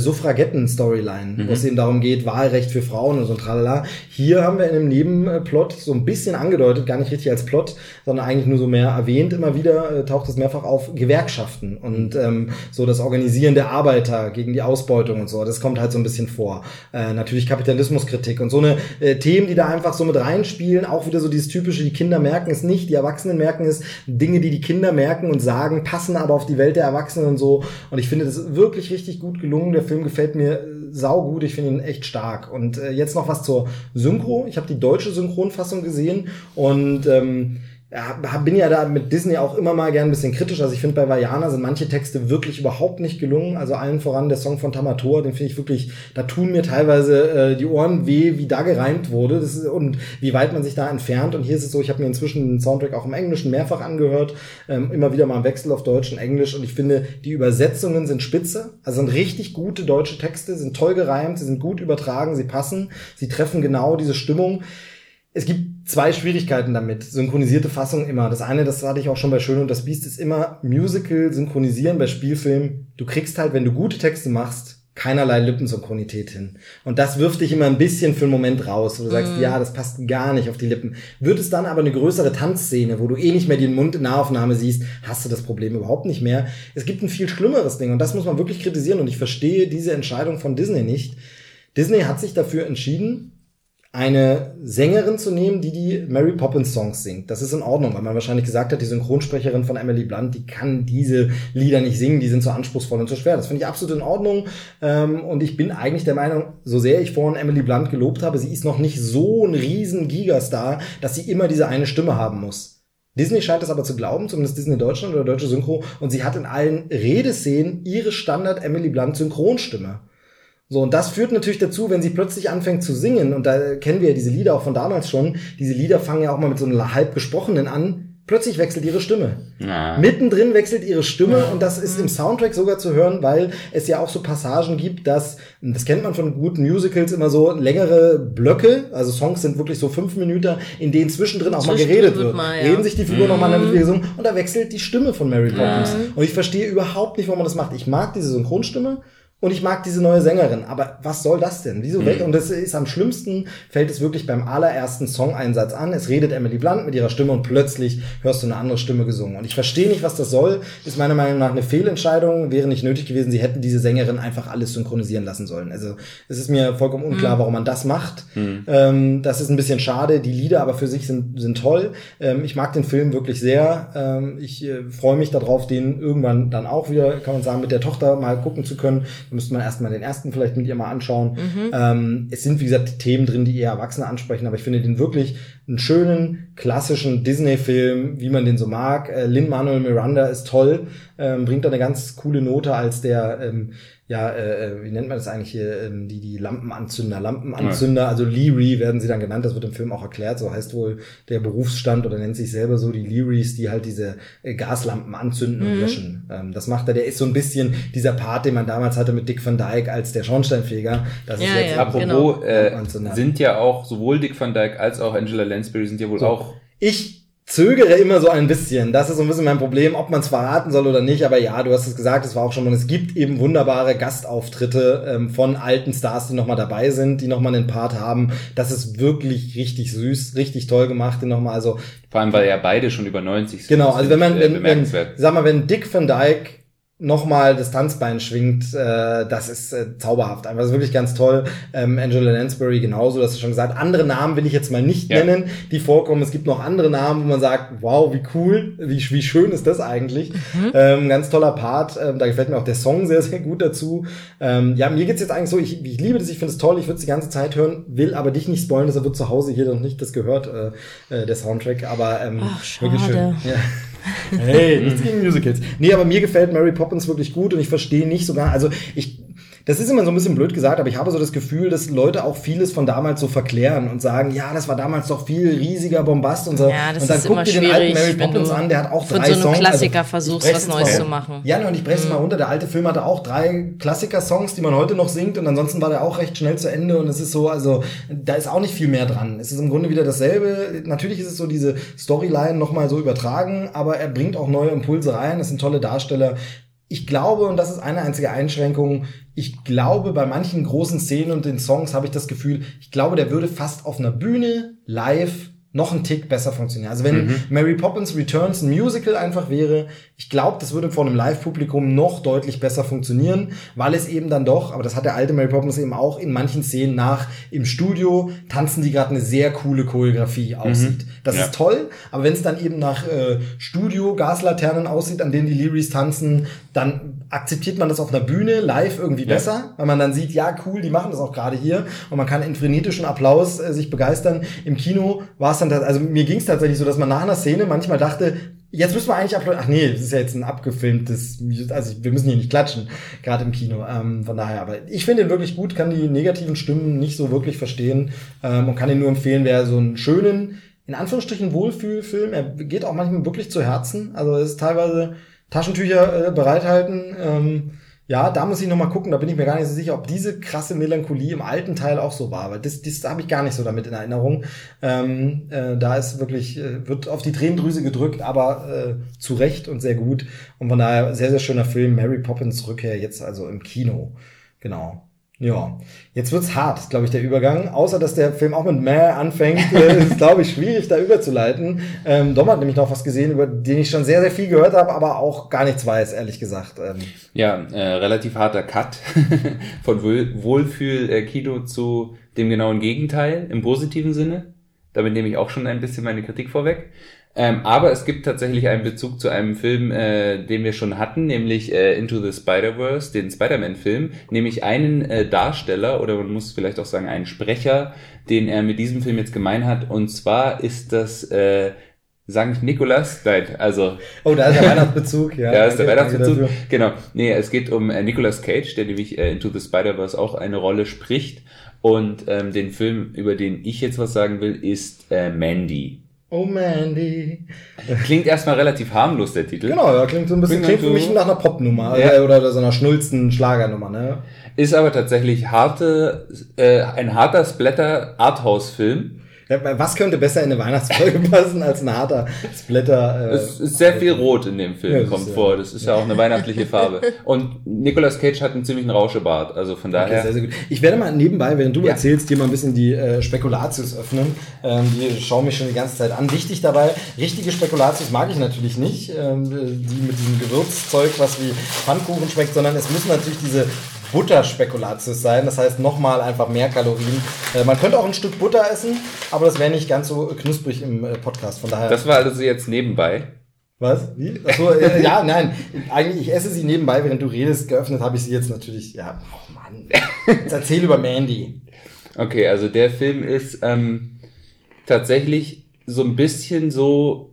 Suffragetten-Storyline, wo es eben darum geht, Wahlrecht für Frauen und so ein tralala. Hier haben wir in einem Nebenplot so ein bisschen angedeutet, gar nicht richtig als Plot, sondern eigentlich nur so mehr erwähnt immer wieder, äh, taucht es mehrfach auf, Gewerkschaften und ähm, so das Organisieren der Arbeiter gegen die Ausbeutung und so. Das kommt halt so ein bisschen vor. Äh, natürlich Kapitalismuskritik und so eine äh, Themen, die da einfach so mit reinspielen. Auch wieder so dieses typische, die Kinder merken es nicht, die Erwachsenen merken es. Dinge, die die Kinder merken und sagen, passen aber auf die Welt der Erwachsenen und so. Und ich finde, das ist wirklich richtig gut gelungen. Der Film gefällt mir äh, saugut. Ich finde ihn echt stark. Und äh, jetzt noch was zur Synchro. Ich habe die deutsche Synchronfassung gesehen und ähm, bin ja da mit Disney auch immer mal gern ein bisschen kritisch. Also ich finde, bei Vajana sind manche Texte wirklich überhaupt nicht gelungen. Also allen voran der Song von Tamator, den finde ich wirklich, da tun mir teilweise äh, die Ohren weh, wie da gereimt wurde das ist, und wie weit man sich da entfernt. Und hier ist es so, ich habe mir inzwischen den Soundtrack auch im Englischen mehrfach angehört, ähm, immer wieder mal im Wechsel auf Deutsch und Englisch. Und ich finde, die Übersetzungen sind spitze, also sind richtig gute deutsche Texte, sind toll gereimt, sie sind gut übertragen, sie passen, sie treffen genau diese Stimmung. Es gibt zwei Schwierigkeiten damit. Synchronisierte Fassung immer. Das eine, das hatte ich auch schon bei Schön und das Biest, ist immer Musical synchronisieren bei Spielfilmen. Du kriegst halt, wenn du gute Texte machst, keinerlei Lippensynchronität hin. Und das wirft dich immer ein bisschen für einen Moment raus, wo du sagst, ja, das passt gar nicht auf die Lippen. Wird es dann aber eine größere Tanzszene, wo du eh nicht mehr den Mund in Nahaufnahme siehst, hast du das Problem überhaupt nicht mehr. Es gibt ein viel schlimmeres Ding und das muss man wirklich kritisieren und ich verstehe diese Entscheidung von Disney nicht. Disney hat sich dafür entschieden, eine Sängerin zu nehmen, die die Mary Poppins Songs singt. Das ist in Ordnung, weil man wahrscheinlich gesagt hat, die Synchronsprecherin von Emily Blunt, die kann diese Lieder nicht singen, die sind zu anspruchsvoll und zu schwer. Das finde ich absolut in Ordnung. Ähm, und ich bin eigentlich der Meinung, so sehr ich vorhin Emily Blunt gelobt habe, sie ist noch nicht so ein riesen Gigastar, dass sie immer diese eine Stimme haben muss. Disney scheint es aber zu glauben, zumindest Disney Deutschland oder Deutsche Synchro, und sie hat in allen Redeszenen ihre Standard Emily Blunt Synchronstimme. So, und das führt natürlich dazu, wenn sie plötzlich anfängt zu singen, und da kennen wir ja diese Lieder auch von damals schon, diese Lieder fangen ja auch mal mit so einem halb gesprochenen an, plötzlich wechselt ihre Stimme. Ja. Mittendrin wechselt ihre Stimme und das ist im Soundtrack sogar zu hören, weil es ja auch so Passagen gibt, dass, das kennt man von guten Musicals immer so, längere Blöcke, also Songs sind wirklich so fünf Minuten, in denen zwischendrin auch mal geredet wird mal, ja. Reden sich die Figuren nochmal, dann wird wieder gesungen und da wechselt die Stimme von Mary Poppins. Und ich verstehe überhaupt nicht, warum man das macht. Ich mag diese Synchronstimme und ich mag diese neue Sängerin, aber was soll das denn? Wieso Mhm. weg? Und das ist am schlimmsten, fällt es wirklich beim allerersten Song-Einsatz an. Es redet Emily Blunt mit ihrer Stimme und plötzlich hörst du eine andere Stimme gesungen. Und ich verstehe nicht, was das soll. Ist meiner Meinung nach eine Fehlentscheidung. Wäre nicht nötig gewesen. Sie hätten diese Sängerin einfach alles synchronisieren lassen sollen. Also es ist mir vollkommen unklar, Mhm. warum man das macht. Ähm, das ist ein bisschen schade. Die Lieder aber für sich sind, sind toll. Ähm, ich mag den Film wirklich sehr. Ähm, ich äh, freue mich darauf, den irgendwann dann auch wieder, kann man sagen, mit der Tochter mal gucken zu können. Da müsste man erstmal den ersten vielleicht mit ihr mal anschauen. Mhm. Ähm, es sind, wie gesagt, Themen drin, die eher Erwachsene ansprechen, aber ich finde den wirklich einen schönen, klassischen Disney-Film, wie man den so mag. Äh, Lin-Manuel Miranda ist toll, ähm, bringt da eine ganz coole Note als der, ähm, ja, äh, wie nennt man das eigentlich hier, ähm, die, die Lampenanzünder, Lampenanzünder, also Leary werden sie dann genannt, das wird im Film auch erklärt, so heißt wohl der Berufsstand oder nennt sich selber so, die Learys, die halt diese äh, Gaslampen anzünden und Mhm. löschen. Ähm, das macht er, der ist so ein bisschen dieser Part, den man damals hatte mit Dick Van Dyke als der Schornsteinfeger. Das ist Ja, jetzt ja, Apropos, genau. äh, sind ja auch sowohl Dick Van Dyke als auch Angela Lansbury sind ja wohl So. auch Ich zögere immer so ein bisschen. Das ist so ein bisschen mein Problem, ob man es verraten soll oder nicht. Aber ja, du hast es gesagt, es war auch schon. Und es gibt eben wunderbare Gastauftritte ähm, von alten Stars, die nochmal dabei sind, die nochmal einen Part haben. Das ist wirklich richtig süß, richtig toll gemacht. Den nochmal, also vor allem weil ja beide schon über 90 sind. Genau, also wenn man, äh, wenn, wenn, sag mal, wenn Dick Van Dyke nochmal das Tanzbein schwingt, äh, das ist äh, zauberhaft. Einfach das ist wirklich ganz toll. Ähm, Angela Lansbury genauso, das hast du schon gesagt. Andere Namen will ich jetzt mal nicht Ja. nennen, die vorkommen. Es gibt noch andere Namen, wo man sagt, wow, wie cool, wie, wie schön ist das eigentlich. Ähm, ganz toller Part. Ähm, da gefällt mir auch der Song sehr, sehr gut dazu. Ähm, ja, mir geht's jetzt eigentlich so, ich, ich liebe das, ich finde es toll, ich würde es die ganze Zeit hören, will aber dich nicht spoilen, deshalb wird zu Hause hier noch nicht das gehört, äh, äh, der Soundtrack, aber ähm, Ach, wirklich schön. Ja. Hey, nichts gegen Musicals. Nee, aber mir gefällt Mary Poppins wirklich gut und ich verstehe nicht sogar, also ich, das ist immer so ein bisschen blöd gesagt, aber ich habe so das Gefühl, dass Leute auch vieles von damals so verklären und sagen, ja, das war damals doch viel riesiger Bombast und so. Ja, das und dann ist guck dir den alten Mary Poppins an, der hat auch von drei so einem Songs. Klassiker ich versuchst, was Neues zu machen. Ja, und ich breche es mal runter. Der alte Film hatte auch drei Klassiker-Songs, die man heute noch singt und ansonsten war der auch recht schnell zu Ende und es ist so, also da ist auch nicht viel mehr dran. Es ist im Grunde wieder dasselbe. Natürlich ist es so diese Storyline nochmal so übertragen, aber er bringt auch neue Impulse rein. Es sind tolle Darsteller. Ich glaube, und das ist eine einzige Einschränkung, ich glaube, bei manchen großen Szenen und den Songs habe ich das Gefühl, ich glaube, der würde fast auf einer Bühne live noch einen Tick besser funktionieren. Also wenn Mhm. Mary Poppins Returns ein Musical einfach wäre, ich glaube, das würde vor einem Live-Publikum noch deutlich besser funktionieren, weil es eben dann doch, aber das hat der alte Mary Poppins eben auch in manchen Szenen nach, im Studio tanzen die gerade eine sehr coole Choreografie aussieht. Das Mhm. Ja. ist toll, aber wenn es dann eben nach äh, Studio Gaslaternen aussieht, an denen die Lyris tanzen, dann akzeptiert man das auf einer Bühne live irgendwie Ja. besser, weil man dann sieht, ja cool, die machen das auch gerade hier und man kann in frenetischen Applaus äh, sich begeistern. Im Kino war es dann, also mir ging es tatsächlich so, dass man nach einer Szene manchmal dachte, jetzt müssen wir eigentlich applaudieren. Ach nee, das ist ja jetzt ein abgefilmtes, also wir müssen hier nicht klatschen, gerade im Kino. Ähm, von daher, aber ich finde ihn wirklich gut, kann die negativen Stimmen nicht so wirklich verstehen ähm, und kann ihn nur empfehlen, wer so einen schönen, in Anführungsstrichen Wohlfühlfilm, er geht auch manchmal wirklich zu Herzen, also es ist teilweise Taschentücher äh, bereithalten, ähm, ja, da muss ich noch mal gucken, da bin ich mir gar nicht so sicher, ob diese krasse Melancholie im alten Teil auch so war, weil das, das habe ich gar nicht so damit in Erinnerung. Ähm, äh, da ist wirklich, äh, wird auf die Tränendrüse gedrückt, aber äh, zu Recht und sehr gut. Und von daher sehr, sehr schöner Film, Mary Poppins Rückkehr jetzt also im Kino. Genau. Ja, jetzt wird's hart, glaube ich, der Übergang. Außer, dass der Film auch mit Meh anfängt, äh, ist, glaube ich, schwierig, da überzuleiten. Ähm, Dom hat nämlich noch was gesehen, über den ich schon sehr, sehr viel gehört habe, aber auch gar nichts weiß, ehrlich gesagt. Ähm, Ja, äh, relativ harter Cut von Wohl Wohlfühl-Kino zu dem genauen Gegenteil im positiven Sinne. Damit nehme ich auch schon ein bisschen meine Kritik vorweg. Ähm, aber es gibt tatsächlich einen Bezug zu einem Film, äh, den wir schon hatten, nämlich äh, Into the Spider-Verse, den Spider-Man-Film, nämlich einen äh, Darsteller oder man muss vielleicht auch sagen einen Sprecher, den er mit diesem Film jetzt gemein hat. Und zwar ist das äh, Sankt Nikolas, nein, also oh, da ist der Weihnachtsbezug. Ja, ja, ist der Weihnachtsbezug. Genau. Nee, es geht um äh, Nicolas Cage, der nämlich äh, Into the Spider-Verse auch eine Rolle spricht. Und ähm, den Film, über den ich jetzt was sagen will, ist äh, Mandy. Oh Mandy. Klingt erstmal relativ harmlos, der Titel. Genau, ja, klingt so ein bisschen, Klingt klingt für mich nach einer Popnummer Ja. äh, oder, oder so einer schnulzen Schlagernummer, ne? Ist aber tatsächlich harte, äh, ein harter Splatter Arthouse-Film. Ja, Was könnte besser in eine Weihnachtsfolge passen als ein harter Splatter? Äh, Es ist sehr viel Rot in dem Film, Ja, kommt ist ja- vor. Das ist ja auch eine weihnachtliche Farbe. Und Nicolas Cage hat einen ziemlichen Rauschebart. Also von Okay, daher. sehr, sehr gut. Ich werde mal nebenbei, während du Ja. erzählst, dir mal ein bisschen die äh, Spekulatius öffnen. Ähm, die schauen mich schon die ganze Zeit an. Wichtig dabei, richtige Spekulatius mag ich natürlich nicht, ähm, die mit diesem Gewürzzeug, was wie Pfannkuchen schmeckt, sondern es müssen natürlich diese Butterspekulatius sein. Das heißt nochmal einfach mehr Kalorien. Äh, man könnte auch ein Stück Butter essen, aber das wäre nicht ganz so knusprig im äh, Podcast. Von daher. Das war also jetzt nebenbei. was? Wie? Achso, äh, ja, nein. Eigentlich, ich esse sie nebenbei, während du redest. Geöffnet habe ich sie jetzt natürlich. Ja, oh Mann. Jetzt erzähl über Mandy. Okay, also der Film ist ähm, tatsächlich so ein bisschen so.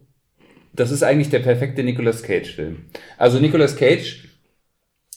Das ist eigentlich der perfekte Nicolas Cage-Film. Also Nicolas Cage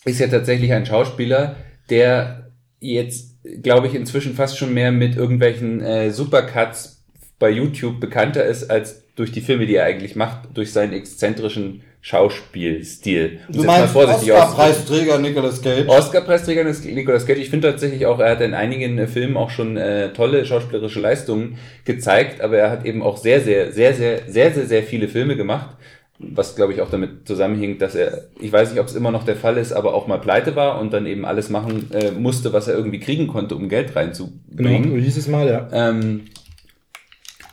ist ja tatsächlich ein Schauspieler, der jetzt, glaube ich, inzwischen fast schon mehr mit irgendwelchen äh, Supercuts bei YouTube bekannter ist, als durch die Filme, die er eigentlich macht, durch seinen exzentrischen Schauspielstil. Mal vorsichtig auszudrücken. Oscar-Preisträger Nicolas Cage. Oscar-Preisträger ist Nicolas Cage. Ich finde tatsächlich auch, er hat in einigen äh, Filmen auch schon äh, tolle schauspielerische Leistungen gezeigt, aber er hat eben auch sehr, sehr, sehr, sehr, sehr, sehr, sehr viele Filme gemacht. Was, glaube ich, auch damit zusammenhängt, dass er, ich weiß nicht, ob es immer noch der Fall ist, aber auch mal pleite war und dann eben alles machen äh, musste, was er irgendwie kriegen konnte, um Geld reinzubringen. Genau, so hieß es mal, ja. Ähm,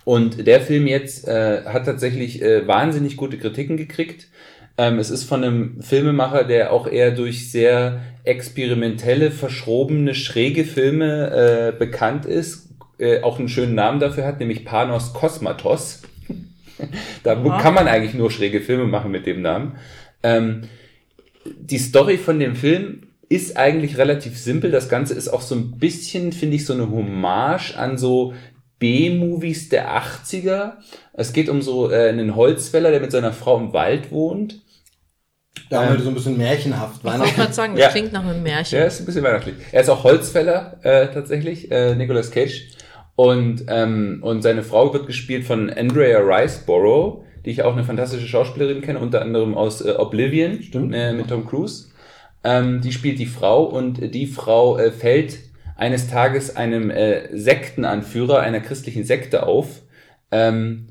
und der Film jetzt äh, hat tatsächlich äh, wahnsinnig gute Kritiken gekriegt. Ähm, es ist von einem Filmemacher, der auch eher durch sehr experimentelle, verschrobene, schräge Filme äh, bekannt ist, äh, auch einen schönen Namen dafür hat, nämlich Panos Kosmatos. da kann man eigentlich nur schräge Filme machen mit dem Namen. Ähm, die Story von dem Film ist eigentlich relativ simpel. Das Ganze ist auch so ein bisschen, finde ich, so eine Hommage an so B-Movies der 80er. Es geht um so äh, einen Holzfäller, der mit seiner Frau im Wald wohnt. Da haben Ähm, wir so ein bisschen märchenhaft. Ich wollte gerade sagen, das Ja. klingt nach einem Märchen. Ja, ist ein bisschen weihnachtlich. Er ist auch Holzfäller, äh, tatsächlich, äh, Nicolas Cage. Und, ähm, und seine Frau wird gespielt von Andrea Riceborough, die ich auch eine fantastische Schauspielerin kenne, unter anderem aus äh, Oblivion Stimmt. Äh, mit Tom Cruise. Ähm, die spielt die Frau und die Frau äh, fällt eines Tages einem äh, Sektenanführer einer christlichen Sekte auf, ähm,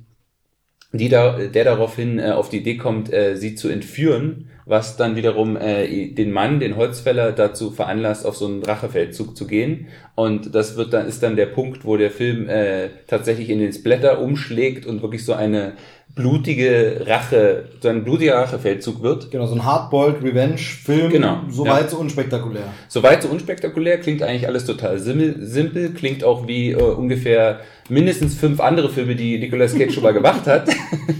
die da, der daraufhin äh, auf die Idee kommt, äh, sie zu entführen, was dann wiederum äh, den Mann, den Holzfäller, dazu veranlasst, auf so einen Rachefeldzug zu gehen. Und das wird dann ist dann der Punkt, wo der Film äh, tatsächlich in den Splatter umschlägt und wirklich so eine blutige Rache, so ein blutiger Rachefeldzug wird. Genau, so ein Hardboiled Revenge-Film. Genau, Soweit ja. so unspektakulär. Soweit so unspektakulär, klingt eigentlich alles total simpel, klingt auch wie äh, ungefähr mindestens fünf andere Filme, die Nicolas Cage schon mal gemacht hat.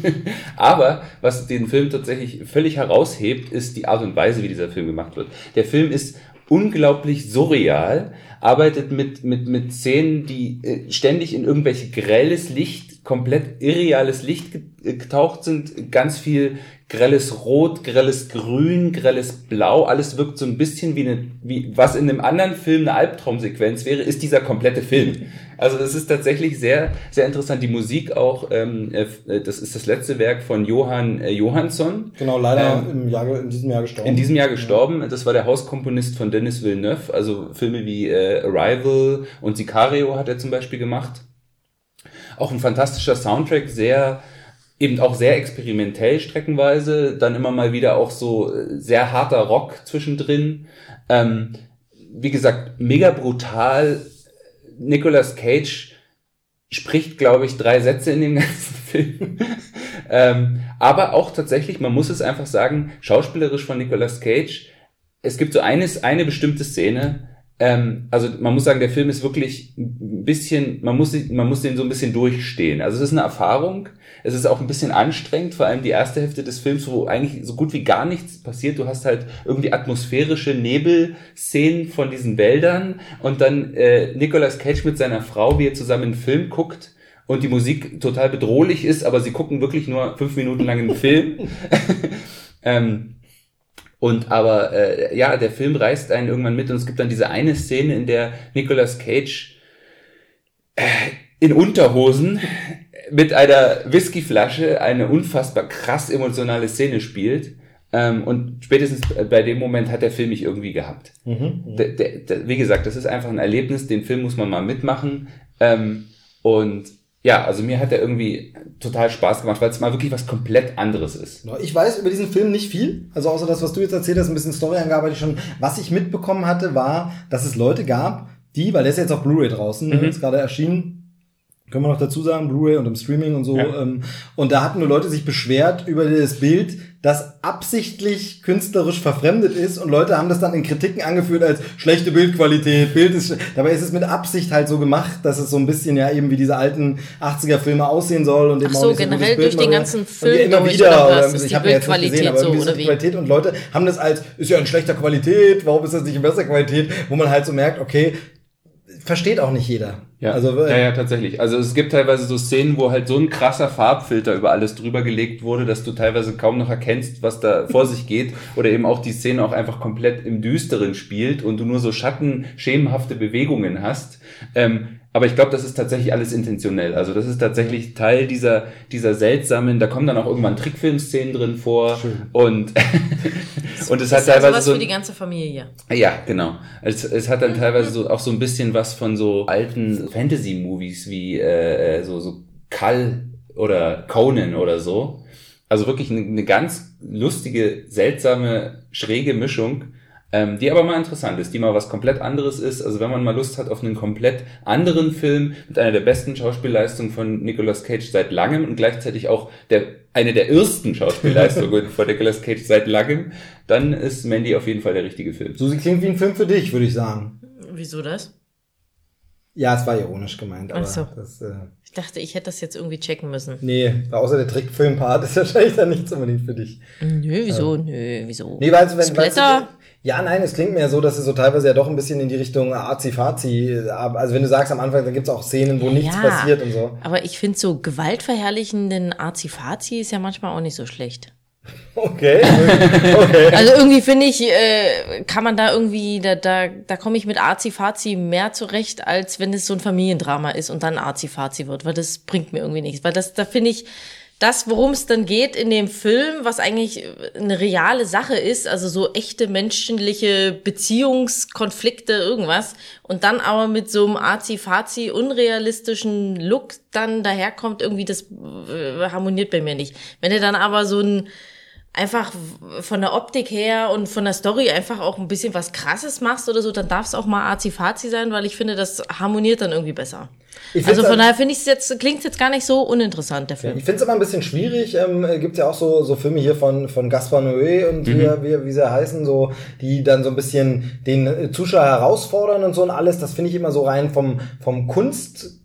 Aber was den Film tatsächlich völlig heraushebt, ist die Art und Weise, wie dieser Film gemacht wird. Der Film ist unglaublich surreal, arbeitet mit, mit, mit Szenen, die äh, ständig in irgendwelche grelles Licht, komplett irreales Licht äh, getaucht sind, ganz viel grelles Rot, grelles Grün, grelles Blau, alles wirkt so ein bisschen wie eine, wie, was in einem anderen Film eine Albtraumsequenz wäre, ist dieser komplette Film. Also es ist tatsächlich sehr, sehr interessant. Die Musik auch, ähm, äh, das ist das letzte Werk von Johann äh, Johansson. Genau, leider Ähm, im Jahr, in diesem Jahr gestorben. In diesem Jahr gestorben. Das war der Hauskomponist von Denis Villeneuve. Also Filme wie äh, Arrival und Sicario hat er zum Beispiel gemacht. Auch ein fantastischer Soundtrack, sehr eben auch sehr experimentell streckenweise, dann immer mal wieder auch so äh, sehr harter Rock zwischendrin. Ähm, wie gesagt, mega brutal. Nicolas Cage spricht, glaube ich, drei Sätze in dem ganzen Film. ähm, aber auch tatsächlich, man muss es einfach sagen, schauspielerisch von Nicolas Cage, es gibt so eines, eine bestimmte Szene, ähm, also man muss sagen, der Film ist wirklich ein bisschen, man muss, man muss den so ein bisschen durchstehen. Also es ist eine Erfahrung, es ist auch ein bisschen anstrengend, vor allem die erste Hälfte des Films, wo eigentlich so gut wie gar nichts passiert. Du hast halt irgendwie atmosphärische Nebelszenen von diesen Wäldern und dann äh, Nicolas Cage mit seiner Frau, wie er zusammen einen Film guckt und die Musik total bedrohlich ist, aber sie gucken wirklich nur fünf Minuten lang einen Film. ähm, und aber äh, ja, der Film reißt einen irgendwann mit und es gibt dann diese eine Szene, in der Nicolas Cage äh, in Unterhosen mit einer Whiskyflasche eine unfassbar krass emotionale Szene spielt. Ähm, und spätestens bei dem Moment hat der Film mich irgendwie gehabt. Der, der, der, wie gesagt, das ist einfach ein Erlebnis, den Film muss man mal mitmachen. Ähm, und ja, also mir hat er irgendwie total Spaß gemacht, weil es mal wirklich was komplett anderes ist. Ich weiß über diesen Film nicht viel, also außer das, was du jetzt erzählt hast, ein bisschen Storyangabe ich schon. Was ich mitbekommen hatte, war, dass es Leute gab, die, weil der ist jetzt auf Blu-ray draußen, Mhm. ist gerade erschienen, können wir noch dazu sagen, Blu-ray und im Streaming und so. Ja. Ähm, und da hatten nur Leute sich beschwert über das Bild, das absichtlich künstlerisch verfremdet ist und Leute haben das dann in Kritiken angeführt als schlechte Bildqualität, Bild ist, dabei ist es mit Absicht halt so gemacht, dass es so ein bisschen ja eben wie diese alten 80er Filme aussehen soll und eben Ach auch so, nicht so generell Bild durch den ganzen und Film ja, immer wieder, oder oder was? Ist ich die habe ja jetzt nicht gesehen, aber so, oder wie? Qualität und Leute haben das als, ist ja in schlechter Qualität, warum ist das nicht in besser Qualität, wo man halt so merkt, okay, versteht auch nicht jeder. Ja, Also, ja, äh, ja, tatsächlich. Also es gibt teilweise so Szenen, wo halt so ein krasser Farbfilter über alles drüber gelegt wurde, dass du teilweise kaum noch erkennst, was da vor sich geht. Oder eben auch die Szene auch einfach komplett im Düsteren spielt und du nur so Schatten, schemenhafte Bewegungen hast. Ähm, aber ich glaube, das ist tatsächlich alles intentionell. Also das ist tatsächlich Teil dieser, dieser seltsamen, da kommen dann auch irgendwann Trickfilmszenen drin vor. Und, und es hat ist also teilweise was so für die ganze Familie. ja, genau. Es, es hat dann teilweise so, auch so ein bisschen was von so alten Fantasy-Movies wie äh, so, so Kall oder Conan oder so. Also wirklich eine, eine ganz lustige, seltsame, schräge Mischung, ähm, die aber mal interessant ist, die mal was komplett anderes ist. Also wenn man mal Lust hat auf einen komplett anderen Film mit einer der besten Schauspielleistungen von Nicolas Cage seit langem und gleichzeitig auch der, eine der ersten Schauspielleistungen von Nicolas Cage seit langem, dann ist Mandy auf jeden Fall der richtige Film. Susi klingt wie ein Film für dich, würde ich sagen. Wieso das? Ja, es war ironisch gemeint, aber Ach so. das, äh, Ich dachte, ich hätte das jetzt irgendwie checken müssen. nee, außer der Trickfilmpart ist wahrscheinlich dann nichts unbedingt für dich. Nö, wieso? Nö, wieso? Nee, weil, wenn, weißt Splatter? du, ja, nein, es klingt mir so, dass es so teilweise ja doch ein bisschen in die Richtung Azi-Fazi, also wenn du sagst am Anfang, dann gibt's auch Szenen, wo nichts Ja, passiert und so. Aber ich finde so gewaltverherrlichenden Azi-Fazi ist ja manchmal auch nicht so schlecht. Okay, okay. Also irgendwie finde ich, äh, kann man da irgendwie, da, da, da komme ich mit Azi-Fazi mehr zurecht, als wenn es so ein Familiendrama ist und dann Azi-Fazi wird, weil das bringt mir irgendwie nichts. Weil das, da finde ich, das, worum es dann geht in dem Film, was eigentlich eine reale Sache ist, also so echte menschliche Beziehungskonflikte, irgendwas, und dann aber mit so einem Azi-Fazi unrealistischen Look dann daherkommt, irgendwie das äh, harmoniert bei mir nicht. Wenn er dann aber so ein einfach von der Optik her und von der Story einfach auch ein bisschen was Krasses machst oder so, dann darf es auch mal Azi-Fazi sein, weil ich finde, das harmoniert dann irgendwie besser. Ich Also von halt- daher finde ich es jetzt, klingt jetzt gar nicht so uninteressant, der Film. Ich finde es immer ein bisschen schwierig. Ähm, Gibt ja auch so, so Filme hier von, von Gaspar Noé und Mhm. wie, wie, wie sie heißen, so, die dann so ein bisschen den äh, Zuschauer herausfordern und so und alles. Das finde ich immer so rein vom, vom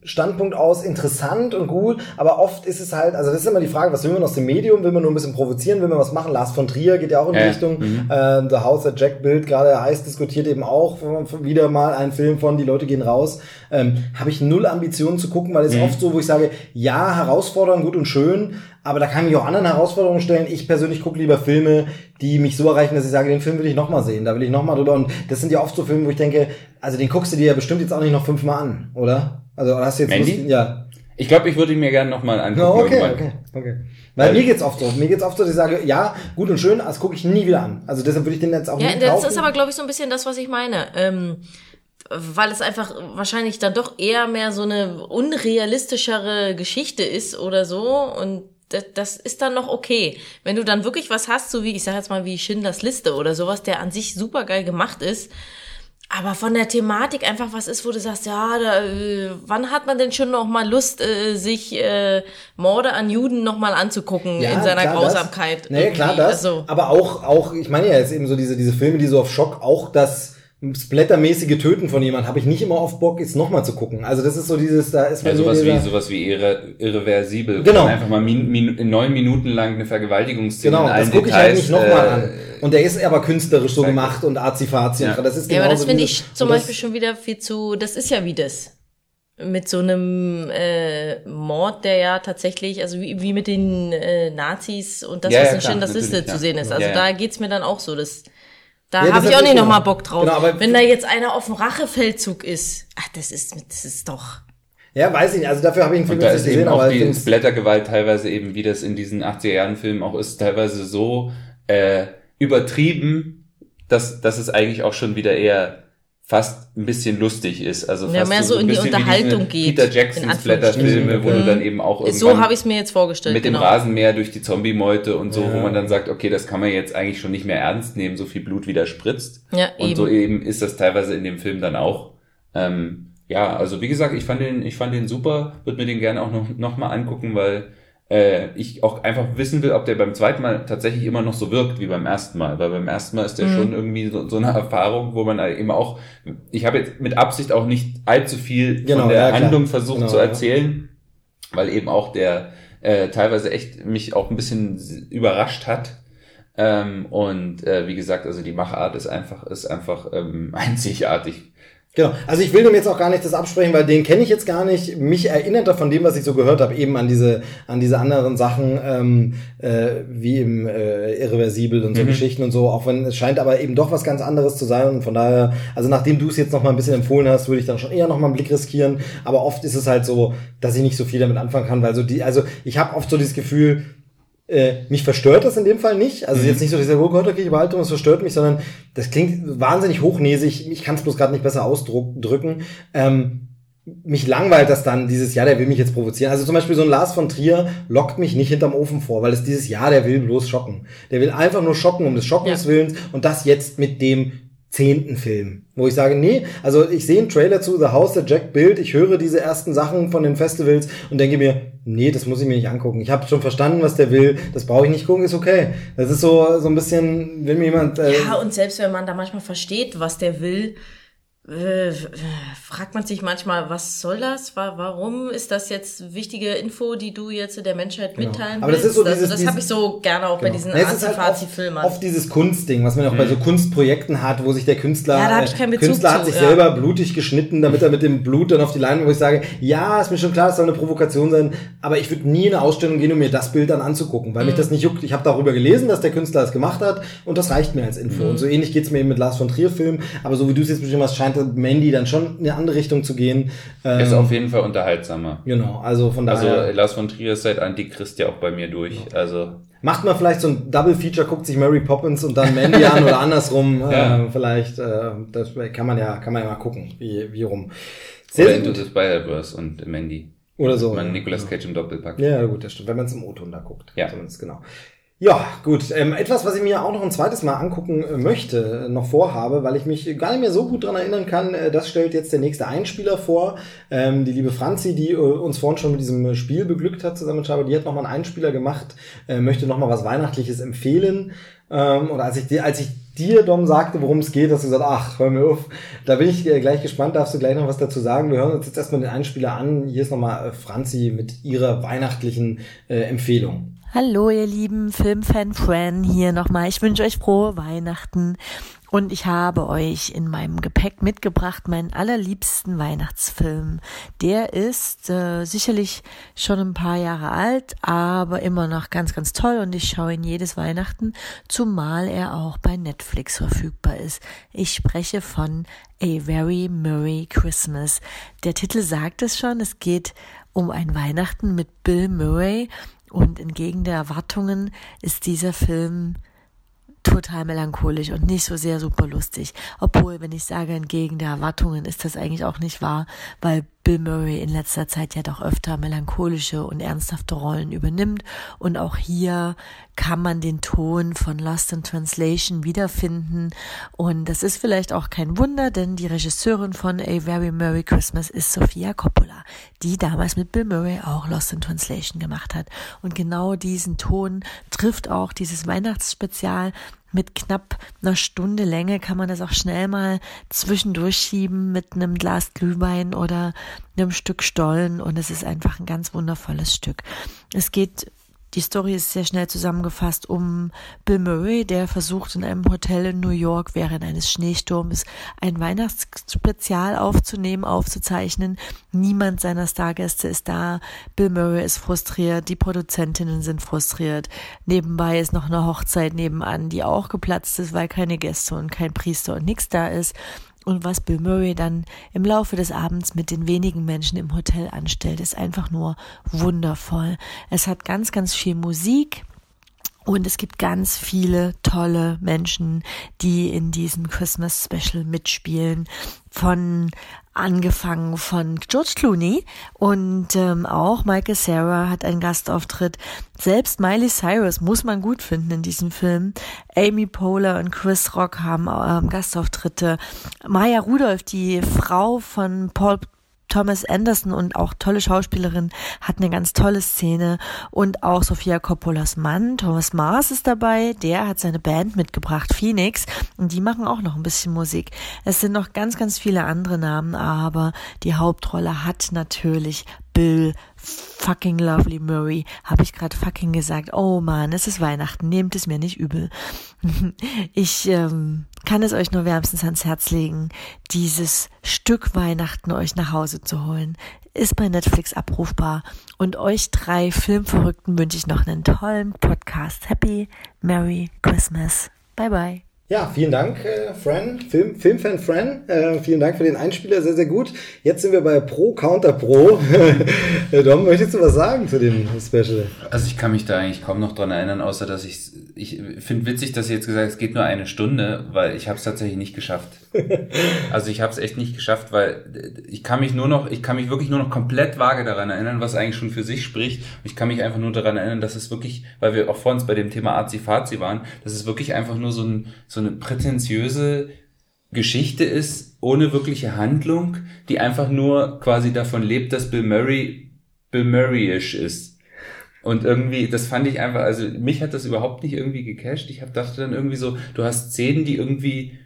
Kunststandpunkt aus interessant und gut. Aber oft ist es halt, also das ist immer die Frage, was will man aus dem Medium? Will man nur ein bisschen provozieren? Will man was machen? Lars von Trier geht ja auch in die Ja. Richtung. Mhm. Äh, The House that Jack Bild gerade heiß diskutiert eben auch wieder mal ein Film von Die Leute gehen raus. Ähm, Habe ich null Ambitionen zu gucken, weil es Mhm. oft so, wo ich sage, ja, herausfordern, gut und schön, aber da kann ich mich auch anderen Herausforderungen stellen. Ich persönlich gucke lieber Filme, die mich so erreichen, dass ich sage, den Film will ich nochmal sehen, da will ich nochmal drüber. Und das sind ja oft so Filme, wo ich denke, also den guckst du dir ja bestimmt jetzt auch nicht noch fünfmal an, oder? Also hast du jetzt Mandy? Lust, ja. Ich glaube, ich würde ihn mir gerne nochmal angucken. Ja, okay, irgendwann. okay, okay. Weil mir geht's oft so. Mir geht's oft so, dass ich sage, ja, gut und schön, das gucke ich nie wieder an. Also deshalb würde ich den jetzt auch Ja, nie das kaufen. ist aber, glaube ich, so ein bisschen das, was ich meine. Ähm, weil es einfach wahrscheinlich dann doch eher mehr so eine unrealistischere Geschichte ist oder so. Und das, das ist dann noch okay. Wenn du dann wirklich was hast, so wie, ich sag jetzt mal, wie Schindlers Liste oder sowas, der an sich super geil gemacht ist, aber von der Thematik einfach was ist, wo du sagst, ja, da, äh, wann hat man denn schon noch mal Lust, äh, sich äh, Morde an Juden noch mal anzugucken in seiner klar, Grausamkeit? Das. Nee, klar irgendwie? das. Also, aber auch, auch, ich meine ja jetzt eben so diese, diese Filme, die so auf Schock, auch das splattermäßige Töten von jemand habe ich nicht immer auf Bock, jetzt nochmal zu gucken. Also das ist so dieses, da ist Ja, mir sowas wie, sowas wie irre, irreversibel. Genau. Man Einfach mal min, min, neun Minuten lang eine Vergewaltigungsszene Genau, in allen das gucke ich halt nicht nochmal äh, an. Und der ist aber künstlerisch so gemacht und azi-fazi. Ja. Das ist ja, aber das finde ich zum das- Beispiel schon wieder viel zu, das ist ja wie das. Mit so einem äh, Mord, der ja tatsächlich, also wie, wie mit den äh, Nazis und das, Ja, was ja, in klar, Schindlers Liste natürlich, zu ja. sehen ist. Also Ja, ja. da geht's mir dann auch so. Das, da Ja, habe ich auch nicht nochmal Bock drauf. Genau, aber- Wenn da jetzt einer auf dem Rachefeldzug ist, ach, das ist, das ist doch. Ja, weiß ich nicht. Also dafür habe ich einen Film Und da ist nicht eben gesehen, auch die Splattergewalt teilweise eben, wie das in diesen 80er-Jahren-Filmen auch ist, teilweise so äh, übertrieben, dass, dass es eigentlich auch schon wieder eher fast ein bisschen lustig ist. Also Ja, fast mehr so ein in die Unterhaltung geht, Peter in Jackson Anführungsstrichen. Splatterfilme, wo du dann eben auch irgendwann So habe ich es mir jetzt vorgestellt. mit dem genau. Rasenmäher durch die Zombie-Meute und so, Ja. wo man dann sagt, okay, das kann man jetzt eigentlich schon nicht mehr ernst nehmen, so viel Blut wieder spritzt. Ja, und eben. so eben ist das teilweise in dem Film dann auch. Ähm, ja, also wie gesagt, ich fand den, ich fand den super, würde mir den gerne auch noch, noch mal angucken, weil äh, ich auch einfach wissen will, ob der beim zweiten Mal tatsächlich immer noch so wirkt wie beim ersten Mal. Weil beim ersten Mal ist der Mhm. schon irgendwie so, so eine Erfahrung, wo man eben auch, ich habe jetzt mit Absicht auch nicht allzu viel Genau, von der ja. Handlung versucht Genau, zu ja. erzählen, weil eben auch der äh, teilweise echt mich auch ein bisschen überrascht hat. Ähm, und äh, wie gesagt, also die Machart ist einfach, ist einfach ähm, einzigartig. Genau. Also ich will dem jetzt auch gar nicht das absprechen, weil den kenne ich jetzt gar nicht. Mich erinnert er von dem, was ich so gehört habe, eben an diese, an diese anderen Sachen, ähm, äh, wie im äh, Irreversibel und so Mhm. Geschichten und so, auch wenn es scheint aber eben doch was ganz anderes zu sein. Und von daher, also nachdem du es jetzt noch mal ein bisschen empfohlen hast, würde ich dann schon eher noch mal einen Blick riskieren. Aber oft ist es halt so, dass ich nicht so viel damit anfangen kann, weil so die, also ich habe oft so dieses Gefühl, äh, mich verstört das in dem Fall nicht. Also jetzt nicht so diese, oh Gott, okay, Überhaltung, das verstört mich, sondern das klingt wahnsinnig hochnäsig. Ich kann es bloß gerade nicht besser ausdrücken. Ähm, mich langweilt das dann, dieses Ja, der will mich jetzt provozieren. Also zum Beispiel so ein Lars von Trier lockt mich nicht hinterm Ofen vor, weil es dieses Ja, der will bloß schocken. Der will einfach nur schocken um des Schockens Ja. Willens und das jetzt mit dem zehnten Film, wo ich sage, nee, also ich sehe einen Trailer zu The House that Jack Built, ich höre diese ersten Sachen von den Festivals und denke mir, nee, das muss ich mir nicht angucken. Ich habe schon verstanden, was der will, das brauche ich nicht gucken, ist okay. Das ist so so ein bisschen, wenn mir jemand äh, Ja, und selbst wenn man da manchmal versteht, was der will, äh, fragt man sich manchmal, was soll das? Wa- Warum ist das jetzt wichtige Info, die du jetzt der Menschheit mitteilen Aber das willst? ist so also dieses- das habe ich so gerne auch bei Genau. diesen Ja, es ist halt oft, oft dieses Kunstding, was man auch bei so Kunstprojekten hat, wo sich der Künstler, Ja, äh, ich keinen Bezug Künstler hat zu, sich ja. selber blutig geschnitten, damit er mit dem Blut dann auf die Leinwand, wo ich sage, ja, ist mir schon klar, es soll eine Provokation sein, aber ich würde nie in eine Ausstellung gehen, um mir das Bild dann anzugucken, weil mich das nicht juckt. Ich habe darüber gelesen, dass der Künstler das gemacht hat und das reicht mir als Info. Und so ähnlich geht's mir eben mit Lars von Trier Filmen, aber so wie du es jetzt beschrieben hast, scheint Mandy dann schon in eine andere Richtung zu gehen. Ähm, Ist auf jeden Fall unterhaltsamer. Genau, also von Also daher Lars von Trier ist seit Antichrist ja auch bei mir durch. Also macht man vielleicht so ein Double Feature, guckt sich Mary Poppins und dann Mandy an oder andersrum. Ja. Äh, vielleicht, äh, das kann man ja, kann man ja mal gucken, wie, wie rum. oder Sehr, Into sehr the. Spider-Verse und Mandy. Oder so. Man ja. Nicolas Cage im Doppelpack. Ja, gut, das stimmt, wenn man es im O-Ton da guckt. Ja. Zumindest, genau. Ja, gut. Ähm, etwas, was ich mir auch noch ein zweites Mal angucken äh, möchte, äh, noch vorhabe, weil ich mich gar nicht mehr so gut dran erinnern kann, äh, das stellt jetzt der nächste Einspieler vor. Ähm, die liebe Franzi, die äh, uns vorhin schon mit diesem Spiel beglückt hat zusammen mit Schaber, die hat nochmal einen Einspieler gemacht, äh, möchte nochmal was Weihnachtliches empfehlen. Ähm, und als ich, dir- als ich dir, Dom, sagte, worum es geht, hast du gesagt, ach, hör mir auf. Da bin ich äh, gleich gespannt, darfst du gleich noch was dazu sagen. Wir hören uns jetzt erstmal den Einspieler an. Hier ist nochmal äh, Franzi mit ihrer weihnachtlichen äh, Empfehlung. Hallo ihr lieben Filmfan-Fran hier nochmal. Ich wünsche euch frohe Weihnachten und ich habe euch in meinem Gepäck mitgebracht meinen allerliebsten Weihnachtsfilm. Der ist äh, sicherlich schon ein paar Jahre alt, aber immer noch ganz, ganz toll und ich schaue ihn jedes Weihnachten, zumal er auch bei Netflix verfügbar ist. Ich spreche von A Very Merry Christmas. Der Titel sagt es schon, es geht um ein Weihnachten mit Bill Murray und entgegen der Erwartungen ist dieser Film total melancholisch und nicht so sehr super lustig. Obwohl, wenn ich sage entgegen der Erwartungen, ist das eigentlich auch nicht wahr, weil Bill Murray in letzter Zeit ja doch öfter melancholische und ernsthafte Rollen übernimmt. Und auch hier kann man den Ton von Lost in Translation wiederfinden. Und das ist vielleicht auch kein Wunder, denn die Regisseurin von A Very Merry Christmas ist Sofia Coppola, die damals mit Bill Murray auch Lost in Translation gemacht hat. Und genau diesen Ton trifft auch dieses Weihnachtsspezial mit knapp einer Stunde Länge kann man das auch schnell mal zwischendurch schieben mit einem Glas Glühwein oder einem Stück Stollen und es ist einfach ein ganz wundervolles Stück. Es geht die Story ist sehr schnell zusammengefasst um Bill Murray, der versucht in einem Hotel in New York während eines Schneesturms ein Weihnachtsspezial aufzunehmen, aufzuzeichnen. Niemand seiner Stargäste ist da. Bill Murray ist frustriert, die Produzentinnen sind frustriert. Nebenbei ist noch eine Hochzeit nebenan, die auch geplatzt ist, weil keine Gäste und kein Priester und nichts da ist. Und was Bill Murray dann im Laufe des Abends mit den wenigen Menschen im Hotel anstellt, ist einfach nur wundervoll. Es hat ganz, ganz viel Musik. Und es gibt ganz viele tolle Menschen, die in diesem Christmas Special mitspielen. Von angefangen von George Clooney und ähm, auch Michael Sarah hat einen Gastauftritt. Selbst Miley Cyrus muss man gut finden in diesem Film. Amy Poehler und Chris Rock haben ähm, Gastauftritte. Maya Rudolph, die Frau von Paul Thomas Anderson und auch tolle Schauspielerin hat eine ganz tolle Szene. Und auch Sofia Coppolas Mann Thomas Mars ist dabei, der hat seine Band mitgebracht, Phoenix. Und die machen auch noch ein bisschen Musik. Es sind noch ganz, ganz viele andere Namen, aber die Hauptrolle hat natürlich Bill fucking Lovely Murray. Habe ich gerade fucking gesagt. Oh man, es ist Weihnachten. Nehmt es mir nicht übel. Ich ähm, kann es euch nur wärmstens ans Herz legen, dieses Stück Weihnachten euch nach Hause zu holen. Ist bei Netflix abrufbar. Und euch drei Filmverrückten wünsche ich noch einen tollen Podcast. Happy Merry Christmas. Bye bye. Ja, vielen Dank, äh, Fran, Film, Filmfan Fran. Äh, vielen Dank für den Einspieler, sehr, sehr gut. Jetzt sind wir bei Pro Counter Pro. Dom, möchtest du was sagen zu dem Special? Also ich kann mich da eigentlich kaum noch dran erinnern, außer dass ich, ich finde witzig, dass ihr jetzt gesagt es geht nur eine Stunde, weil ich habe es tatsächlich nicht geschafft. Also ich habe es echt nicht geschafft, weil ich kann mich nur noch, ich kann mich wirklich nur noch komplett vage daran erinnern, was eigentlich schon für sich spricht. Ich kann mich einfach nur daran erinnern, dass es wirklich, weil wir auch vor uns bei dem Thema Azi-Fazi waren, dass es wirklich einfach nur so, ein, so eine prätentiöse Geschichte ist, ohne wirkliche Handlung, die einfach nur quasi davon lebt, dass Bill Murray Bill Murray-isch ist. Und irgendwie, das fand ich einfach, also mich hat das überhaupt nicht irgendwie gecasht. Ich hab, dachte dann irgendwie so, du hast Szenen, die irgendwie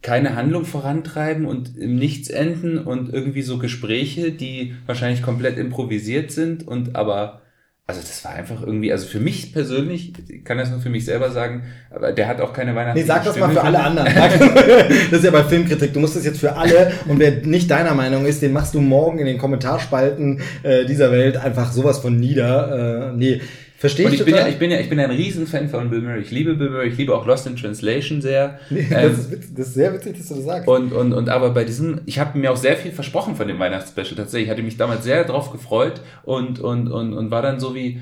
keine Handlung vorantreiben und im Nichts enden und irgendwie so Gespräche, die wahrscheinlich komplett improvisiert sind und aber also das war einfach irgendwie, also für mich persönlich, ich kann das nur für mich selber sagen, aber der hat auch keine Weihnachten. Nee, sag das mal für alle anderen. das ist ja bei Filmkritik. Du musst das jetzt für alle und wer nicht deiner Meinung ist, den machst du morgen in den Kommentarspalten äh, dieser Welt einfach sowas von nieder. Äh, nee, Verstehe und ich ich bin, total. ja, ich bin ja, ich bin ja ein Riesenfan von Bill Murray. Ich liebe Bill Murray, ich liebe auch Lost in Translation sehr. Nee, Ähm, das, ist witzig, das ist sehr witzig, dass du das sagst. Und, und, und aber bei diesem, ich habe mir auch sehr viel versprochen von dem Weihnachtsspecial tatsächlich. Ich hatte mich damals sehr drauf gefreut und, und, und, und war dann so wie,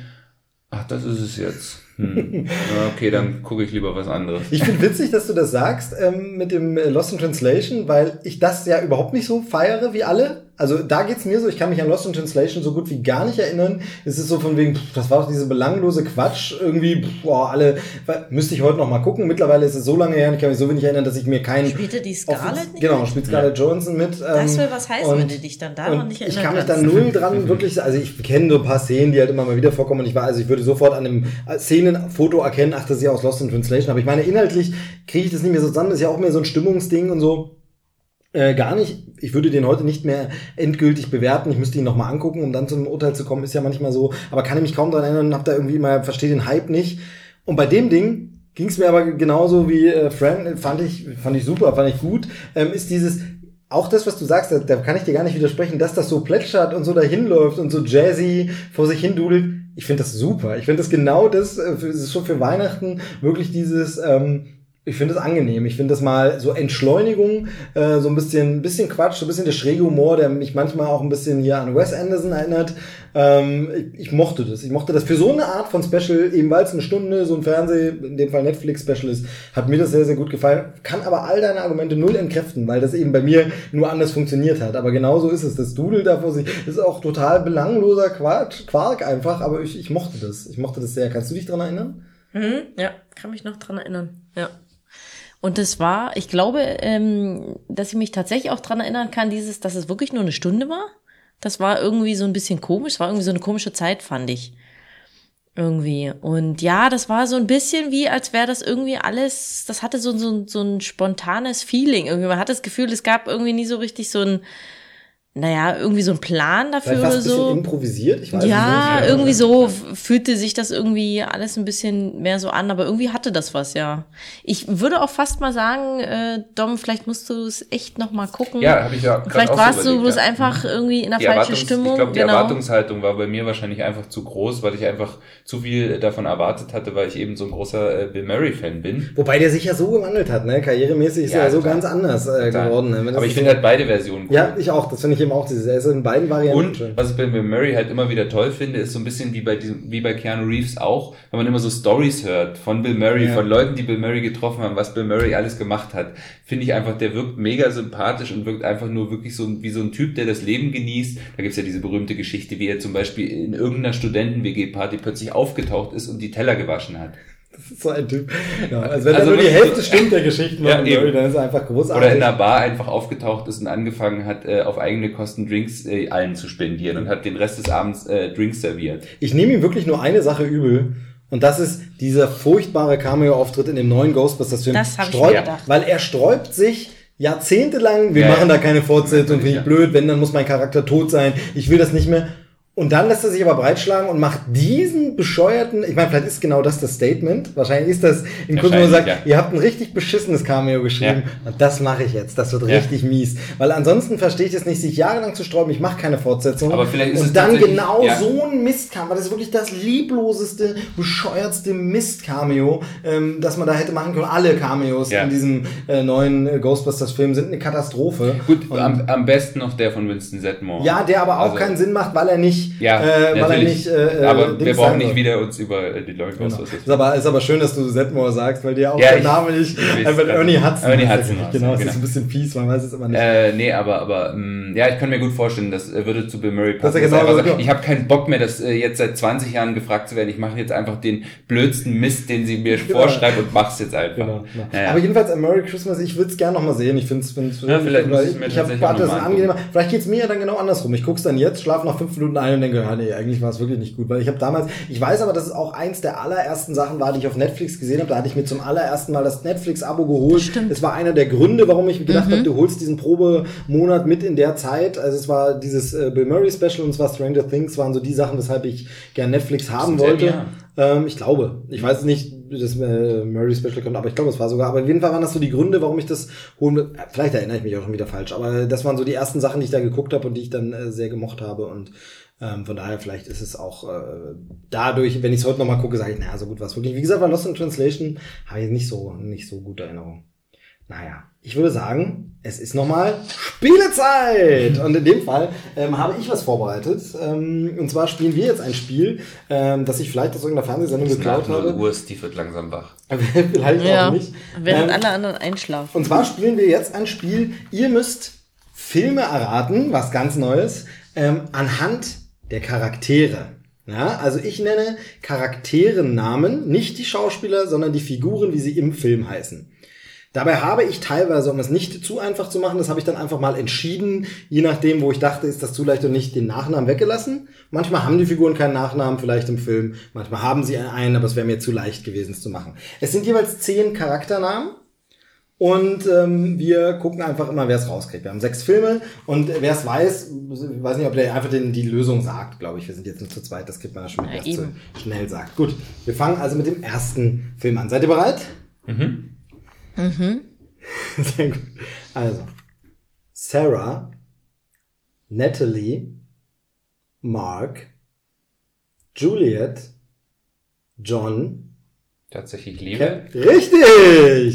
ach, das ist es jetzt. Hm. Okay, dann gucke ich lieber was anderes. Ich finde witzig, dass du das sagst ähm, mit dem äh, Lost in Translation, weil ich das ja überhaupt nicht so feiere wie alle. Also da geht's mir so, ich kann mich an Lost in Translation so gut wie gar nicht erinnern. Es ist so von wegen, pff, das war doch diese belanglose Quatsch, irgendwie, pff, boah, alle, müsste ich heute noch mal gucken. Mittlerweile ist es so lange her, und ich kann mich so wenig erinnern, dass ich mir keinen... Spielte die Scarlett nicht Genau, mit? spielt Scarlett Johansson mit. Das ähm, will was heißen, und- wenn du dich dann daran und nicht ich erinnern kann mich da null dran wirklich, also ich kenne so ein paar Szenen, die halt immer mal wieder vorkommen und ich war, also ich würde sofort an einem Szenenfoto erkennen, ach, das ist ja aus Lost in Translation, aber ich meine, inhaltlich kriege ich das nicht mehr so zusammen, das ist ja auch mehr so ein Stimmungsding und so. Äh, gar nicht. Ich würde den heute nicht mehr endgültig bewerten. Ich müsste ihn nochmal angucken, um dann zum Urteil zu kommen. Ist ja manchmal so. Aber kann ich mich kaum dran erinnern und hab da irgendwie mal, verstehe den Hype nicht. Und bei dem Ding ging es mir aber genauso wie äh, Fran, fand ich, fand ich super, fand ich gut, ähm, ist dieses, auch das, was du sagst, da, da kann ich dir gar nicht widersprechen, dass das so plätschert und so dahin läuft und so jazzy vor sich hin dudelt. Ich finde das super. Ich finde das genau das, äh, für, schon für Weihnachten wirklich dieses, ähm, ich finde das angenehm. Ich finde das mal so Entschleunigung, äh, so ein bisschen, bisschen Quatsch, so ein bisschen der schräge Humor, der mich manchmal auch ein bisschen hier an Wes Anderson erinnert. Ähm, ich, ich mochte das. Ich mochte das für so eine Art von Special, eben weil es eine Stunde, so ein Fernseh, in dem Fall Netflix-Special ist, hat mir das sehr, sehr gut gefallen. Kann aber all deine Argumente null entkräften, weil das eben bei mir nur anders funktioniert hat. Aber genauso ist es. Das Dudel da vor sich, ist auch total belangloser Quatsch, Quark einfach, aber ich, ich mochte das. Ich mochte das sehr. Kannst du dich dran erinnern? Mhm, ja, kann mich noch dran erinnern. Ja. Und das war, ich glaube, ähm, dass ich mich tatsächlich auch dran erinnern kann, dieses, dass es wirklich nur eine Stunde war. Das war irgendwie so ein bisschen komisch, es war irgendwie so eine komische Zeit, fand ich. Irgendwie. Und ja, das war so ein bisschen wie, als wäre das irgendwie alles, das hatte so, so, so ein spontanes Feeling. Irgendwie, man hat das Gefühl, es gab irgendwie nie so richtig so ein, naja, irgendwie so ein Plan dafür oder so. improvisiert. Ich weiß Ja, nicht. irgendwie so fühlte sich das irgendwie alles ein bisschen mehr so an, aber irgendwie hatte das was, ja. Ich würde auch fast mal sagen, äh, Dom, vielleicht musst du es echt noch mal gucken. Ja, habe ich ja Vielleicht auch so warst du überlegt, bloß ja. einfach irgendwie in der Die falschen Stimmung. Ich glaube, die genau. Erwartungshaltung war bei mir wahrscheinlich einfach zu groß, weil ich einfach zu viel davon erwartet hatte, weil ich eben so ein großer äh, Bill Murray-Fan bin. Wobei der sich ja so gewandelt hat, ne? Karrieremäßig ist Ja, er so total. ganz anders äh, geworden. Ne? Aber ich so- finde halt beide Versionen cool. Ja, ich auch. Das finde ich ihm auch dieses, er ist in beiden Varianten Und was ich bei Bill Murray halt immer wieder toll finde, ist so ein bisschen wie bei diesem, wie bei Keanu Reeves auch, wenn man immer so Stories hört von Bill Murray, Ja. von Leuten, die Bill Murray getroffen haben, was Bill Murray alles gemacht hat, finde ich einfach, der wirkt mega sympathisch und wirkt einfach nur wirklich so wie so ein Typ, der das Leben genießt. Da gibt's ja diese berühmte Geschichte, wie er zum Beispiel in irgendeiner Studenten-WG-Party plötzlich aufgetaucht ist und die Teller gewaschen hat. Das ist so ein Typ. Ja, also wenn Also nur die Hälfte so- stimmt der Geschichten Ja, von. Murray, dann ist er einfach großartig. Oder in einer Bar einfach aufgetaucht ist und angefangen hat, äh, auf eigene Kosten Drinks äh, allen zu spendieren und hat den Rest des Abends äh, Drinks serviert. Ich nehme ihm wirklich nur eine Sache übel. Und das ist dieser furchtbare Cameo-Auftritt in dem neuen Ghostbusters-Film. Das hab ich Sträubt- mir gedacht. Weil er sträubt sich jahrzehntelang, wir Ja, machen da keine Fortsetzung, finde ich Ja. blöd, wenn, dann muss mein Charakter tot sein, ich will das nicht mehr. Und dann lässt er sich aber breitschlagen und macht diesen bescheuerten, ich meine, vielleicht ist genau das das Statement, wahrscheinlich ist das in Kurz, wo man sagt, Wahrscheinlich, ihr habt ein richtig beschissenes Cameo geschrieben Ja. und das mache ich jetzt, das wird Ja. richtig mies. Weil ansonsten verstehe ich es nicht, sich jahrelang zu sträuben, ich mache keine Fortsetzung. Aber vielleicht ist es und dann tatsächlich- genau ja. so ein Mist-Cameo, das ist wirklich das liebloseste, bescheuertste Mist-Cameo, ähm, das man da hätte machen können. Alle Cameos Ja. in diesem äh, neuen äh, Ghostbusters-Film sind eine Katastrophe. Gut, Und- am, am besten noch der von Winston Zedmore. ja, der aber auch Also- keinen Sinn macht, weil er nicht, Ja, äh, weil er nicht, äh, äh, aber wir Dings brauchen sein nicht wieder uns über die neuen Genau. Ghostbusters. Ist aber, ist aber schön, dass du Setmore sagst, weil dir auch Ja, der ich- Name nicht ich einfach Ernie nicht. Hudson. Ernie ist. Hudson war's, Genau, es genau. ist ein bisschen fies, man weiß es immer nicht. Äh, nee, aber, aber mh, ja, ich kann mir gut vorstellen, das äh, würde zu Bill Murray passen. ist genau so. sagt, ich habe keinen Bock mehr, das äh, jetzt seit 20 Jahren gefragt zu werden. Ich mache jetzt einfach den blödsten Mist, den sie mir Genau. vorschreiben und mach's jetzt einfach. Genau, genau. Ja. Aber jedenfalls, A Merry Christmas, ich würde es gerne nochmal sehen. Ich finde es, Ja, vielleicht ich es mir ich habe das ist angenehmer. Vielleicht geht's mir ja dann genau andersrum. Ich guck's dann jetzt, schlafe nach fünf Minuten ein und denke, ja, nee, eigentlich war es wirklich nicht gut. Weil ich habe damals, ich weiß aber, dass es auch eins der allerersten Sachen war, die ich auf Netflix gesehen habe. Da hatte ich mir zum allerersten Mal das Netflix-Abo geholt. Stimmt. Es war einer der Gründe, warum ich gedacht habe, du holst diesen Probemonat mit in der Zeit. Also es war dieses äh, Bill Murray Special und es war Stranger Things, waren so die Sachen, weshalb ich gern Netflix haben wollte. Ähm, ich glaube. Ich weiß nicht, wie das äh, Murray Special kommt, aber ich glaube, es war sogar. Aber auf jeden Fall waren das so die Gründe, warum ich das holen will. Vielleicht erinnere ich mich auch schon wieder falsch, aber das waren so die ersten Sachen, die ich da geguckt habe und die ich dann äh, sehr gemocht habe. Und ähm, von daher, vielleicht ist es auch äh, dadurch, wenn ich es heute nochmal gucke, sage ich, naja, so gut war es wirklich. Wie gesagt, bei Lost in Translation habe ich nicht so, nicht so gute Erinnerungen. Naja, ich würde sagen, es ist nochmal Spielezeit! Und in dem Fall ähm, habe ich was vorbereitet. Ähm, und zwar spielen wir jetzt ein Spiel, ähm, das ich vielleicht aus irgendeiner Fernsehsendung geklaut 0 habe. Uhr, Steve wird langsam wach. vielleicht Ja, auch nicht. während Ähm, alle anderen einschlafen. und zwar spielen wir jetzt ein Spiel, ihr müsst Filme erraten, was ganz Neues, ähm, anhand der Charaktere. Ja, also ich nenne Charakterennamen, nicht die Schauspieler, sondern die Figuren, wie sie im Film heißen. Dabei habe ich teilweise, um es nicht zu einfach zu machen, das habe ich dann einfach mal entschieden, je nachdem, wo ich dachte, ist das zu leicht und nicht, den Nachnamen weggelassen. Manchmal haben die Figuren keinen Nachnamen, vielleicht im Film. Manchmal haben sie einen, aber es wäre mir zu leicht gewesen, es zu machen. Es sind jeweils zehn Charakternamen. Und ähm, wir gucken einfach immer, wer es rauskriegt. Wir haben sechs Filme und wer es weiß, ich weiß nicht, ob der einfach den, die Lösung sagt, glaube ich. Wir sind jetzt nur zu zweit, das kriegt man ja schon mit, Ja, zu schnell sagt. Gut, wir fangen also mit dem ersten Film an. Seid ihr bereit? Mhm. Sehr gut. Also, Sarah, Natalie, Mark, Juliet, John. Tatsächlich Liebe. Richtig!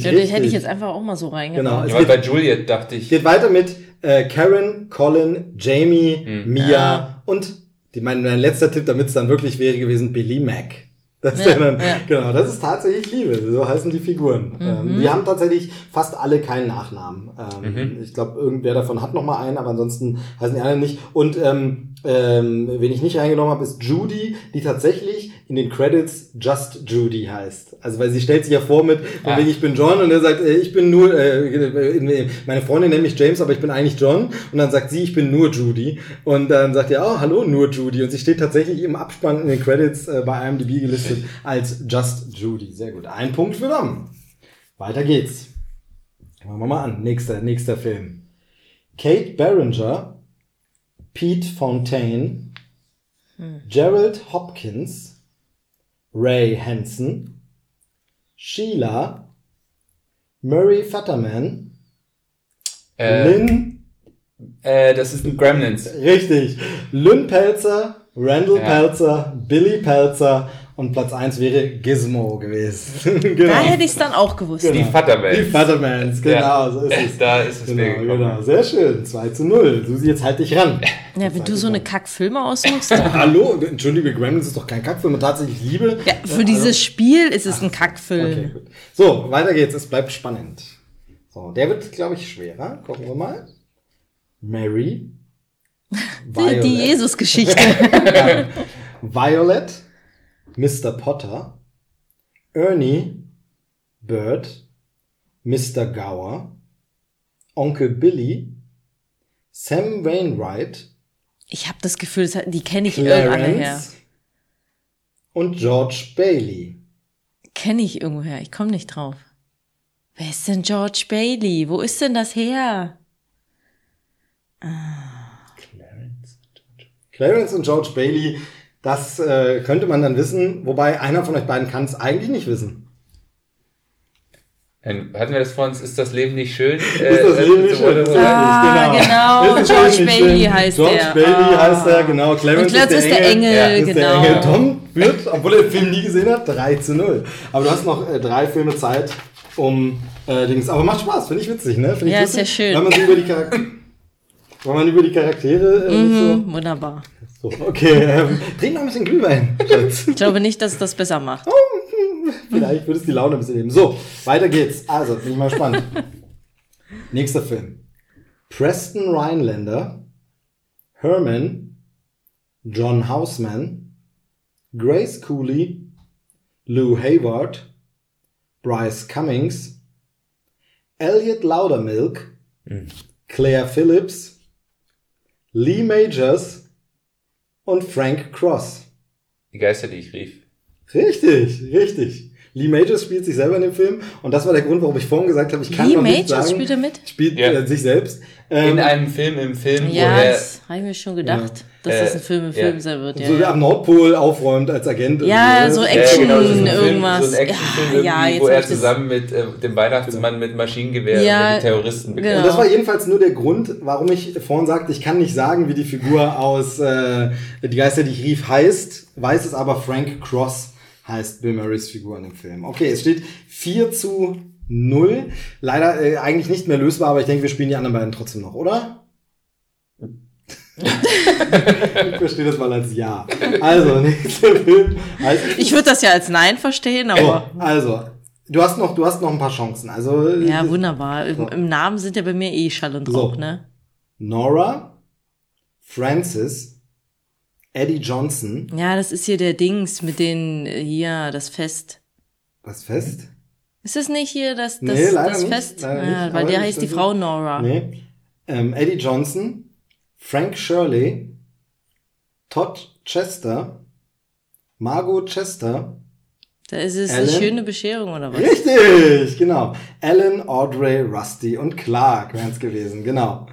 Ja, das richtig. hätte ich jetzt einfach auch mal so Genau. reingebracht. Es Ja, bei Juliet dachte ich, geht weiter mit äh, Karen, Colin, Jamie, Hm. Mia Ah. und die, mein, mein letzter Tipp, damit es dann wirklich wäre gewesen, Billy Mac. Das ist Ja, ja dann, ja. genau, das ist tatsächlich Liebe. So heißen die Figuren. Mhm. Ähm, die haben tatsächlich fast alle keinen Nachnamen. Ähm, Mhm. Ich glaube, irgendwer davon hat noch mal einen, aber ansonsten heißen die anderen nicht. Und ähm, ähm, wen ich nicht reingenommen habe, ist Judy, die tatsächlich in den Credits Just Judy heißt. Also weil sie stellt sich ja vor mit, von Ah. wegen ich bin John und er sagt, äh, ich bin nur, äh, meine Freundin nennt mich James, aber ich bin eigentlich John. Und dann sagt sie, ich bin nur Judy. Und dann sagt er, oh, hallo, nur Judy. Und sie steht tatsächlich im Abspann in den Credits äh, bei IMDb gelistet als Just Judy. Sehr gut. Ein Punkt für Dom. Weiter geht's. Fangen wir mal an. Nächster, nächster Film. Kate Barringer, Pete Fontaine, Gerald Hopkins, Ray Hansen, Sheila, Murray Futterman, äh, Lynn, äh, das ist ein Gremlins. richtig, Lynn Pelzer, Randall Ja. Pelzer, Billy Pelzer Und Platz 1 wäre Gizmo gewesen. genau. Da hätte ich es dann auch gewusst. Die Futtermans. Die Futtermans, genau, Ja. so ist es. Da ist es mir Genau, gekommen. genau. Sehr schön. 2 zu 0. Susi, jetzt halt dich ran. Ja, wenn du so eine Kackfilme aussuchst. Hallo? Entschuldige, Gremlins ist doch kein Kackfilm und tatsächlich Liebe. Ja, für dieses Spiel ist es ein Kackfilm. Also- Okay, gut. So, weiter geht's. Es bleibt spannend. So, der wird, glaube ich, schwerer. Gucken wir mal. Mary. Die, die Jesus-Geschichte. Violet. Mr. Potter. Ernie. Bird. Mr. Gower. Onkel Billy. Sam Wainwright. Ich habe das Gefühl, die kenne ich irgendeine her. Clarence. Und George Bailey. Kenne ich irgendwoher. Ich komme nicht drauf. Wer ist denn George Bailey? Wo ist denn das her? Clarence und George Bailey, das äh, könnte man dann wissen, wobei einer von euch beiden kann es eigentlich nicht wissen. Ein- Hatten wir das vor uns? Ist das Leben nicht schön? Ist das Leben nicht schön? Ah, genau. Ist das George Bailey heißt George der. Bailey Ah. heißt er, genau. Clarence, Und Clarence ist der Engel, Ja, ist der genau. Engel. Tom führt, obwohl er den Film nie gesehen hat, 3 zu 0. Aber du hast noch äh, drei Filme Zeit, um äh, Dings. Aber macht Spaß, finde ich witzig, ne? Find ich Ja, ist lustig, ja schön. Weil man so über die Charaktere... Weil man über die Charaktere äh, Mhm, wunderbar. so, so. Okay, ähm, trink noch ein bisschen Glühwein, Schatz. Ich glaube nicht, dass das besser macht. Vielleicht würde es die Laune ein bisschen nehmen. So, weiter geht's. Also, bin ich mal gespannt. Nächster Film. Preston Rhinelander, Herman, John Houseman, Grace Cooley, Lou Hayward, Bryce Cummings, Elliot Loudermilk, Claire Phillips, Lee Majors und Frank Cross. Die Geister, die ich rief. Richtig, richtig. Lee Majors spielt sich selber in dem Film und das war der Grund, warum ich vorhin gesagt habe, ich kann Lee noch nicht Majors sagen, spielt er mit? spielt Ja. äh, sich selbst. Ähm, In einem Film im Film, Ja, das habe ich mir schon gedacht, dass Äh, das ein Film im Film ja. sein wird. Ja, so ja. am Nordpol aufräumt als Agent. Ja, so ne? Action, genau, so ein Film, irgendwas. So ein Actionfilm, Ja, ja, wo er zusammen mit äh, dem Weihnachtsmann mit Maschinengewehr Ja, und die Terroristen bekämpft. Und das war jedenfalls nur der Grund, warum ich vorhin sagte, ich kann nicht sagen, wie die Figur aus äh, Die Geister, die ich rief, heißt, weiß es aber Frank Cross heißt Bill Murrays Figur in dem Film. Okay, es steht 4 zu 0. Leider äh, eigentlich nicht mehr lösbar, aber ich denke, wir spielen die anderen beiden trotzdem noch, oder? Ich verstehe das mal als Ja. Also, nächster Film heißt Ich würde das ja als Nein verstehen, So, aber also, du hast noch, du hast noch ein paar Chancen. Also, ja, wunderbar. Im, Im Namen sind ja bei mir eh Schall und So. Rauch, ne? Nora, Francis, Eddie Johnson, Ja, das ist hier der Dings mit den, äh, hier, das Fest. was fest? Ist das nicht hier das, das, Nee, das nicht, Fest? leider ja, nicht, weil der heißt die Frau Nora. Nee. Ähm, Eddie Johnson, Frank Shirley, Todd Chester, Margot Chester, Da ist es Alan? eine schöne Bescherung oder was? Richtig, genau. Alan, Audrey, Rusty und Clark wären es gewesen, genau.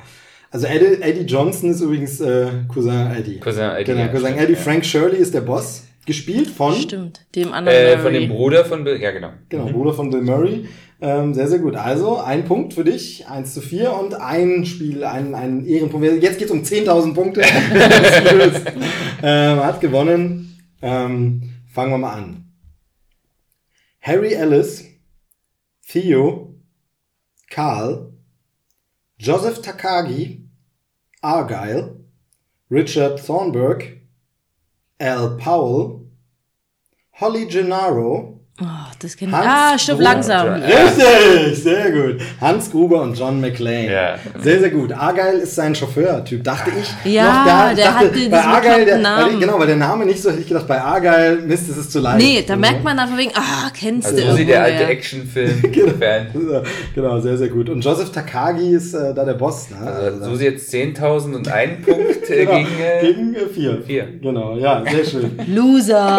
Also Eddie, Eddie Johnson ist übrigens äh, Cousin Eddie. Cousin Eddie, Genau, ja, Cousin stimmt, Eddie. ja. Frank Shirley ist der Boss. Gespielt von, Stimmt, dem anderen Äh, von dem Bruder von Bill, ja genau. genau, Bruder von Bill Murray. Ähm, sehr, sehr gut. Also, ein Punkt für dich, eins zu vier und ein Spiel, ein, ein Ehrenpunkt. Jetzt geht's um 10.000 Punkte. Ähm, hat gewonnen. Ähm, fangen wir mal an. Harry Ellis, Theo, Carl, Joseph Takagi, Argyle, Richard Thornburg, Al Powell, Holly Gennaro, das ich. Hans Ah, stimmt, Gruber. langsam. Richtig, sehr gut. Hans Gruber und John McClane. Ja. Sehr, sehr gut. Argyle ist sein Chauffeur-Typ, dachte ich. Ja, noch da, ich der dachte, hat diesen bei Argyle, der, bekannten weil, Namen. genau, weil der Name nicht so, hätte ich gedacht, bei Argyle, Mist, das ist zu leicht. Nee, da merkt man einfach wegen, ah, kennst Also du so sieht der alte. Actionfilm-Fan. Genau, sehr, sehr gut. Und Joseph Takagi ist äh, da der Boss. Ne? Also Susi jetzt 10.000 und einen Punkt äh, genau, gegen... Äh, gegen äh, vier. vier. Genau, ja, sehr schön. Loser.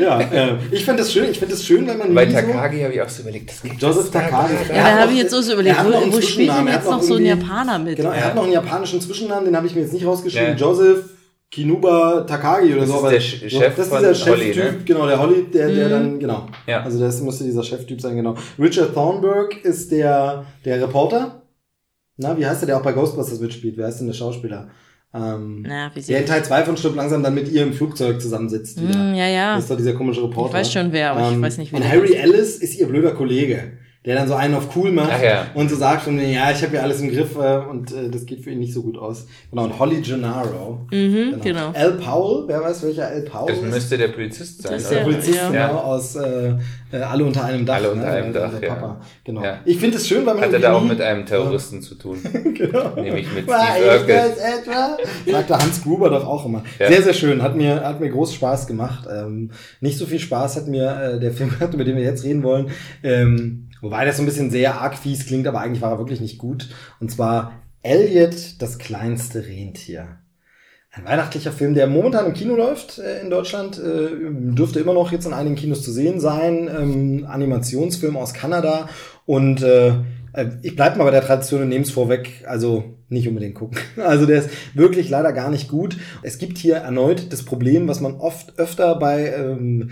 Ja, äh, ich finde das schön, ich finde das schön, wenn man bei nie so- Takagi habe ich auch so überlegt, das geht Joseph Takagi. Ja, da habe ich jetzt auch so überlegt, Er noch wo, einen wo spielt denn Zwischennamen, jetzt hat noch so ein Japaner mit? Genau, er Ja. hat noch einen japanischen Zwischennamen, den habe ich mir jetzt nicht rausgeschrieben. Ja. Joseph Kinuba Takagi oder Das so. ist aber der so, Chef das ist dieser Holly, Cheftyp, ne? genau, der Holly, der, der dann, genau. Ja. Also das müsste dieser Cheftyp sein, genau. Richard Thornburg ist der, der Reporter. Na, wie heißt der, der auch bei Ghostbusters mitspielt? Wer heißt denn der Schauspieler? Ähm, Na, wie der in Teil 2 von Stirb langsam dann mit ihr im Flugzeug zusammensitzt. wieder. Mm, ja, ja. Das ist doch dieser komische Reporter. Ich weiß schon wer, aber ich weiß nicht, wie Und Harry heißt. Ellis ist ihr blöder Kollege, der dann so einen auf cool macht Ach ja. und so sagt von mir, ja, ich habe ja alles im Griff äh, und äh, das geht für ihn nicht so gut aus. Genau, und Holly Gennaro. Mhm, genau. Al Powell, wer weiß, welcher Al Powell Das ist? müsste der Polizist sein, Das ist Der? Polizist, ja. genau, aus äh, äh, Alle unter einem Dach. Alle unter ne? einem Der- Dach, der ja. Papa. Genau. Ja. Ich finde es schön, weil man Hat er da auch mit einem Terroristen zu tun. genau. Nämlich mit War Steve ich Urkel. das etwa? Sagte Hans Gruber doch auch immer. Ja. Sehr, sehr schön. Hat mir, hat mir groß Spaß gemacht. Ähm, nicht so viel Spaß hat mir äh, der Film gehabt, über den wir jetzt reden wollen. Ähm, wobei das so ein bisschen sehr arg fies klingt, aber eigentlich war er wirklich nicht gut. Und zwar Elliot, das kleinste Rentier. Ein weihnachtlicher Film, der momentan im Kino läuft äh, in Deutschland, äh, dürfte immer noch jetzt in einigen Kinos zu sehen sein. Ähm, Animationsfilm aus Kanada. Und äh, äh, ich bleibe mal bei der Tradition und nehme es vorweg, also nicht unbedingt gucken. Also der ist wirklich leider gar nicht gut. Es gibt hier erneut das Problem, was man oft öfter bei ähm,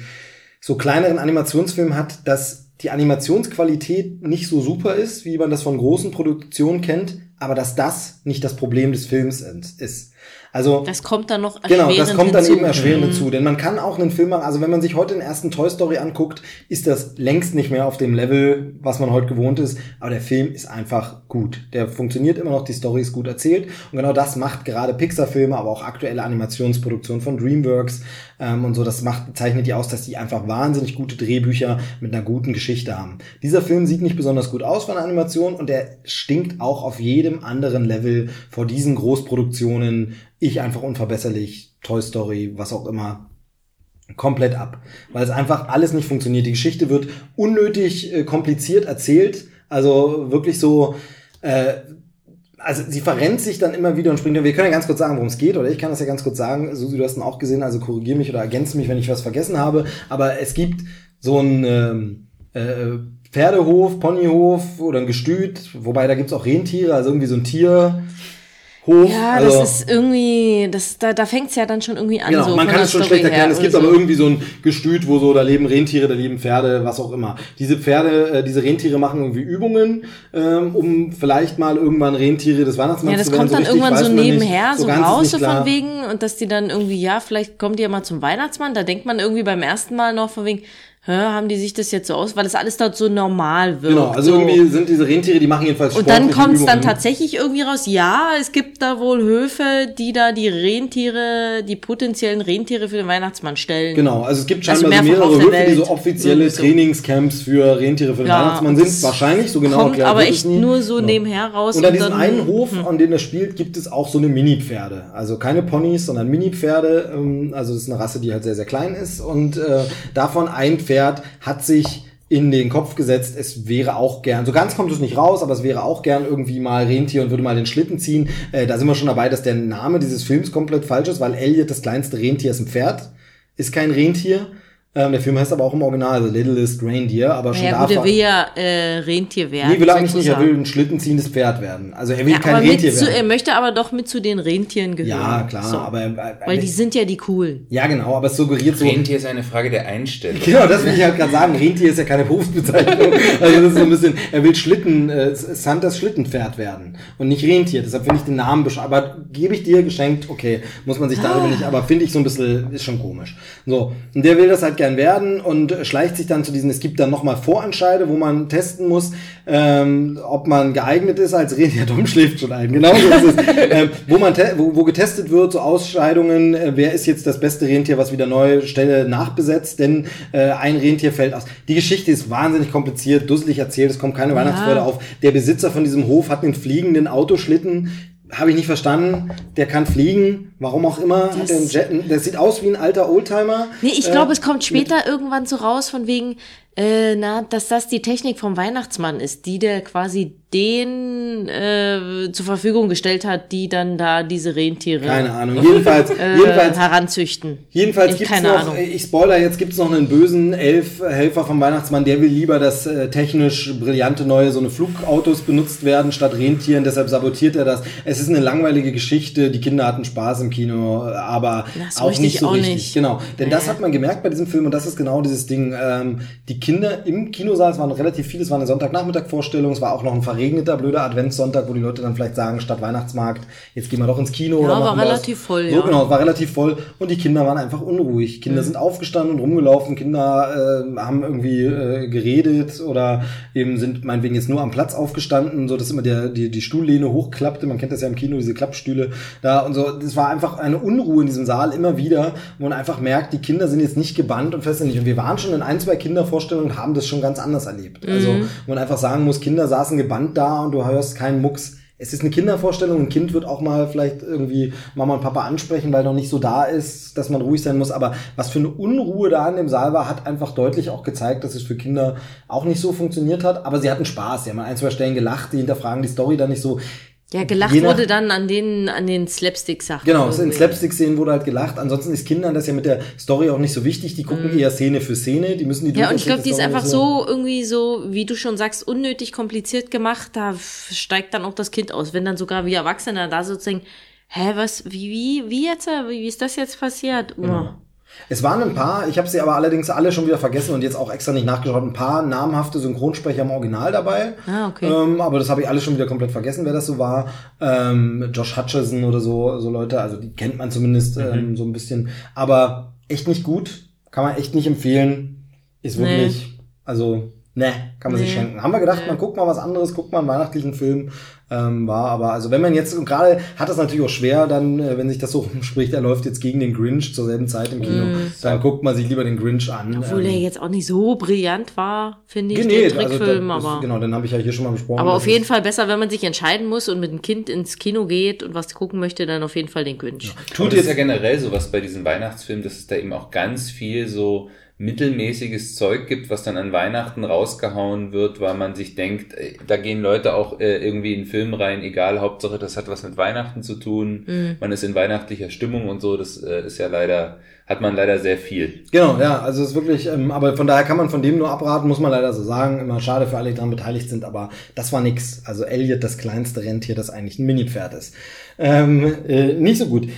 so kleineren Animationsfilmen hat, dass die Animationsqualität nicht so super ist, wie man das von großen Produktionen kennt, aber dass das nicht das Problem des Films ist. Also Das kommt dann noch Genau, das erschwerend kommt dann hinzu. eben erschwerend Mhm. hinzu. Denn man kann auch einen Film machen, also wenn man sich heute den ersten Toy Story anguckt, ist das längst nicht mehr auf dem Level, was man heute gewohnt ist. Aber der Film ist einfach gut. Der funktioniert immer noch, die Story ist gut erzählt. Und genau das macht gerade Pixar-Filme, aber auch aktuelle Animationsproduktionen von DreamWorks ähm, und so. Das macht, zeichnet die aus, dass die einfach wahnsinnig gute Drehbücher mit einer guten Geschichte haben. Dieser Film sieht nicht besonders gut aus von der Animation und der stinkt auch auf jedem anderen Level vor diesen Großproduktionen. Ich einfach unverbesserlich, Toy Story, was auch immer, komplett ab. Weil es einfach alles nicht funktioniert. Die Geschichte wird unnötig äh, kompliziert erzählt. Also wirklich so, äh, also sie verrennt sich dann immer wieder und springt. Wir können ja ganz kurz sagen, worum es geht, oder ich kann das ja ganz kurz sagen. Susi, du hast ihn auch gesehen, also korrigier mich oder ergänze mich, wenn ich was vergessen habe. Aber es gibt so ein ähm, äh, Pferdehof, Ponyhof oder ein Gestüt, wobei da gibt's auch Rentiere, also irgendwie so ein Tierhof. Ja, also, das ist irgendwie, das, da, da fängt's ja dann schon irgendwie an. Genau, so man kann es schon schlecht erklären. Es gibt oder aber so. irgendwie so ein Gestüt, wo so, da leben Rentiere, da leben Pferde, was auch immer. Diese Pferde, äh, diese Rentiere machen irgendwie Übungen, ähm, um vielleicht mal irgendwann Rentiere des Weihnachtsmanns Ja, das zu werden. kommt dann richtig irgendwann so nicht. nebenher, so, ist raus, so von wegen, und dass die dann irgendwie, ja, vielleicht kommt die ja mal zum Weihnachtsmann, da denkt man irgendwie beim ersten Mal noch von wegen, hä, haben die sich das jetzt so aus, weil das alles dort so normal wirkt. Genau, also so. irgendwie sind diese Rentiere, die machen jedenfalls Und dann sportliche kommt's dann tatsächlich irgendwie raus, ja, es gibt da wohl Höfe, die da die Rentiere, die potenziellen Rentiere für den Weihnachtsmann stellen. Genau, also es gibt Also scheinbar so mehrfach mehrere Höfe, die so Welt. offizielle so. Trainingscamps für Rentiere für den Ja, Weihnachtsmann sind. Wahrscheinlich, so genau Kommt erklärt aber es echt nur so Ja. nebenher raus. Und an diesem einen Hof, an dem er spielt, gibt es auch so eine Mini-Pferde. Also keine Ponys, sondern Mini-Pferde. Ähm, Also das ist eine Rasse, die halt sehr, sehr klein ist. Und äh, davon ein Pferd hat sich in den Kopf gesetzt, es wäre auch gern, so ganz kommt es nicht raus, aber es wäre auch gern irgendwie mal Rentier und würde mal den Schlitten ziehen. Äh, da sind wir schon dabei, dass der Name dieses Films komplett falsch ist, weil Elliot, das kleinste Rentier, ist ein Pferd, ist kein Rentier. Ähm, der Film heißt aber auch im Original, also Littlest Reindeer, aber schon Ja gut, davon. er will ja äh, Rentier werden. Nee, will er eigentlich nicht, er will ein schlittenziehendes Pferd werden. Also er will ja, kein Rentier mit zu, werden. er möchte aber doch mit zu den Rentieren gehören. Ja, klar, So. aber äh, Weil die sind ja die coolen. ja genau, aber es suggeriert so. Rentier ist eine Frage der Einstellung. Genau, das will ich halt gerade sagen. Rentier ist ja keine Berufsbezeichnung. Also das ist so ein bisschen, er will Schlitten, äh, Santas Schlittenpferd werden und nicht Rentier. Deshalb finde ich den Namen beschreiben. Aber gebe ich dir geschenkt, okay, muss man sich darüber nicht, aber finde ich so ein bisschen, ist schon komisch. So, und der will das halt gern werden und schleicht sich dann zu diesen, es gibt dann nochmal Vorentscheide, wo man testen muss, ähm, ob man geeignet ist als Rentier. Tom schläft schon ein, genau so ist es. ähm, wo man, wo, wo getestet wird, so Ausscheidungen, äh, wer ist jetzt das beste Rentier, was wieder neue Stelle nachbesetzt, denn äh, ein Rentier fällt aus. Die Geschichte ist wahnsinnig kompliziert, dusselig erzählt, es kommt keine Weihnachtsfreude auf. Der Besitzer von diesem Hof hat einen fliegenden Autoschlitten, habe ich nicht verstanden. Der kann fliegen, warum auch immer. Hat der, Jet, das sieht aus wie ein alter Oldtimer. Nee, ich Äh, glaube, es kommt später irgendwann so raus von wegen, äh, na, dass das die Technik vom Weihnachtsmann ist, die der quasi den äh, zur Verfügung gestellt hat, die dann da diese Rentiere Keine Ahnung. Jedenfalls, äh, jedenfalls heranzüchten. Jedenfalls Ich- gibt's keine noch, Ahnung. ich spoiler, jetzt gibt's noch einen bösen Elf-Helfer vom Weihnachtsmann, der will lieber, dass äh, technisch brillante neue so eine Flugautos benutzt werden statt Rentieren, deshalb sabotiert er das. Es ist eine langweilige Geschichte, die Kinder hatten Spaß im Kino, aber Na, so auch nicht so auch richtig. nicht. Genau, denn das Ja. hat man gemerkt bei diesem Film und das ist genau dieses Ding. Ähm, die Kinder im Kinosaal, es waren relativ viele, es war eine Sonntagnachmittag-Vorstellung, es war auch noch ein verregneter, blöder Adventssonntag, wo die Leute dann vielleicht sagen, statt Weihnachtsmarkt, jetzt gehen wir doch ins Kino. Ja, oder war relativ das. voll, So, ja. genau, es war relativ voll und die Kinder waren einfach unruhig. Kinder sind aufgestanden und rumgelaufen, Kinder äh, haben irgendwie äh, geredet oder eben sind meinetwegen jetzt nur am Platz aufgestanden, so dass immer der, die, die Stuhllehne hochklappte. Man kennt das ja im Kino, diese Klappstühle da und so. Das war einfach eine Unruhe in diesem Saal immer wieder, wo man einfach merkt, die Kinder sind jetzt nicht gebannt und festständig. Und wir waren schon in ein, zwei Kindervorstellungen und haben das schon ganz anders erlebt. Also, wo man einfach sagen muss, Kinder saßen gebannt da und du hörst keinen Mucks. Es ist eine Kindervorstellung, ein Kind wird auch mal vielleicht irgendwie Mama und Papa ansprechen, weil noch nicht so da ist, dass man ruhig sein muss. Aber was für eine Unruhe da in dem Saal war, hat einfach deutlich auch gezeigt, dass es für Kinder auch nicht so funktioniert hat. Aber sie hatten Spaß. Sie haben an ein, zwei Stellen gelacht, die hinterfragen die Story dann nicht so. Ja, gelacht Je nach- wurde dann an den, an den Slapstick-Sachen. Genau, in irgendwie. Slapstick-Szenen wurde halt gelacht. Ansonsten ist Kindern das ja mit der Story auch nicht so wichtig. Die gucken eher Szene für Szene. Die müssen die. Ja, und ich glaube, die ist einfach so irgendwie so, wie du schon sagst, unnötig kompliziert gemacht. Da steigt dann auch das Kind aus. Wenn dann sogar wie Erwachsene da sozusagen, hä, was, wie, wie, wie jetzt, wie, wie ist das jetzt passiert? Oh. Es waren ein paar, ich habe sie aber allerdings alle schon wieder vergessen und jetzt auch extra nicht nachgeschaut, ein paar namhafte Synchronsprecher im Original dabei. Ah, okay. Ähm, aber das habe ich alles schon wieder komplett vergessen, wer das so war. Ähm, Josh Hutcherson oder so, so Leute, also die kennt man zumindest ähm, so ein bisschen. Aber echt nicht gut, kann man echt nicht empfehlen. Ist Nee. wirklich, also, ne, kann man sich Nee. schenken. Haben wir gedacht, Nee. man guckt mal was anderes, guckt mal einen weihnachtlichen Film. Ähm, war aber, also wenn man jetzt, und gerade hat das natürlich auch schwer, dann, äh, wenn sich das so rumspricht, er läuft jetzt gegen den Grinch zur selben Zeit im Kino, dann guckt man sich lieber den Grinch an. Mm. Obwohl ähm, der jetzt auch nicht so brillant war, finde ich, nee, also Trickfilm, das, aber. genau, den habe ich ja hier schon mal besprochen. Aber auf jeden ist- Fall besser, wenn man sich entscheiden muss und mit dem Kind ins Kino geht und was gucken möchte, dann auf jeden Fall den Grinch. Tut Tut ist jetzt- ja generell sowas bei diesen Weihnachtsfilmen, dass es da eben auch ganz viel so mittelmäßiges Zeug gibt, was dann an Weihnachten rausgehauen wird, weil man sich denkt, da gehen Leute auch äh, irgendwie in Film rein, egal, Hauptsache das hat was mit Weihnachten zu tun, Mhm. man ist in weihnachtlicher Stimmung und so, das äh, ist ja leider, hat man leider sehr viel. Genau, ja, also es ist wirklich, ähm, aber von daher kann man von dem nur abraten, muss man leider so sagen. Immer schade für alle, die daran beteiligt sind, aber das war nix. Also Elliot, das kleinste Rentier, das eigentlich ein Mini-Pferd ist. Ähm, äh, nicht so gut.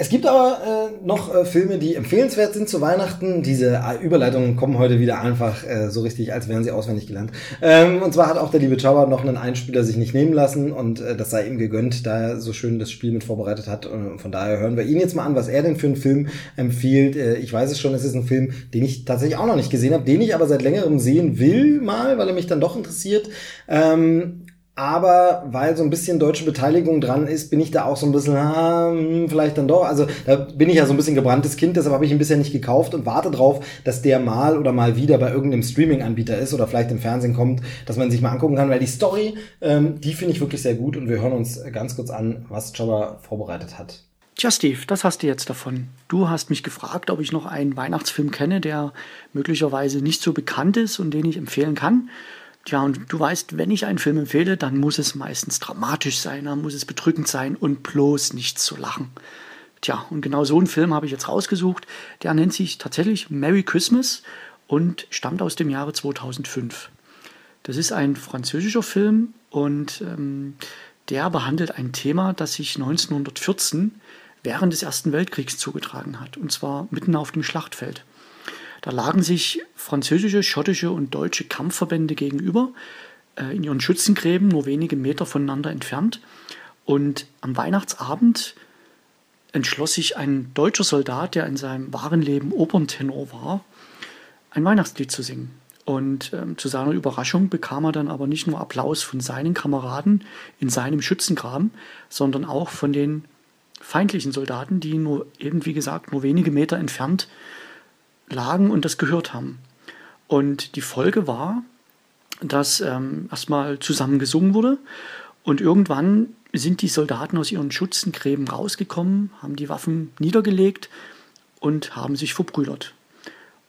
Es gibt aber äh, noch äh, Filme, die empfehlenswert sind zu Weihnachten. Diese äh, Überleitungen kommen heute wieder einfach äh, so richtig, als wären sie auswendig gelernt. Ähm, und zwar hat auch der liebe Chauer noch einen Einspieler sich nicht nehmen lassen und äh, das sei ihm gegönnt, da er so schön das Spiel mit vorbereitet hat. Und von daher hören wir ihn jetzt mal an, was er denn für einen Film empfiehlt. Äh, ich weiß es schon, es ist ein Film, den ich tatsächlich auch noch nicht gesehen habe, den ich aber seit längerem sehen will mal, weil er mich dann doch interessiert. Ähm, aber weil so ein bisschen deutsche Beteiligung dran ist, bin ich da auch so ein bisschen, ah, hm, vielleicht dann doch. Also da bin ich ja so ein bisschen gebranntes Kind, deshalb habe ich ihn bisher nicht gekauft und warte drauf, dass der mal oder mal wieder bei irgendeinem Streaming-Anbieter ist oder vielleicht im Fernsehen kommt, dass man sich mal angucken kann, weil die Story, ähm, die finde ich wirklich sehr gut und wir hören uns ganz kurz an, was Jabba vorbereitet hat. Tja, Steve, das hast du jetzt davon. Du hast mich gefragt, ob ich noch einen Weihnachtsfilm kenne, der möglicherweise nicht so bekannt ist und den ich empfehlen kann. Tja, und du weißt, wenn ich einen Film empfehle, dann muss es meistens dramatisch sein, dann muss es bedrückend sein und bloß nicht zu lachen. Tja, und genau so einen Film habe ich jetzt rausgesucht. Der nennt sich tatsächlich Merry Christmas und stammt aus dem Jahre 2005. Das ist ein französischer Film und ähm, der behandelt ein Thema, das sich 1914 während des Ersten Weltkriegs zugetragen hat, und zwar mitten auf dem Schlachtfeld. Da lagen sich französische, schottische und deutsche Kampfverbände gegenüber, äh, in ihren Schützengräben nur wenige Meter voneinander entfernt. Und am Weihnachtsabend entschloss sich ein deutscher Soldat, der in seinem wahren Leben Operntenor war, ein Weihnachtslied zu singen. Und ähm, zu seiner Überraschung bekam er dann aber nicht nur Applaus von seinen Kameraden in seinem Schützengraben, sondern auch von den feindlichen Soldaten, die nur eben, wie gesagt, nur wenige Meter entfernt lagen und das gehört haben. Und die Folge war, dass ähm, erstmal zusammen gesungen wurde und irgendwann sind die Soldaten aus ihren Schützengräben rausgekommen, haben die Waffen niedergelegt und haben sich verbrüdert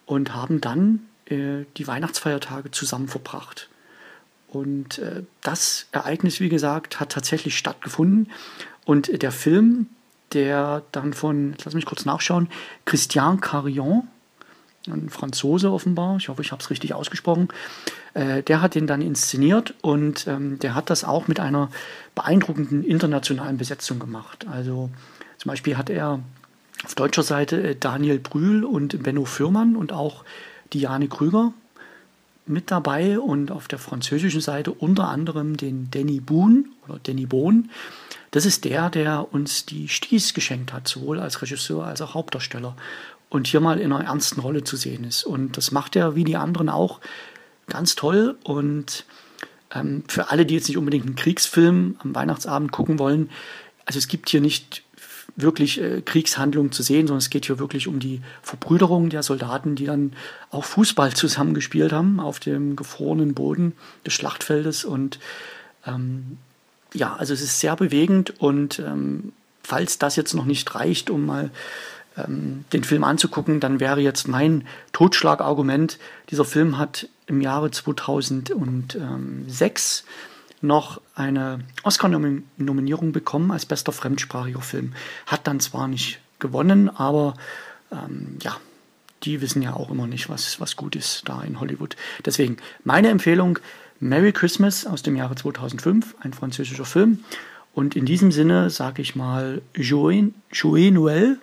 und haben dann äh, die Weihnachtsfeiertage zusammen verbracht. Und äh, das Ereignis, wie gesagt, hat tatsächlich stattgefunden. Und der Film, der dann von, lass mich kurz nachschauen, Christian Carillon, ein Franzose offenbar, ich hoffe, ich habe es richtig ausgesprochen, äh, der hat den dann inszeniert und ähm, der hat das auch mit einer beeindruckenden internationalen Besetzung gemacht. Also zum Beispiel hat er auf deutscher Seite äh, Daniel Brühl und Benno Fürmann und auch Diane Krüger mit dabei und auf der französischen Seite unter anderem den Danny Boone oder Danny Bohn. Das ist der, der uns die Sties geschenkt hat, sowohl als Regisseur als auch Hauptdarsteller. Und hier mal in einer ernsten Rolle zu sehen ist. Und das macht er wie die anderen auch ganz toll. Und ähm, für alle, die jetzt nicht unbedingt einen Kriegsfilm am Weihnachtsabend gucken wollen, also es gibt hier nicht wirklich äh, Kriegshandlungen zu sehen, sondern es geht hier wirklich um die Verbrüderung der Soldaten, die dann auch Fußball zusammengespielt haben auf dem gefrorenen Boden des Schlachtfeldes. Und ähm, ja, also es ist sehr bewegend und ähm, falls das jetzt noch nicht reicht, um mal ähm, den Film anzugucken, dann wäre jetzt mein Totschlagargument, dieser Film hat im Jahre 2006 noch eine Oscar-Nominierung bekommen als bester fremdsprachiger Film. Hat dann zwar nicht gewonnen, aber ähm, ja, die wissen ja auch immer nicht, was, was gut ist da in Hollywood. Deswegen meine Empfehlung, Merry Christmas aus dem Jahre 2005, ein französischer Film. Und in diesem Sinne sage ich mal Joyeux Noël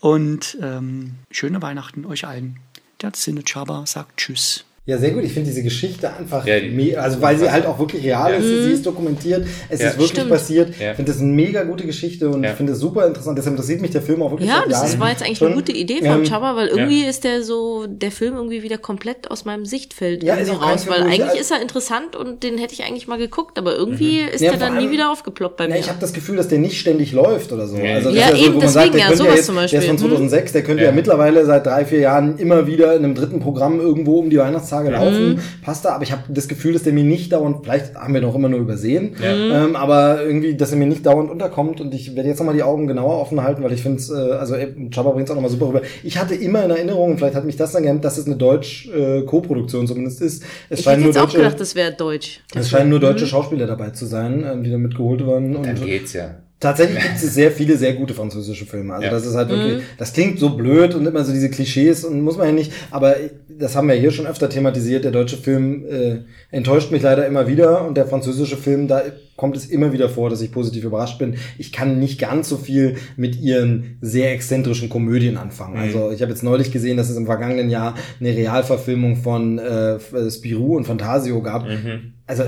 und ähm, schöne Weihnachten euch allen. Der Sinne Chaba sagt Tschüss. Ja, sehr gut. Ich finde diese Geschichte einfach, ja, die, also weil sie halt auch wirklich real ja. ist, sie ist dokumentiert, es ja, ist wirklich stimmt. passiert. Ich finde das eine mega gute Geschichte und ich finde es super interessant. Deshalb interessiert mich der Film auch wirklich. Ja, das ist, war jetzt eigentlich schon. eine gute Idee von ähm, Chaba, weil irgendwie ist der so, der Film irgendwie wieder komplett aus meinem Sichtfeld ja, irgendwie raus, weil eigentlich also ist er interessant und den hätte ich eigentlich mal geguckt, aber irgendwie mhm. ist der dann nie wieder aufgeploppt bei mir. ich habe das Gefühl, dass der nicht ständig läuft oder so. Also ja, eben, so, deswegen, sagt, ja, sowas jetzt, zum Beispiel. Der ist von 2006, der könnte ja mittlerweile seit drei, vier Jahren immer wieder in einem dritten Programm irgendwo um die Weihnachtstage laufen passt da, aber ich habe das Gefühl, dass der mir nicht dauernd, vielleicht haben wir noch immer nur übersehen, ja. ähm, aber irgendwie, dass er mir nicht dauernd unterkommt und ich werde jetzt nochmal die Augen genauer offen halten, weil ich finde es, äh, also Chaba bringt es auch nochmal super rüber. Ich hatte immer in Erinnerung, vielleicht hat mich das dann gehemmt, dass es eine deutsch-Co-Produktion äh, zumindest ist. Es ich hätte jetzt deutsche, auch gedacht, das wäre deutsch. Es scheinen nur deutsche mhm. Schauspieler dabei zu sein, ähm, die da mitgeholt wurden. Und dann geht's ja. Tatsächlich gibt es sehr viele sehr gute französische Filme. Also ja. das ist halt wirklich, mhm. das klingt so blöd und immer so diese Klischees und muss man ja nicht, aber das haben wir hier schon öfter thematisiert. Der deutsche Film äh, enttäuscht mich leider immer wieder und der französische Film, da kommt es immer wieder vor, dass ich positiv überrascht bin. Ich kann nicht ganz so viel mit ihren sehr exzentrischen Komödien anfangen. Mhm. Also ich habe jetzt neulich gesehen, dass es im vergangenen Jahr eine Realverfilmung von äh, Spirou und Fantasio gab. Mhm. Also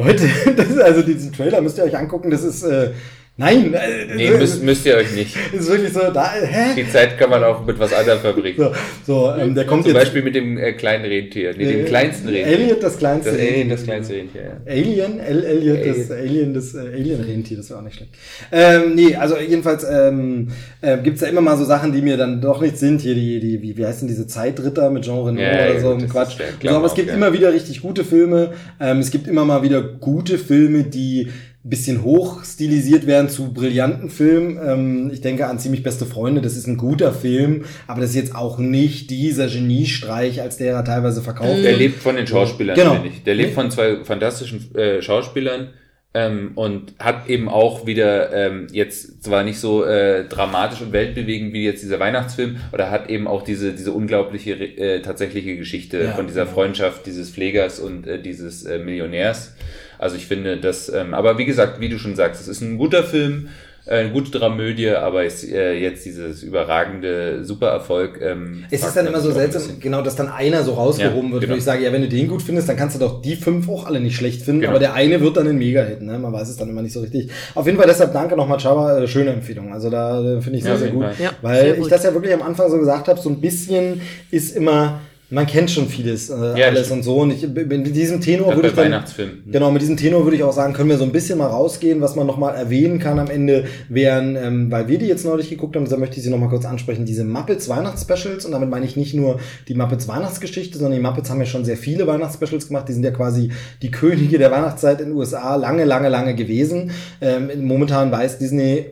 Leute, das ist also diesen Trailer müsst ihr euch angucken, das ist äh, Nein, äh, nee, müsst, müsst ihr euch nicht. Ist wirklich so, da, hä? Die Zeit kann man auch mit was anderem verbringen. So, so ähm, der kommt Zum jetzt, Beispiel mit dem äh, kleinen Rentier, nee, dem kleinsten Rentier. Elliot, das kleinste das Alien, das kleinste Rentier, ja. Alien, L Elliot, Alien. das Alien, das äh, Alien-Rentier, das wäre auch nicht schlecht. Ähm, nee, also jedenfalls ähm, äh, gibt's da immer mal so Sachen, die mir dann doch nicht sind. Hier die, die wie, wie heißt denn diese Zeitritter mit Jean Reno ja, oder so, ja, Quatsch. So, aber es gibt ja. immer wieder richtig gute Filme. Ähm, es gibt immer mal wieder gute Filme, die bisschen hoch stilisiert werden zu brillanten Filmen. Ähm, ich denke an Ziemlich beste Freunde, das ist ein guter Film, aber das ist jetzt auch nicht dieser Geniestreich, als der er teilweise verkauft Der lebt von den Schauspielern, genau. ich. Der lebt von zwei fantastischen äh, Schauspielern ähm, und hat eben auch wieder ähm, jetzt zwar nicht so äh, dramatisch und weltbewegend wie jetzt dieser Weihnachtsfilm, oder hat eben auch diese diese unglaubliche äh, tatsächliche Geschichte ja, von dieser. Freundschaft dieses Pflegers und äh, dieses äh, Millionärs. Also ich finde das, ähm, aber wie gesagt, wie du schon sagst, es ist ein guter Film, äh, eine gute Dramödie, aber ist, äh, jetzt dieses überragende Supererfolg. Ähm, es ist dann immer so seltsam, genau, dass dann einer so rausgehoben ja, wird, genau. wo ich sage, ja, wenn du den gut findest, dann kannst du doch die fünf auch alle nicht schlecht finden, genau. aber der eine wird dann ein Mega-Hit, ne? Man weiß es dann immer nicht so richtig. Auf jeden Fall deshalb danke nochmal, Chava, äh, schöne Empfehlung. Also da äh, finde ich sehr, ja, sehr gut. Ja, weil sehr gut. ich das ja wirklich am Anfang so gesagt habe, so ein bisschen ist immer man kennt schon vieles, äh, ja, alles und so. Und ich, mit diesem Tenor würde ich dann, mhm. genau, mit diesem Tenor würde ich auch sagen, können wir so ein bisschen mal rausgehen, was man nochmal erwähnen kann am Ende, wären, ähm, weil wir die jetzt neulich geguckt haben, da möchte ich sie nochmal kurz ansprechen, diese Muppets Weihnachtsspecials. Und damit meine ich nicht nur die Muppets Weihnachtsgeschichte, sondern die Muppets haben ja schon sehr viele Weihnachtsspecials gemacht. Die sind ja quasi die Könige der Weihnachtszeit in den USA lange, lange, lange gewesen. Ähm, momentan weiß Disney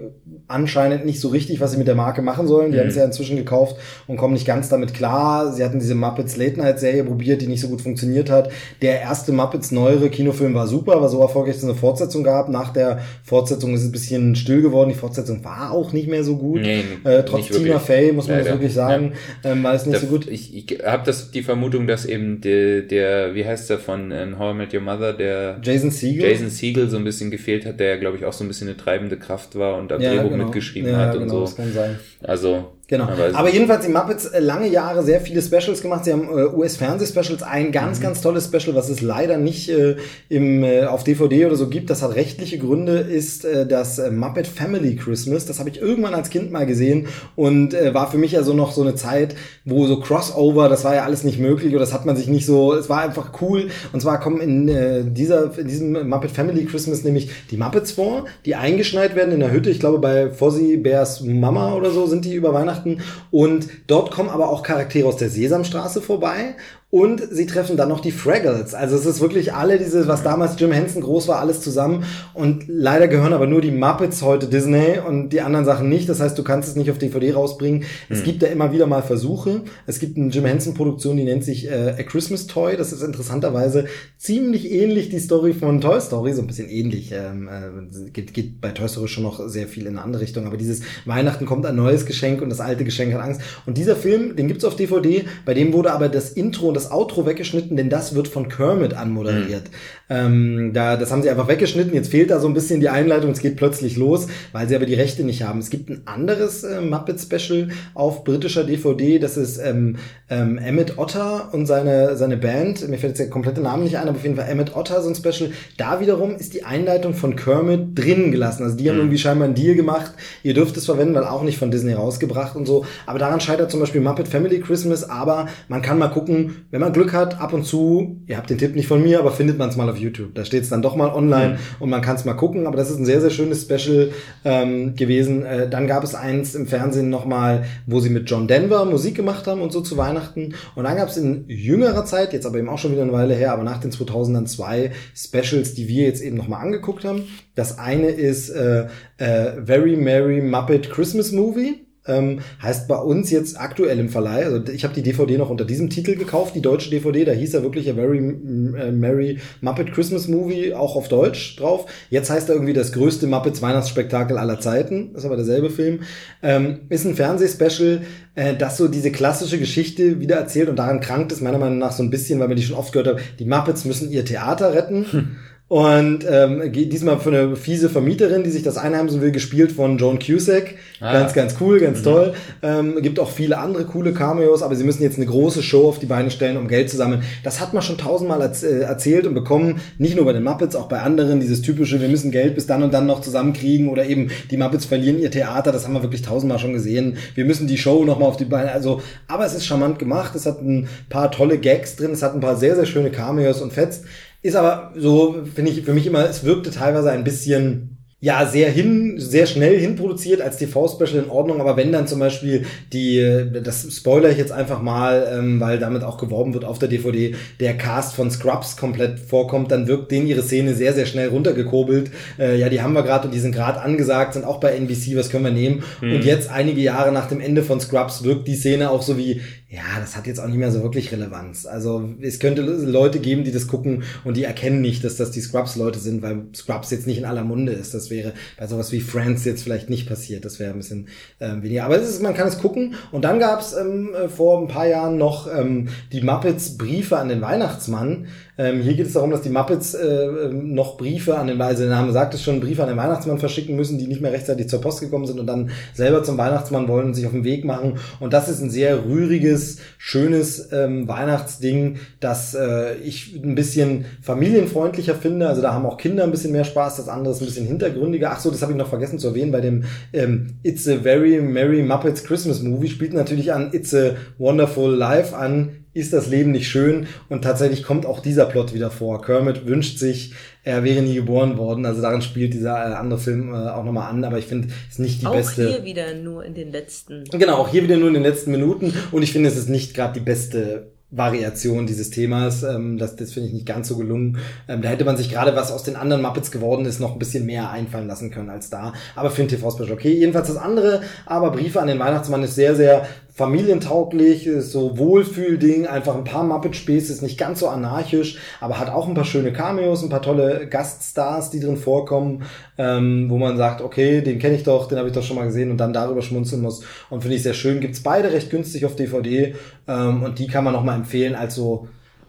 anscheinend nicht so richtig, was sie mit der Marke machen sollen. Die mhm. haben es ja inzwischen gekauft und kommen nicht ganz damit klar. Sie hatten diese Muppets Late Night Serie probiert, die nicht so gut funktioniert hat. Der erste Muppets neuere Kinofilm war super, war so erfolgreich, dass es eine Fortsetzung gab. Nach der Fortsetzung ist es ein bisschen still geworden. Die Fortsetzung war auch nicht mehr so gut. Nee, äh, trotz Tina Fey, muss man Leider. das wirklich sagen, ja. ähm, war es nicht da, so gut. Ich, ich habe das die Vermutung, dass eben der, der wie heißt der von in How I Met Your Mother, der Jason Siegel, Jason Siegel so ein bisschen gefehlt hat, der glaube ich auch so ein bisschen eine treibende Kraft war und am ja, Drehbuch genau. mitgeschrieben ja, hat und genau, so. Das kann sein. Also Genau. Aber- jedenfalls die Muppets äh, lange Jahre sehr viele Specials gemacht. Sie haben äh, US-Fernsehspecials, ein Mhm. ganz, ganz tolles Special, was es leider nicht äh, im, äh, auf DVD oder so gibt. Das hat rechtliche Gründe, ist äh, das äh, Muppet Family Christmas. Das habe ich irgendwann als Kind mal gesehen und äh, war für mich ja so noch so eine Zeit, wo so Crossover, das war ja alles nicht möglich oder das hat man sich nicht so, es war einfach cool. Und zwar kommen in äh, dieser, in diesem Muppet Family Christmas nämlich die Muppets vor, die eingeschneit werden in der Hütte. Ich glaube, bei Fozzie Bears Mama oder so sind die über Weihnachten. Und dort kommen aber auch Charaktere aus der Sesamstraße vorbei. Und sie treffen dann noch die Fraggles. Also es ist wirklich alle diese, was damals Jim Henson groß war, alles zusammen. Und leider gehören aber nur die Muppets heute Disney und die anderen Sachen nicht. Das heißt, du kannst es nicht auf DVD rausbringen. Es gibt da immer wieder mal Versuche. Es gibt eine Jim Henson Produktion, die nennt sich äh, A Christmas Toy. Das ist interessanterweise ziemlich ähnlich die Story von Toy Story, so ein bisschen ähnlich. Ähm, äh, geht, geht bei Toy Story schon noch sehr viel in eine andere Richtung. Aber dieses Weihnachten kommt ein neues Geschenk und das alte Geschenk hat Angst. Und dieser Film, den gibt's auf DVD. Bei dem wurde aber das Intro und das Outro weggeschnitten, denn das wird von Kermit anmoderiert. Ähm, da, das haben sie einfach weggeschnitten. Jetzt fehlt da so ein bisschen die Einleitung. Es geht plötzlich los, weil sie aber die Rechte nicht haben. Es gibt ein anderes äh, Muppet-Special auf britischer DVD. Das ist ähm, ähm, Emmett Otter und seine, seine Band. Mir fällt jetzt der komplette Name nicht ein, aber auf jeden Fall Emmett Otter, so ein Special. Da wiederum ist die Einleitung von Kermit drin gelassen. Also die haben irgendwie scheinbar einen Deal gemacht. Ihr dürft es verwenden, weil auch nicht von Disney rausgebracht und so. Aber daran scheitert zum Beispiel Muppet Family Christmas. Aber man kann mal gucken, wenn man Glück hat, ab und zu, ihr habt den Tipp nicht von mir, aber findet man es mal auf YouTube. Da steht es dann doch mal online und man kann es mal gucken. Aber das ist ein sehr, sehr schönes Special ähm, gewesen. Äh, dann gab es eins im Fernsehen nochmal, wo sie mit John Denver Musik gemacht haben und so zu Weihnachten. Und dann gab es in jüngerer Zeit, jetzt aber eben auch schon wieder eine Weile her, aber nach den 2000ern zwei Specials, die wir jetzt eben nochmal angeguckt haben. Das eine ist äh, äh, Very Merry Muppet Christmas Movie. Ähm, heißt bei uns jetzt aktuell im Verleih, also ich habe die DVD noch unter diesem Titel gekauft, die deutsche DVD, da hieß er wirklich A Very äh, Merry Muppet Christmas Movie, auch auf Deutsch drauf. Jetzt heißt er irgendwie das größte Muppets Weihnachtsspektakel aller Zeiten, ist aber derselbe Film. Ähm, ist ein Fernsehspecial, äh, das so diese klassische Geschichte wieder erzählt und daran krankt es meiner Meinung nach so ein bisschen, weil man die schon oft gehört hat, die Muppets müssen ihr Theater retten. Und ähm, diesmal für eine fiese Vermieterin, die sich das einheimsen will, gespielt von Joan Cusack. Ah. Ganz, ganz cool, ganz toll. Ähm, gibt auch viele andere coole Cameos, aber sie müssen jetzt eine große Show auf die Beine stellen, um Geld zu sammeln. Das hat man schon tausendmal äh, erzählt und bekommen, nicht nur bei den Muppets, auch bei anderen, dieses typische, wir müssen Geld bis dann und dann noch zusammenkriegen oder eben die Muppets verlieren ihr Theater, das haben wir wirklich tausendmal schon gesehen. Wir müssen die Show nochmal auf die Beine, also, aber es ist charmant gemacht, es hat ein paar tolle Gags drin, es hat ein paar sehr, sehr schöne Cameos und fetzt. Ist aber so, finde ich, für mich immer, es wirkte teilweise ein bisschen, ja, sehr hin, sehr schnell hinproduziert als TV-Special in Ordnung, aber wenn dann zum Beispiel die, das spoiler ich jetzt einfach mal, ähm, weil damit auch geworben wird auf der DVD, der Cast von Scrubs komplett vorkommt, dann wirkt denen ihre Szene sehr, sehr schnell runtergekurbelt. Äh, ja, die haben wir gerade und die sind gerade angesagt, sind auch bei NBC, was können wir nehmen? Und jetzt, einige Jahre nach dem Ende von Scrubs, wirkt die Szene auch so wie, ja, das hat jetzt auch nicht mehr so wirklich Relevanz. Also es könnte Leute geben, die das gucken und die erkennen nicht, dass das die Scrubs-Leute sind, weil Scrubs jetzt nicht in aller Munde ist. Das wäre bei sowas wie Friends jetzt vielleicht nicht passiert. Das wäre ein bisschen ähm, weniger. Aber es ist, man kann es gucken. Und dann gab es ähm, äh, vor ein paar Jahren noch ähm, die Muppets Briefe an den Weihnachtsmann. Ähm, hier geht es darum, dass die Muppets äh, noch Briefe an den, also der Name sagt es schon, Briefe an den Weihnachtsmann verschicken müssen, die nicht mehr rechtzeitig zur Post gekommen sind und dann selber zum Weihnachtsmann wollen und sich auf den Weg machen. Und das ist ein sehr rühriges, schönes ähm, Weihnachtsding, das äh, ich ein bisschen familienfreundlicher finde. Also da haben auch Kinder ein bisschen mehr Spaß, das andere ist ein bisschen hintergründiger. Ach so, das habe ich noch vergessen zu erwähnen, bei dem ähm, It's a Very Merry Muppets Christmas Movie spielt natürlich an It's a Wonderful Life an, ist das Leben nicht schön? Und tatsächlich kommt auch dieser Plot wieder vor. Kermit wünscht sich, er wäre nie geboren worden. Also darin spielt dieser äh, andere Film äh, auch nochmal an, aber ich finde, es ist nicht die Auch beste. hier wieder nur in den letzten. Genau, auch hier wieder nur in den letzten Minuten. Und ich finde, es ist nicht gerade die beste Variation dieses Themas. Ähm, das das finde ich nicht ganz so gelungen. Ähm, da hätte man sich gerade, was aus den anderen Muppets geworden ist, noch ein bisschen mehr einfallen lassen können als da. Aber für ein TV-Special okay. Jedenfalls das andere, aber Briefe an den Weihnachtsmann ist sehr, sehr familientauglich, so Wohlfühlding, einfach ein paar Muppet-Späße, ist nicht ganz so anarchisch, aber hat auch ein paar schöne Cameos, ein paar tolle Gaststars, die drin vorkommen, ähm, wo man sagt, okay, den kenne ich doch, den habe ich doch schon mal gesehen und dann darüber schmunzeln muss. Und finde ich sehr schön. Gibt's beide recht günstig auf DVD ähm, und die kann man noch mal empfehlen als so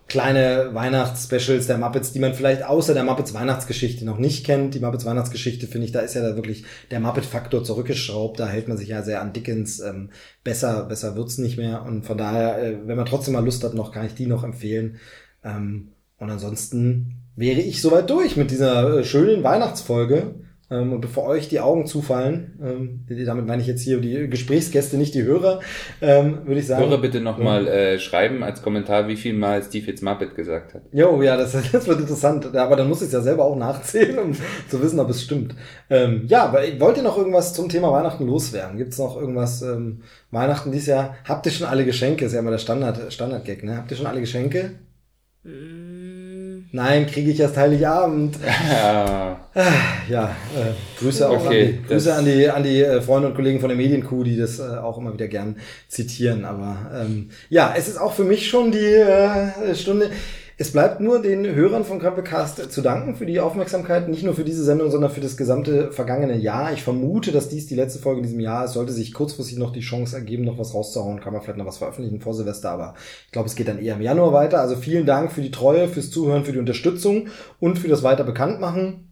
kleine Weihnachtsspecials der Muppets, die man vielleicht außer der Muppets Weihnachtsgeschichte noch nicht kennt. Die Muppets Weihnachtsgeschichte, finde ich, da ist ja da wirklich der Muppet-Faktor zurückgeschraubt. Da hält man sich ja sehr an Dickens. Ähm, besser, besser wird's nicht mehr. Und von daher, äh, wenn man trotzdem mal Lust hat, noch kann ich die noch empfehlen. Ähm, und ansonsten wäre ich soweit durch mit dieser äh, schönen Weihnachtsfolge. Ähm, und bevor euch die Augen zufallen, ähm, damit meine ich jetzt hier die Gesprächsgäste, nicht die Hörer, ähm, würde ich sagen. Hörer bitte nochmal äh, schreiben als Kommentar, wie viel Mal Steve jetzt Muppet gesagt hat. Jo, ja, das, das wird interessant. Aber dann muss ich es ja selber auch nachzählen, um zu wissen, ob es stimmt. Ähm, ja, aber wollt ihr noch irgendwas zum Thema Weihnachten loswerden? Gibt es noch irgendwas ähm, Weihnachten dieses Jahr? Habt ihr schon alle Geschenke? Ist ja immer der Standard, Standard-Gag, ne? Habt ihr schon alle Geschenke? Nein, kriege ich erst Heiligabend. Ja. Ja, äh, Grüße auch Okay, an die, Grüße an die, an die äh, Freunde und Kollegen von der Medienkuh, die das äh, auch immer wieder gern zitieren. Aber ähm, ja, es ist auch für mich schon die äh, Stunde. Es bleibt nur den Hörern von Krempelcast zu danken für die Aufmerksamkeit, nicht nur für diese Sendung, sondern für das gesamte vergangene Jahr. Ich vermute, dass dies die letzte Folge in diesem Jahr ist. Sollte sich kurzfristig noch die Chance ergeben, noch was rauszuhauen, kann man vielleicht noch was veröffentlichen vor Silvester, aber ich glaube, es geht dann eher im Januar weiter. Also vielen Dank für die Treue, fürs Zuhören, für die Unterstützung und für das weiter Bekanntmachen.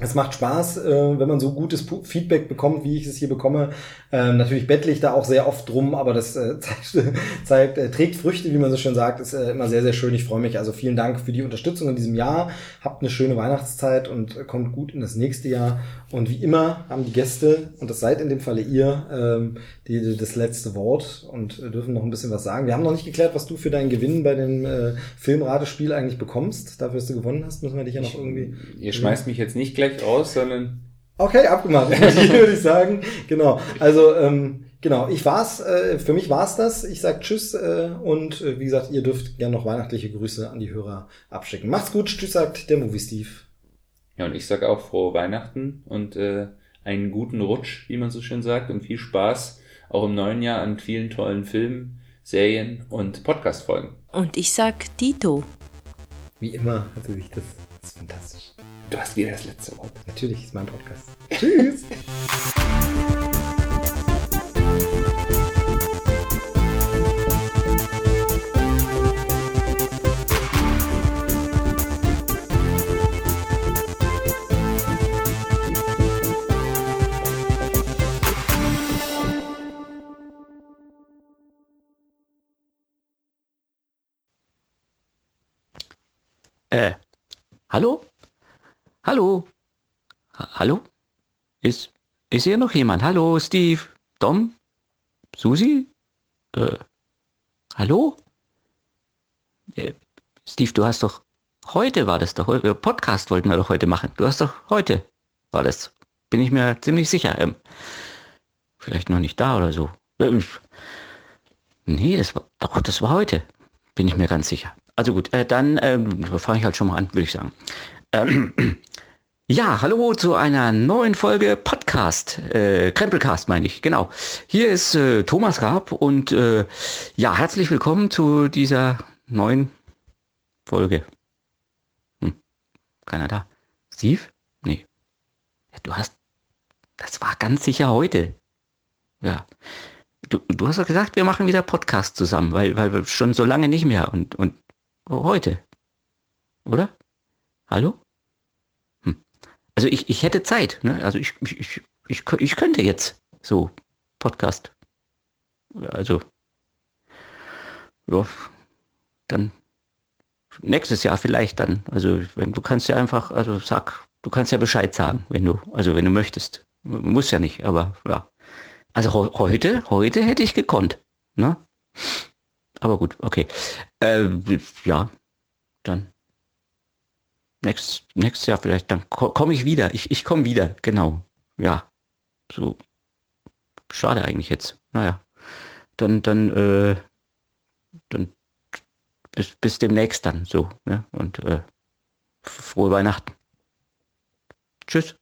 Es macht Spaß, äh, wenn man so gutes Feedback bekommt, wie ich es hier bekomme. Ähm, natürlich bettle ich da auch sehr oft drum, aber das äh, zeigt, zeigt äh, trägt Früchte, wie man so schön sagt. Ist immer sehr, sehr schön. Ich freue mich. Also vielen Dank für die Unterstützung in diesem Jahr. Habt eine schöne Weihnachtszeit und kommt gut in das nächste Jahr. Und wie immer haben die Gäste, und das seid in dem Falle ihr, ähm, die, die, das letzte Wort und dürfen noch ein bisschen was sagen. Wir haben noch nicht geklärt, was du für deinen Gewinn bei dem äh, Filmratespiel eigentlich bekommst. Dafür, dass du gewonnen hast, müssen wir dich ja noch irgendwie... Ihr schmeißt mich jetzt nicht gleich raus, sondern Okay, abgemacht, würde ich sagen. Genau. Also, ähm, genau, ich war's, äh, für mich war's das. Ich sag Tschüss äh, und äh, wie gesagt, ihr dürft gerne noch weihnachtliche Grüße an die Hörer abschicken. Macht's gut, Tschüss, sagt der Movie Steve. Ja, und ich sage auch frohe Weihnachten und äh, einen guten Rutsch, wie man so schön sagt, und viel Spaß auch im neuen Jahr an vielen tollen Filmen, Serien und Podcast-Folgen. Und ich sag Dito. Wie immer hat sie sich das, das ist fantastisch. Du hast wieder das letzte Wort. Natürlich ist mein Podcast. Tschüss. Äh, hallo? Hallo? Ha hallo? Ist, ist hier noch jemand? Hallo, Steve? Dom? Susi? Äh, hallo? Äh, Steve, du hast doch, heute war das doch, heute- Podcast wollten wir doch heute machen. Du hast doch heute, war das, bin ich mir ziemlich sicher. Ähm, vielleicht noch nicht da oder so. Ähm, nee, das war, doch, das war heute. Bin ich mir ganz sicher. Also gut, äh, dann ähm, fange ich halt schon mal an, würde ich sagen. Ähm, ja, hallo zu einer neuen Folge Podcast, äh, Krempelcast meine ich, genau. Hier ist äh, Thomas Raab und äh, ja, herzlich willkommen zu dieser neuen Folge. Hm, keiner da. Steve? Nee. Ja, du hast, das war ganz sicher heute. Ja. Du, du hast doch gesagt, wir machen wieder Podcast zusammen, weil, weil wir schon so lange nicht mehr und, und heute. Oder? Hallo? Hm. Also ich, ich hätte Zeit, ne? Also ich, ich, ich, ich, ich könnte jetzt so Podcast. Also ja, dann nächstes Jahr vielleicht dann. Also wenn du kannst ja einfach, also sag, du kannst ja Bescheid sagen, wenn du, also wenn du möchtest. Muss ja nicht, aber ja. Also heu- heute, heute hätte ich gekonnt, ne? Aber gut, okay. Äh, ja, dann nächstes, nächstes Jahr vielleicht, dann ko komme ich wieder. Ich, ich komme wieder, genau. Ja. So. Schade eigentlich jetzt. Naja. Dann, dann, äh, dann bis, bis demnächst dann so, ne? Und äh, frohe Weihnachten. Tschüss.